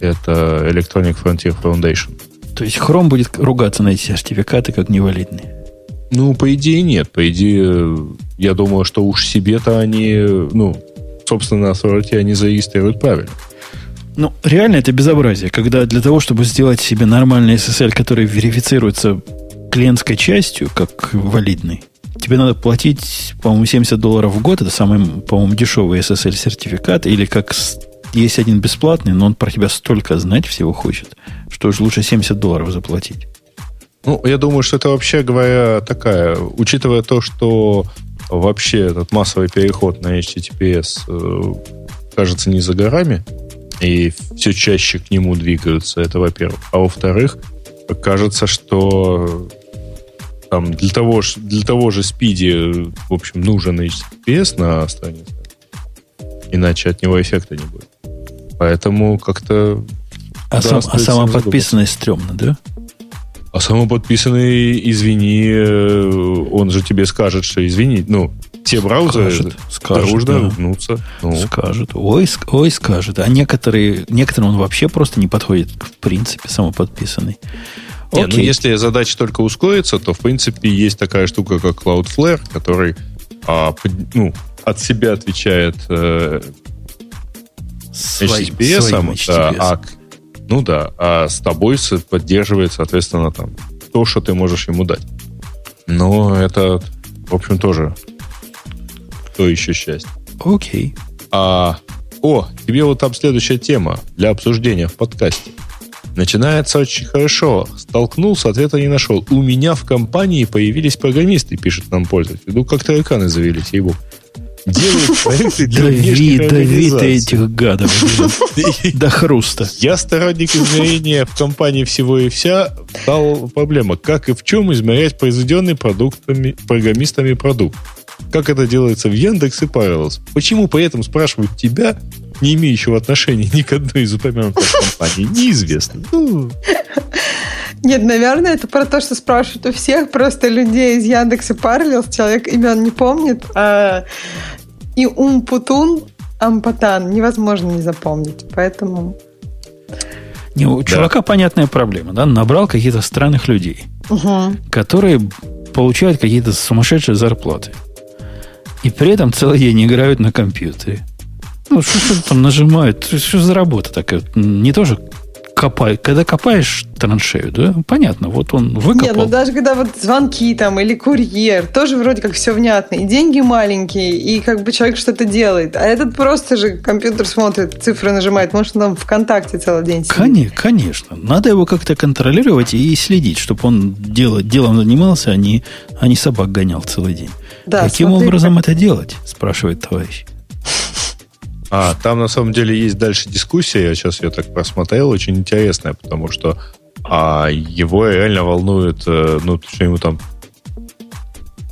это Electronic Frontier Foundation. То есть Chrome будет ругаться на эти сертификаты как невалидные? Ну, по идее, нет. По идее, я думаю, что уж себе-то они, ну, собственно, Authority они зарегистрируют правильно. Ну, реально это безобразие, когда для того, чтобы сделать себе нормальный SSL, который верифицируется клиентской частью, как валидный, тебе надо платить, по-моему, 70 долларов в год. Это самый, по-моему, дешевый SSL-сертификат. Или как есть один бесплатный, но он про тебя столько знать всего хочет, что уж лучше 70 долларов заплатить. Ну, я думаю, что это вообще говоря такая, учитывая то, что вообще этот массовый переход на HTTPS э, кажется не за горами, и все чаще к нему двигаются, это во-первых. А во-вторых, кажется, что там для того, для того же спиди, в общем, нужен HTTPS на странице, иначе от него эффекта не будет. Поэтому как-то... А, сам, а самоподписанный стрёмно, да? А самоподписанный, извини, э, он же тебе скажет, что извини, ну, все браузеры скажет, скажет, дружно да. ругнутся. Ну. Скажет. Ой, ой, скажет. А некоторые, некоторым он вообще просто не подходит, в принципе, самоподписанный. Не, ну если задача только ускорится, то в принципе есть такая штука, как Cloudflare, который а, ну, от себя отвечает э, своим, HTTPS, своим HTTPS. Да, а, ну да, а с тобой поддерживает, соответственно, там то, что ты можешь ему дать. Но это, в общем, тоже то еще счастье. Окей. А, о, тебе вот там следующая тема для обсуждения в подкасте. Начинается очень хорошо. Столкнулся, ответа не нашел. У меня в компании появились программисты, пишет нам пользователь. Ну, как тараканы завелись, его. Делают проекты для внешних Дави ты этих гадов. До хруста. Я сторонник измерения в компании всего и вся. Стала проблема. Как и в чем измерять произведенный продуктами, программистами продукт? Как это делается в Яндекс и Parallels? Почему при этом спрашивают тебя, не имеющего отношения ни к одной из упомянутых компаний, неизвестно. Ну. Нет, наверное, это про то, что спрашивают у всех просто людей из Яндекса Parallels. Человек имен не помнит. А... И Умпутун Ампатан невозможно не запомнить. Поэтому... Не, у да. чувака понятная проблема, да? Набрал каких-то странных людей, угу. которые получают какие-то сумасшедшие зарплаты. И при этом целый день играют на компьютере. Ну, что, что там нажимают? Что за работа такая? Не тоже копай, когда копаешь траншею, да, понятно, вот он выкопал. Нет, ну даже когда вот звонки там или курьер, тоже вроде как все внятно. И деньги маленькие, и как бы человек что-то делает. А этот просто же компьютер смотрит, цифры нажимает. Может, он там ВКонтакте целый день сидит. Конечно, конечно. Надо его как-то контролировать и следить, чтобы он дело, делом занимался, а не, а не собак гонял целый день. Да, Каким смотри, образом как... это делать? Спрашивает товарищ. А, там на самом деле есть дальше дискуссия, я сейчас ее так просмотрел, очень интересная, потому что а, его реально волнует, э, ну, что ему там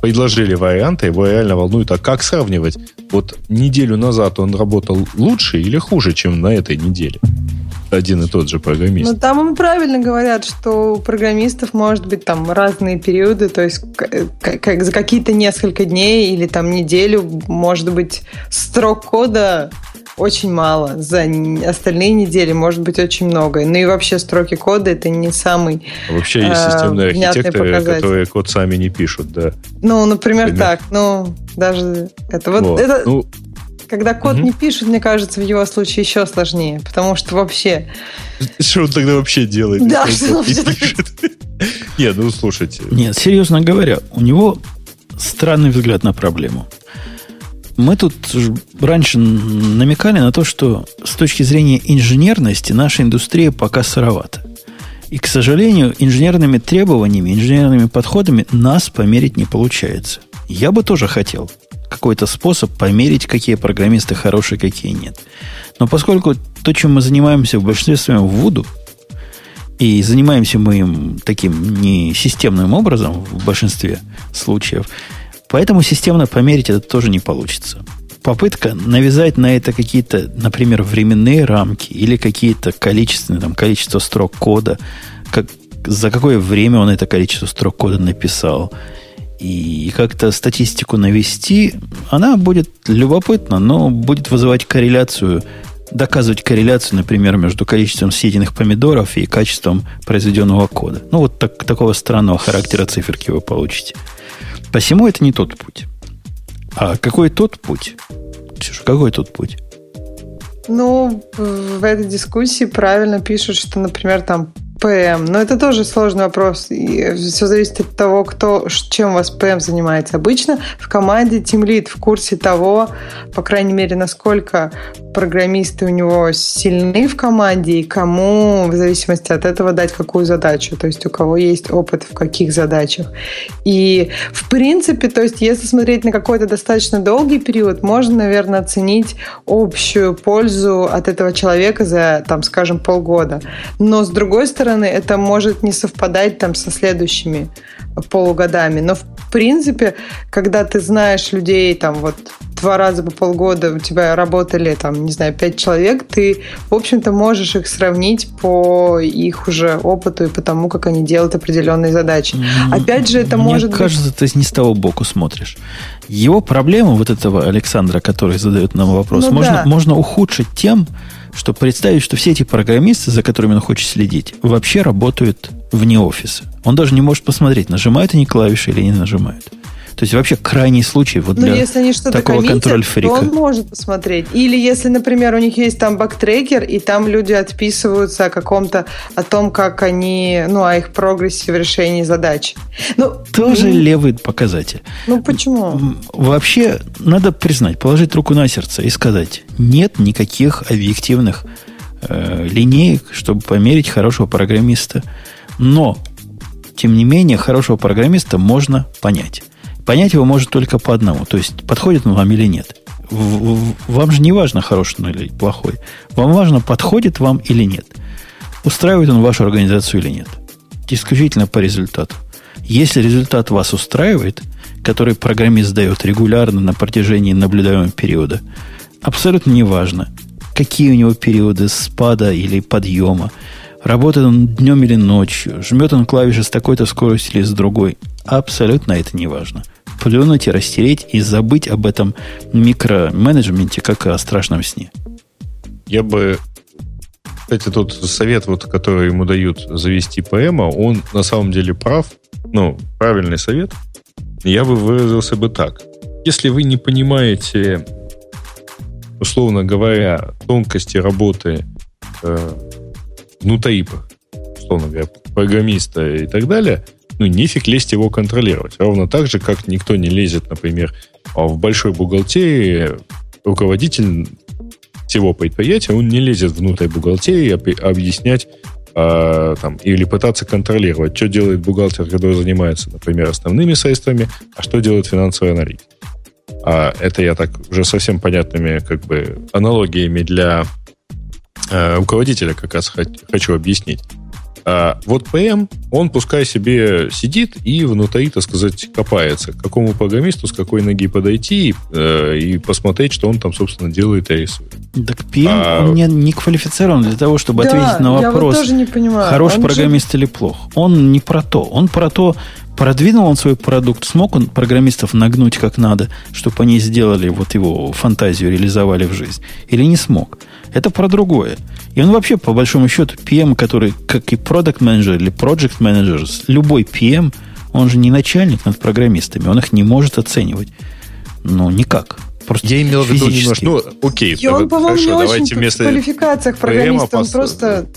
предложили варианты, его реально волнует, а как сравнивать? Вот неделю назад он работал лучше или хуже, чем на этой неделе? один и тот же программист. Ну, там им правильно говорят, что у программистов может быть там разные периоды, то есть как, за какие-то несколько дней или там неделю может быть строк кода очень мало. За остальные недели может быть очень много. Ну и вообще строки кода это не самый Вообще есть э, системные архитекторы, которые код сами не пишут, да. Ну, например, Пример. так. Ну, даже это вот, вот. это. Ну, когда код угу. не пишет, мне кажется, в его случае еще сложнее, потому что вообще... Что он тогда вообще делает? Да, что он не пишет? Нет, ну слушайте. Нет, серьезно говоря, у него странный взгляд на проблему. Мы тут раньше намекали на то, что с точки зрения инженерности наша индустрия пока сыровата. И, к сожалению, инженерными требованиями, инженерными подходами нас померить не получается. Я бы тоже хотел какой-то способ померить, какие программисты хорошие, какие нет. Но поскольку то, чем мы занимаемся в большинстве своем в Вуду, и занимаемся мы им таким не системным образом в большинстве случаев, поэтому системно померить это тоже не получится. Попытка навязать на это какие-то, например, временные рамки или какие-то количественные, там, количество строк кода, как, за какое время он это количество строк кода написал – и как-то статистику навести, она будет любопытна, но будет вызывать корреляцию, доказывать корреляцию, например, между количеством съеденных помидоров и качеством произведенного кода. Ну, вот так, такого странного характера циферки вы получите. Посему это не тот путь. А какой тот путь? Ксюша, какой тот путь? Ну, в этой дискуссии правильно пишут, что, например, там ПМ? Но это тоже сложный вопрос. И все зависит от того, кто, чем у вас ПМ занимается. Обычно в команде Lead в курсе того, по крайней мере, насколько программисты у него сильны в команде и кому в зависимости от этого дать какую задачу. То есть у кого есть опыт в каких задачах. И в принципе, то есть если смотреть на какой-то достаточно долгий период, можно, наверное, оценить общую пользу от этого человека за, там, скажем, полгода. Но с другой стороны, это может не совпадать там со следующими полугодами. Но в принципе, когда ты знаешь людей там вот два раза по полгода у тебя работали там, не знаю, пять человек, ты, в общем-то, можешь их сравнить по их уже опыту и по тому, как они делают определенные задачи. Опять же, это Мне может кажется, быть... ты не с того боку смотришь. Его проблему вот этого Александра, который задает нам вопрос, Ну можно, да. можно ухудшить тем, что представить, что все эти программисты, за которыми он хочет следить, вообще работают вне офиса. Он даже не может посмотреть, нажимают они клавиши или не нажимают. То есть вообще крайний случай вот Ну, для если они что-то такого коммитят, контроль-фрика. он может посмотреть. Или если, например, у них есть там бактрекер, и там люди отписываются о каком-то, о том, как они, ну, о их прогрессе в решении задачи. Ну, Тоже ну, левый показатель. ну почему? Вообще, надо признать, положить руку на сердце и сказать, нет никаких объективных э, линеек, чтобы померить хорошего программиста. Но, тем не менее, хорошего программиста можно понять. Понять его может только по одному. То есть, подходит он вам или нет. Вам же не важно, хороший он или плохой. Вам важно, подходит вам или нет. Устраивает он вашу организацию или нет. Исключительно по результату. Если результат вас устраивает, который программист дает регулярно на протяжении наблюдаемого периода, абсолютно неважно, какие у него периоды спада или подъема, работает он днем или ночью, жмет он клавиши с такой-то скоростью или с другой, абсолютно это не важно. Плюнуть и растереть и забыть об этом микроменеджменте, как о страшном сне. Я бы... Кстати, тот совет, вот, который ему дают завести ПМа, он на самом деле прав. Ну, правильный совет. Я бы выразился бы так. Если вы не понимаете, условно говоря, тонкости работы э, внутри, условно говоря, программиста и так далее, ну, нефиг лезть его контролировать. Ровно так же, как никто не лезет, например, а в большой бухгалтерии руководитель всего предприятия, он не лезет внутрь бухгалтерии объ- объяснять а, там, или пытаться контролировать, что делает бухгалтер, который занимается, например, основными средствами, а что делает финансовый аналитик. А это я так уже совсем понятными как бы аналогиями для э, руководителя как раз хочу объяснить. А вот ПМ, он пускай себе сидит и внутри, так сказать, копается. К какому программисту, с какой ноги подойти э, и посмотреть, что он там, собственно, делает и рисует. Так PM, А- он не, не квалифицирован для того, чтобы Да, ответить на я вот вопрос, тоже не понимаю. хорош Он же- программист или плох. Он не про то. Он про то, продвинул он свой продукт, смог он программистов нагнуть как надо, чтобы они сделали вот его фантазию, реализовали в жизнь, или не смог. Это про другое. И он вообще, по большому счету, PM, который, как и продукт менеджер или project менеджер, любой PM, он же не начальник над программистами, он их не может оценивать. Ну, никак. Просто Я имел в виду немножко... Ну, окей, И он, по-моему, не хорошо, очень давайте в вместо... квалификациях программиста. Он пос- просто...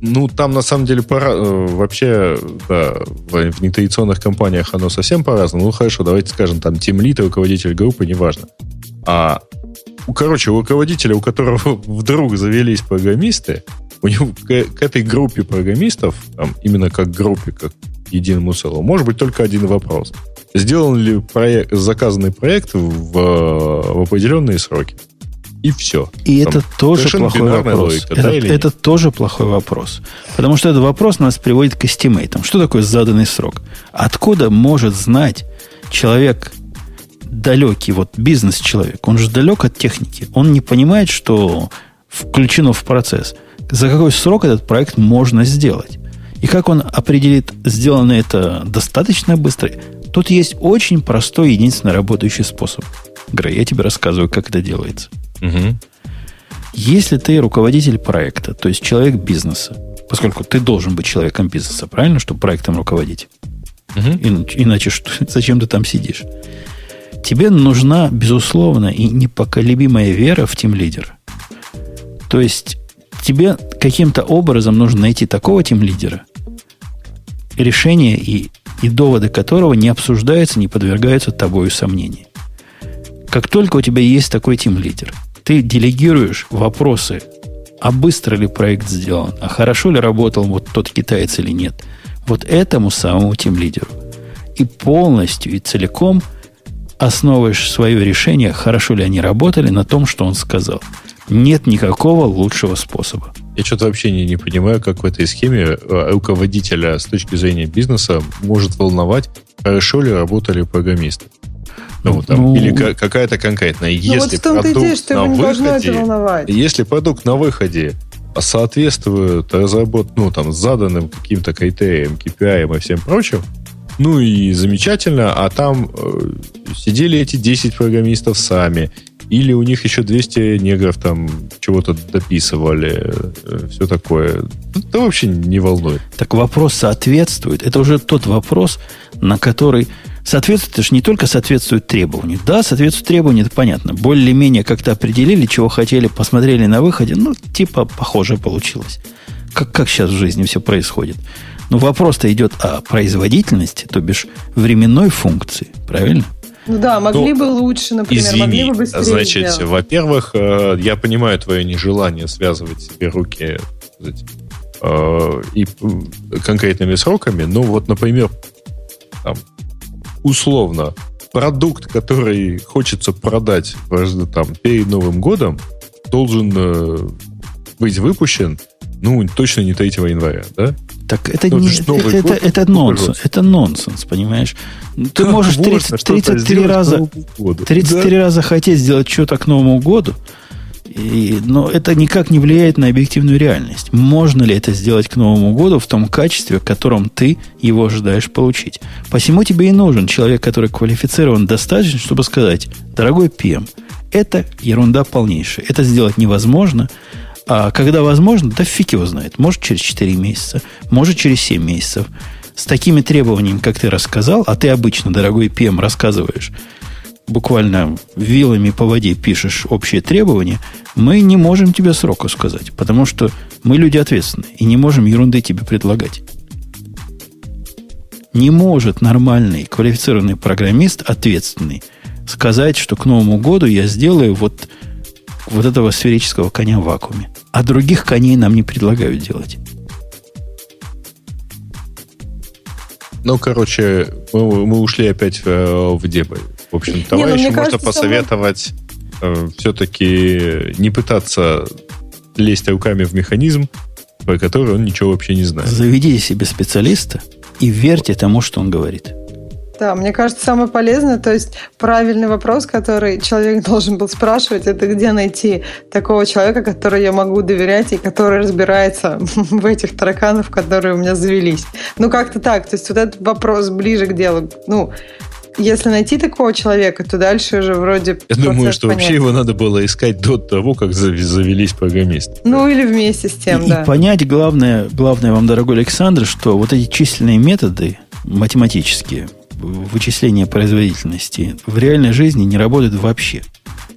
Ну, там на самом деле пора, э, вообще, да, в, в нетрадиционных компаниях оно совсем по-разному. Ну, хорошо, давайте скажем, там, тимлит, руководитель группы, неважно. А, короче, у руководителя, у которого вдруг завелись программисты, у него к, к этой группе программистов, там, именно как группе, как единому целому, может быть только один вопрос. Сделан ли проект, заказанный проект в, в определенные сроки? И все. И Там это тоже плохой вопрос. логика, это, да нет? это тоже плохой вопрос. Потому что этот вопрос нас приводит к эстимейтам. Что такое заданный срок? Откуда может знать человек далекий, вот бизнес-человек, он же далек от техники, он не понимает, что включено в процесс. За какой срок этот проект можно сделать? И как он определит, сделано это достаточно быстро? Тут есть очень простой, единственный работающий способ. Грей, я тебе рассказываю, как это делается. Мгм. Если ты руководитель проекта, то есть человек бизнеса, поскольку ты должен быть человеком бизнеса, правильно, чтобы проектом руководить? Мгм. Иначе, иначе что, зачем ты там сидишь? Тебе нужна, безусловно, и непоколебимая вера в тим лидера. То есть тебе каким-то образом нужно найти такого тим-лидера, решение и, и доводы которого не обсуждаются, не подвергаются тобою сомнению. Как только у тебя есть такой тим-лидер, ты делегируешь вопросы, а быстро ли проект сделан, а хорошо ли работал вот тот китаец или нет, вот этому самому тим-лидеру. И полностью и целиком основываешь свое решение, хорошо ли они работали, на том, что он сказал. Нет никакого лучшего способа. Я что-то вообще не, не понимаю, как в этой схеме э, руководителя с точки зрения бизнеса может волновать, хорошо ли работали программисты. Ну, там, ну, или какая-то конкретная. Ну, если вот продукт идее, что на выходе, если продукт на выходе соответствует разработ, ну, там, заданным каким-то критериям, KPI и всем прочим, ну и замечательно, а там э, сидели эти 10 программистов сами, или у них еще 200 негров там чего-то дописывали, э, все такое. Это вообще не волнует. Так вопрос соответствует. Это уже тот вопрос, на который соответствует, это же не только соответствует требованию. Да, соответствует требованию, это понятно. Более-менее как-то определили, чего хотели, посмотрели на выходе, ну, типа, похоже получилось. Как, как сейчас в жизни все происходит. Но вопрос-то идет о производительности, то бишь временной функции, правильно? Ну да, могли ну, бы лучше, например, извини, могли бы быстрее Значит, сделать. во-первых, э, я понимаю твое нежелание связывать себе руки э, и конкретными сроками, но вот, например, там, условно, продукт, который хочется продать там, перед Новым годом, должен э, быть выпущен, ну, точно не 3 января, да? Так это ну, не это, это, это, это нонсенс. Это нонсенс, понимаешь? Ты как можешь 30, 33 раза 33 да? раза хотеть сделать что-то к Новому году, и, но это никак не влияет на объективную реальность. Можно ли это сделать к Новому году в том качестве, в котором ты его ожидаешь получить? Посему тебе и нужен человек, который квалифицирован достаточно, чтобы сказать, дорогой ПМ, это ерунда полнейшая. Это сделать невозможно. А когда возможно, да фиг его знает. Может, через 4 месяца, может, через 7 месяцев. С такими требованиями, как ты рассказал, а ты обычно, дорогой ПМ, рассказываешь буквально вилами по воде пишешь общие требования, мы не можем тебе срока сказать, потому что мы люди ответственные и не можем ерунды тебе предлагать. Не может нормальный квалифицированный программист, ответственный, сказать, что к Новому году я сделаю вот, вот этого сферического коня в вакууме. А других коней нам не предлагают делать. Ну, короче, мы, мы ушли опять в, в дебри. В общем, ну, товарищу не, ну, можно кажется, посоветовать э, все-таки не пытаться лезть руками в механизм, про который он ничего вообще не знает. Заведите себе специалиста и верьте тому, что он говорит. Да, мне кажется, самое полезное, то есть правильный вопрос, который человек должен был спрашивать, это где найти такого человека, который я могу доверять и который разбирается в этих тараканах, которые у меня завелись. Ну, как-то так. То есть вот этот вопрос ближе к делу. Ну, если найти такого человека, то дальше уже вроде... Я думаю, что понять. вообще его надо было искать до того, как завелись программисты. Ну, или вместе с тем, и, да. И понять главное, главное вам, дорогой Александр, что вот эти численные методы математические, вычисления производительности в реальной жизни не работают вообще.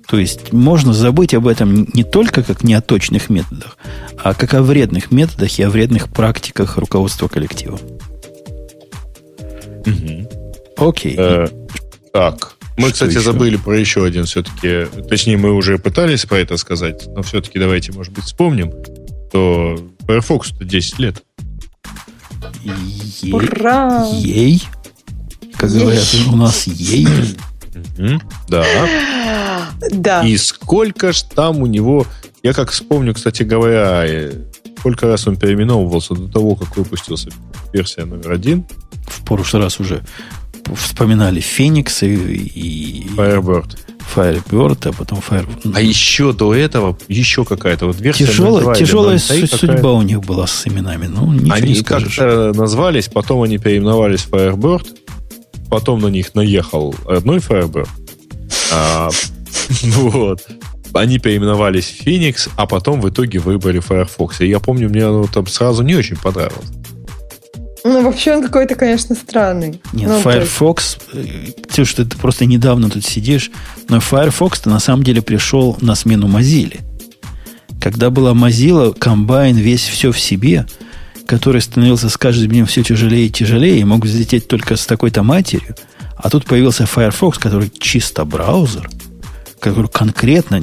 То есть можно забыть об этом не только как не о точных методах, а как о вредных методах и о вредных практиках руководства коллектива. Угу. Окей. Э, так. Мы, Что кстати, еще? забыли про еще один все-таки. Точнее, мы уже пытались про это сказать, но все-таки давайте, может быть, вспомним, что Firefox 10 лет. Е- Ура! Ей? Как говорят, у нас ей. Да. Да. И сколько ж там у него... Я как вспомню, кстати говоря, э, сколько раз он переименовывался до того, как выпустился версия номер один. В прошлый раз уже вспоминали Феникс и, и Firebird. Firebird, а потом Firebird. А еще до этого еще какая-то вот версия. Тяжелая, тяжелая судьба у них была с именами. Ну, ничего они не как-то назвались, потом они переименовались в Firebird, потом на них наехал одной Firebird. А, вот. Они переименовались в Phoenix, а потом в итоге выбрали Firefox. И я помню, мне оно там сразу не очень понравилось. Ну, вообще он какой-то, конечно, странный. Нет, ну, Firefox, то, что ты просто недавно тут сидишь, но Firefox-то на самом деле пришел на смену Mozilla. Когда была Mozilla, комбайн весь все в себе, который становился с каждым днем все тяжелее и тяжелее, и мог взлететь только с такой-то матерью. А тут появился Firefox, который чисто браузер, который конкретно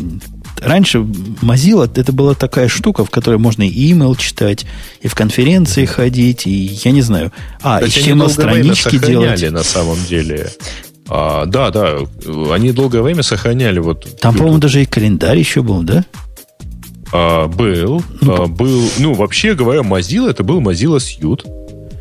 Раньше Mozilla это была такая штука, в которой можно и email читать, и в конференции ходить, и я не знаю. А, Кстати, HTML-странички делать. на самом деле. А, да, да, они долгое время сохраняли вот. Там, по-моему, даже и календарь еще был, да? А, был, ну, а, был. Ну, вообще говоря, Mozilla это был Mozilla Suite.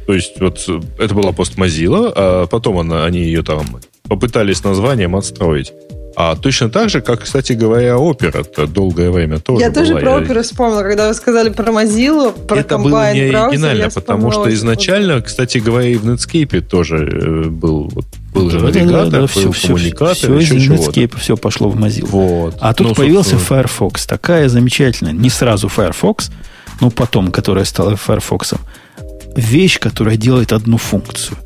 То есть вот это была пост Mozilla, а потом она, они ее там попытались названием отстроить. А точно так же, как, кстати говоря, опера это долгое время тоже Я была. тоже про оперу вспомнила, когда вы сказали про Mozilla, про Это было не оригинально, потому что изначально, кстати говоря, и в Netscape тоже э, был, вот, был же навигатор, да, да, был все, коммуникатор, все, все из Netscape все пошло в Mozilla. Вот. А тут ну, появился Firefox, такая замечательная, не сразу Firefox, но потом, которая стала Firefox, вещь, которая делает одну функцию.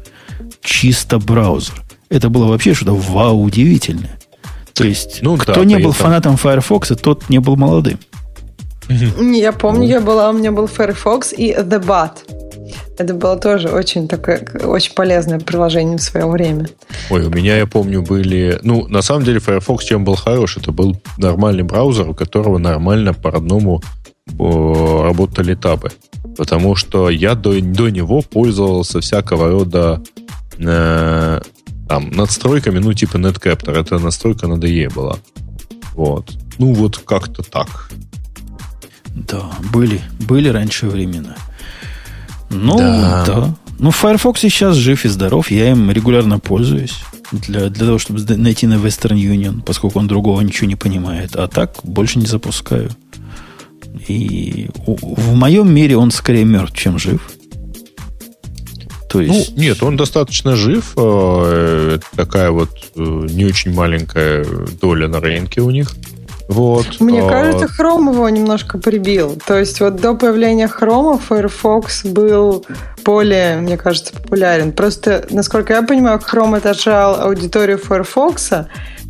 Чисто браузер. Это было вообще что-то вау удивительное. То есть, ну, кто да, не был фанатом Firefox, тот не был молодым. Я помню, я была, у меня был Firefox и The Bat. Это было тоже очень такое, очень полезное приложение в свое время. Ой, у меня, я помню, были... Ну, на самом деле, Firefox чем был хорош? Это был нормальный браузер, у которого нормально по-родному работали табы. Потому что я до, до него пользовался всякого рода э, там, надстройками, ну, типа Netcaptor. Это настройка на DE была. Вот. Ну, вот как-то так. Да, были, были раньше времена. Ну, да. да. Ну, Firefox сейчас жив и здоров. Я им регулярно пользуюсь для, для того, чтобы найти на Western Union, поскольку он другого ничего не понимает. А так больше не запускаю. И в моем мире он скорее мертв, чем жив. То есть... Ну, нет, он достаточно жив. Э, такая вот э, не очень маленькая доля на рынке у них. Вот. Мне а... кажется, Chrome его немножко прибил. То есть вот до появления Chrome Firefox был более, мне кажется, популярен. Просто, насколько я понимаю, Chrome отожал аудиторию Firefox,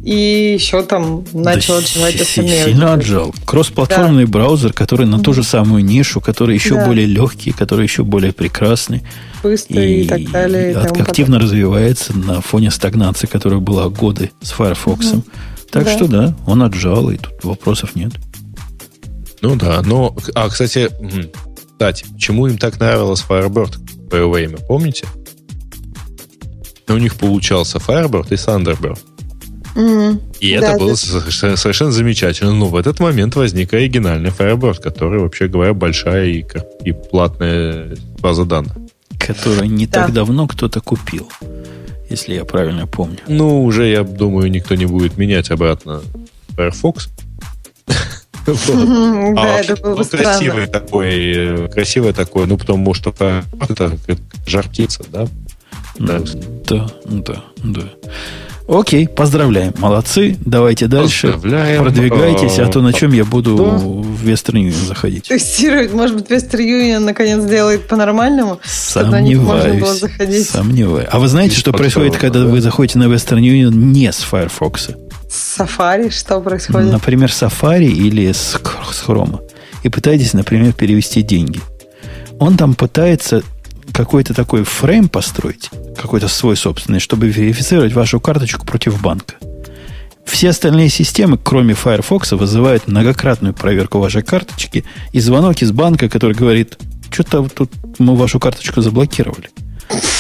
и еще там начал да отживать остальные. Сильно отжал. Кроссплатформенный да. браузер, который на ту же самую нишу, который еще да. более легкий, который еще более прекрасный. Быстрый и, и так далее. И активно потом. развивается на фоне стагнации, которая была годы с Firefox. Угу. Так да. что да, он отжал, и тут вопросов нет. Ну да, но... А, кстати, кстати, почему им так нравилось Firebird в свое время, помните? У них получался Firebird и Thunderbird. Mm-hmm. И да, это было да. совершенно замечательно. Но в этот момент возник оригинальный Firebird, который, вообще говоря, большая и, и платная база данных. Которую не да. так давно кто-то купил, если я правильно помню. Ну, уже, я думаю, никто не будет менять обратно Firefox. Да, это было красивый такой, э, красивый такой, ну, потому что это жар птица, да? Да, да, да. Окей, поздравляем. Молодцы. Давайте дальше. Поздравляем. Продвигайтесь, а то на чем я буду в Western Union заходить. Тестировать, может быть, Western Union наконец сделает по-нормальному? Сомневаюсь. Сомневаюсь. А вы знаете, что происходит, когда вы заходите на Western Union не с Firefox? С Safari что происходит? Например, Safari или с, с Chrome. И пытаетесь, например, перевести деньги. Он там пытается какой-то такой фрейм построить, какой-то свой собственный, чтобы верифицировать вашу карточку против банка. Все остальные системы, кроме Firefox, вызывают многократную проверку вашей карточки и звонок из банка, который говорит, что-то тут мы вашу карточку заблокировали.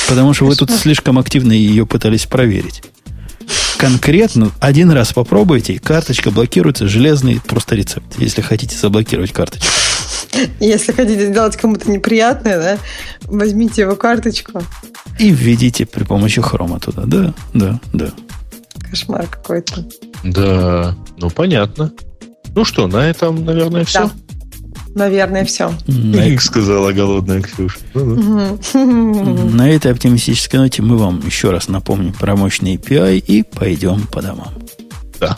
Потому что вы тут слишком активно ее пытались проверить. Конкретно один раз попробуйте, карточка блокируется, железный просто рецепт, если хотите заблокировать карточку. Если хотите сделать кому-то неприятное, да, возьмите его карточку. И введите при помощи хрома туда. Да, да, да. Кошмар какой-то. Да, ну понятно. Ну что, на этом, наверное, все. Да. Наверное, все. Ик сказала голодная Ксюша. На этой оптимистической ноте мы вам еще раз напомним про мощный API и пойдем по домам. Да.